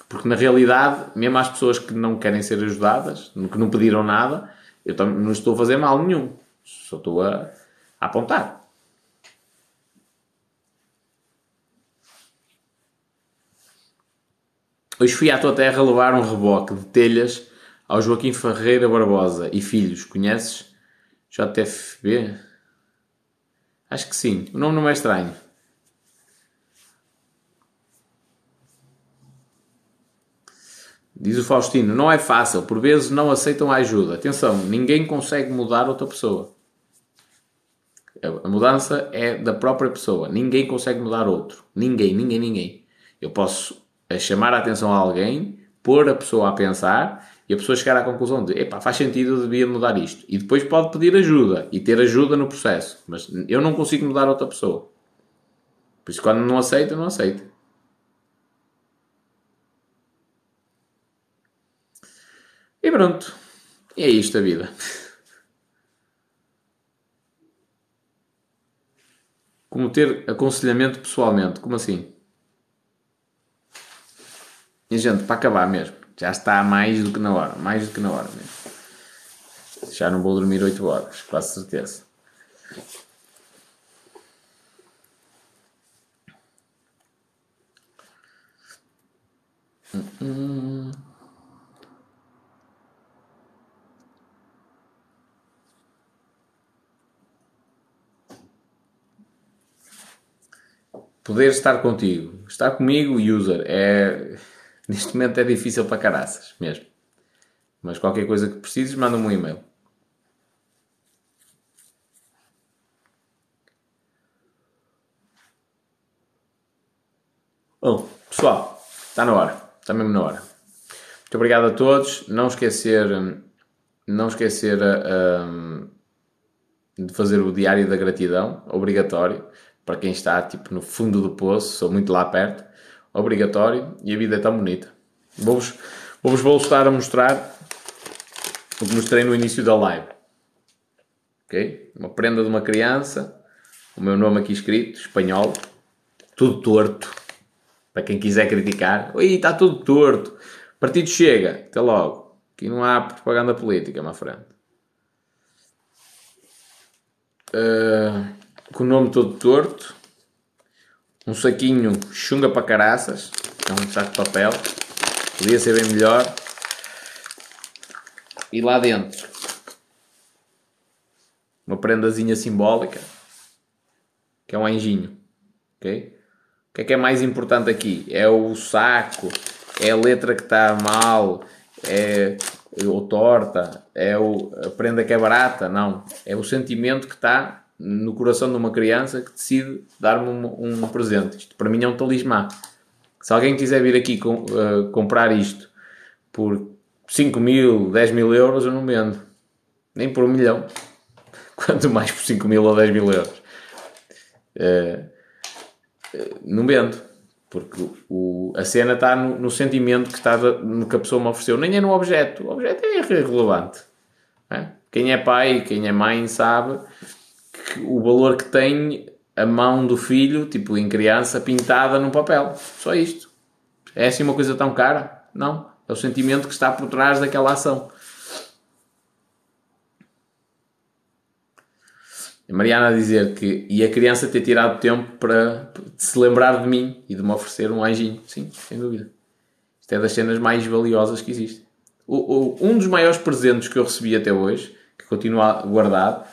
Porque na realidade, mesmo as pessoas que não querem ser ajudadas, que não pediram nada, eu não estou a fazer mal nenhum. Só estou a, apontar. Hoje fui à tua terra levar um reboque de telhas ao Joaquim Ferreira Barbosa e filhos, conheces? JFB? Acho que sim, o nome não é estranho. Diz o Faustino, não é fácil, por vezes não aceitam a ajuda. Atenção, ninguém consegue mudar outra pessoa. A mudança é da própria pessoa. Ninguém consegue mudar outro. Ninguém, ninguém, ninguém. Eu posso chamar a atenção a alguém, pôr a pessoa a pensar e a pessoa chegar à conclusão de epá, faz sentido, eu devia mudar isto. E depois pode pedir ajuda e ter ajuda no processo. Mas eu não consigo mudar outra pessoa. Por isso, quando não aceita, não aceita. E pronto. E é isto a vida. Como ter aconselhamento pessoalmente. Como assim? E gente, para acabar mesmo. Já está mais do que na hora. Mais do que na hora mesmo. Já não vou dormir 8 horas, quase certeza. Poder estar contigo. Estar comigo, user, é Neste momento é difícil para caraças, mesmo. Mas qualquer coisa que precises, manda-me um e-mail. Bom, pessoal, está na hora. Está mesmo na hora. Muito obrigado a todos. Não esquecer, não esquecer um, de fazer o diário da gratidão, obrigatório, para quem está tipo no fundo do poço, sou muito lá perto obrigatório e a vida é tão bonita. Vou-vos vou voltar a mostrar o que mostrei no início da live. Ok? Uma prenda de uma criança, o meu nome aqui escrito, espanhol, tudo torto. Para quem quiser criticar, oi, está tudo torto. Partido chega, até logo. Aqui não há propaganda política, minha frente. Uh, com o nome todo torto. Um saquinho chunga para caraças. É um saco de papel. Podia ser bem melhor. E lá dentro, uma prendazinha simbólica, que é um anjinho. Ok? O que é que é mais importante aqui? É o saco, é a letra que está mal, é ou torta, é o, a prenda que é barata? Não. É o sentimento que está no coração de uma criança que decide dar-me um, um, presente. Isto para mim é um talismã. Se alguém quiser vir aqui com, uh, comprar isto por 5 mil, 10 mil euros, eu não vendo. Nem por um milhão. Quanto mais por 5 mil ou 10 mil euros. Uh, uh, não vendo. Porque o, a cena está no, no, sentimento que, está no que a pessoa me ofereceu. Nem é no objeto. O objeto é irrelevante. É? Quem é pai, quem é mãe sabe que o valor que tem a mão do filho, tipo em criança, pintada no papel. Só isto. É assim uma coisa tão cara? Não. É o sentimento que está por trás daquela ação. A Mariana a dizer que e a criança ter tirado tempo para se lembrar de mim e de me oferecer um anjinho. Sim, sem dúvida. Isto é das cenas mais valiosas que existe. O, o, um dos maiores presentes que eu recebi até hoje, que continua guardado,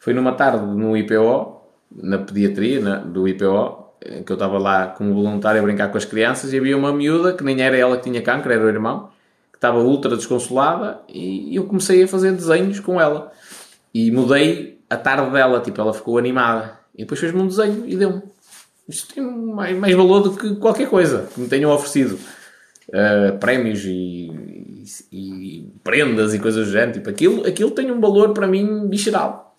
foi numa tarde no IPO, na pediatria na, do IPO, que eu estava lá como voluntário a brincar com as crianças e havia uma miúda, que nem era ela que tinha cancro, era o irmão, que estava ultra desconsolada e eu comecei a fazer desenhos com ela. E mudei a tarde dela, tipo, ela ficou animada. E depois fez-me um desenho e deu-me. Isto tem mais, mais valor do que qualquer coisa que me tenham oferecido. Uh, prémios e, e, e, prendas e coisas do género. Tipo, aquilo, aquilo tem um valor para mim visceral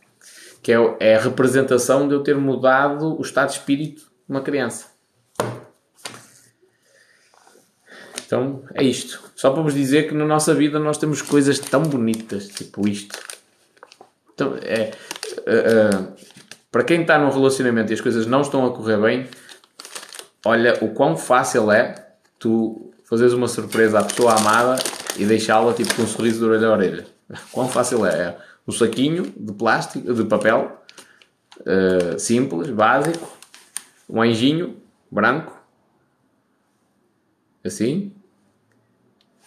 que é, é a representação de eu ter mudado o estado de espírito de uma criança. Então é isto. Só para vos dizer que na nossa vida nós temos coisas tão bonitas, tipo isto. Então, é, uh, uh, para quem está num relacionamento e as coisas não estão a correr bem, olha o quão fácil é tu fazeres uma surpresa à pessoa amada e deixá-la tipo com um sorriso de orelha a orelha. Quão fácil é. Um saquinho de plástico, de papel, uh, simples, básico, um anjinho branco, assim,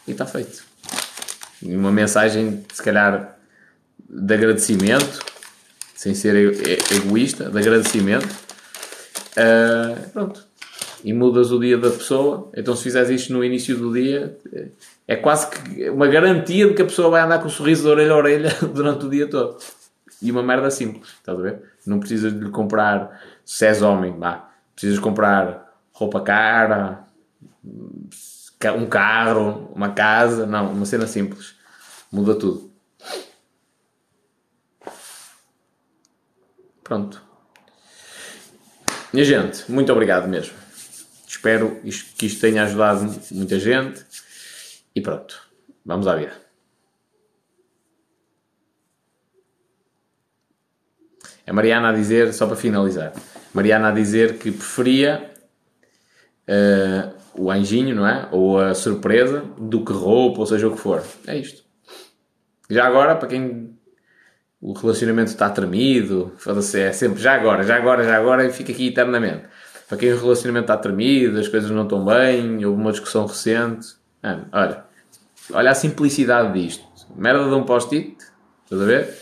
e está feito. E uma mensagem, se calhar, de agradecimento, sem ser egoísta, de agradecimento. Uh, pronto. E mudas o dia da pessoa. Então, se fizeres isto no início do dia, é quase que uma garantia de que a pessoa vai andar com um sorriso de orelha a orelha durante o dia todo. E uma merda simples, estás a ver? Não precisas de lhe comprar, se és homem, vá, precisas comprar roupa cara, um carro, uma casa, não, uma cena simples. Muda tudo. Pronto. Minha gente, muito obrigado mesmo. Espero que isto tenha ajudado muita gente. E pronto, vamos à vida. A Mariana a dizer, só para finalizar, Mariana a dizer que preferia uh, o anjinho, não é? Ou a surpresa do que roupa, ou seja o que for. É isto. Já agora, para quem o relacionamento está tremido, é sempre já agora, já agora, já agora, e fica aqui eternamente. Para quem o relacionamento está tremido, as coisas não estão bem, houve uma discussão recente, Mano, olha, olha a simplicidade disto. Merda de um post-it, estás a ver?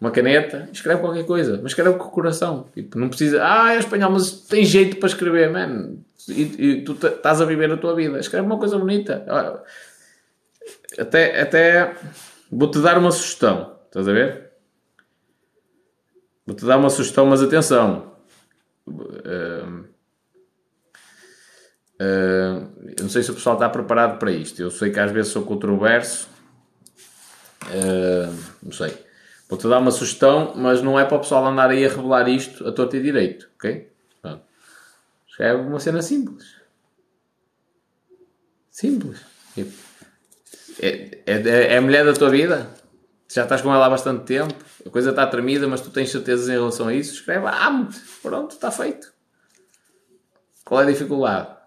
Uma caneta, escreve qualquer coisa, mas escreve com o coração. Tipo, não precisa, ah, é espanhol, mas tem jeito para escrever, mano. E, e tu estás a viver a tua vida. Escreve uma coisa bonita. Até, até vou-te dar uma sugestão, estás a ver? Vou-te dar uma sugestão, mas atenção. Uh, Uh, eu não sei se o pessoal está preparado para isto. Eu sei que às vezes sou controverso. Uh, não sei. Vou-te dar uma sugestão, mas não é para o pessoal andar aí a revelar isto a torta e direito, ok? Pronto. É uma cena simples. Simples. É, é, é a mulher da tua vida? Já estás com ela há bastante tempo, a coisa está tremida, mas tu tens certezas em relação a isso? Escreve amo-te. Pronto, está feito. Qual é a dificuldade?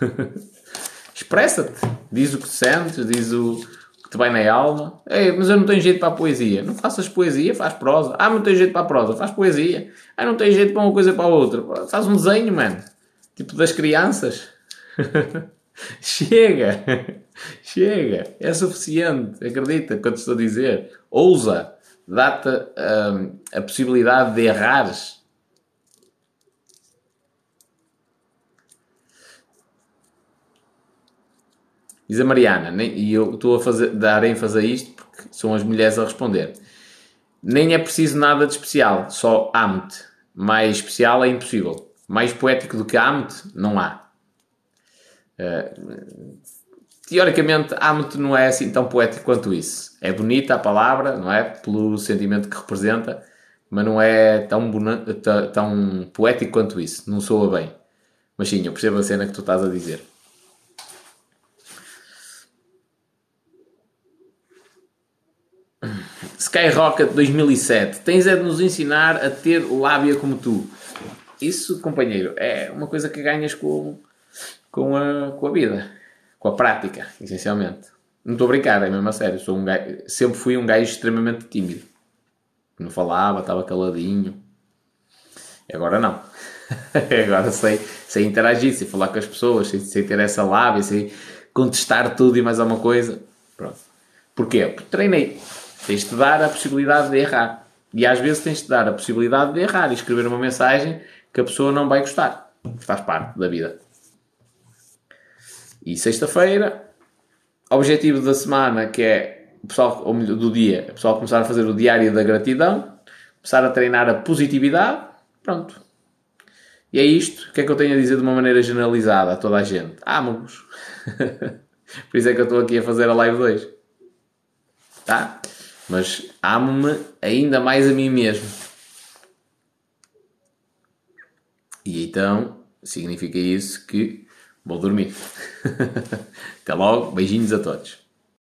Expressa-te. Diz o que sentes, diz o que te vai na alma. Ei, mas eu não tenho jeito para a poesia. Não faças poesia, faz prosa. Ah, não tenho jeito para a prosa, faz poesia. Ah, não tenho jeito para uma coisa para a outra. Faz um desenho, mano. Tipo das crianças. Chega! Chega! É suficiente. Acredita quando estou a dizer. Ousa. Dá-te hum, a possibilidade de errares. Diz a Mariana, e eu estou a fazer, dar ênfase a isto porque são as mulheres a responder. Nem é preciso nada de especial, só ame-te. Mais especial é impossível. Mais poético do que ame-te, não há. Uh, teoricamente, amo-te não é assim tão poético quanto isso. É bonita a palavra, não é? Pelo sentimento que representa, mas não é tão, tão poético quanto isso. Não soa bem. Mas sim, eu percebo a cena que tu estás a dizer. Skyrocket 2007. Tens é de nos ensinar a ter lábia como tu. Isso, companheiro, é uma coisa que ganhas com, com a, com a vida, com a prática, essencialmente. Não estou a brincar, é mesmo a sério. Sou um gajo, sempre fui um gajo extremamente tímido. Não falava, estava caladinho. Agora não. Agora sei, sei interagir, sei falar com as pessoas, sei, sei ter essa lábia, sei contestar tudo e mais alguma coisa. Pronto. Porquê? Porque treinei. Tens-te dar a possibilidade de errar. E às vezes tens-te dar a possibilidade de errar e escrever uma mensagem que a pessoa não vai gostar. Faz parte da vida. E sexta-feira, objetivo da semana, que é o pessoal, ou melhor, do dia, o pessoal começar a fazer o diário da gratidão, começar a treinar a positividade, pronto. E é isto. O que é que eu tenho a dizer de uma maneira generalizada a toda a gente? Amo-vos. Por isso é que eu estou aqui a fazer a live 2. Tá? Mas amo-me ainda mais a mim mesmo. E então significa isso que Vou dormir. Até logo, beijinhos a todos.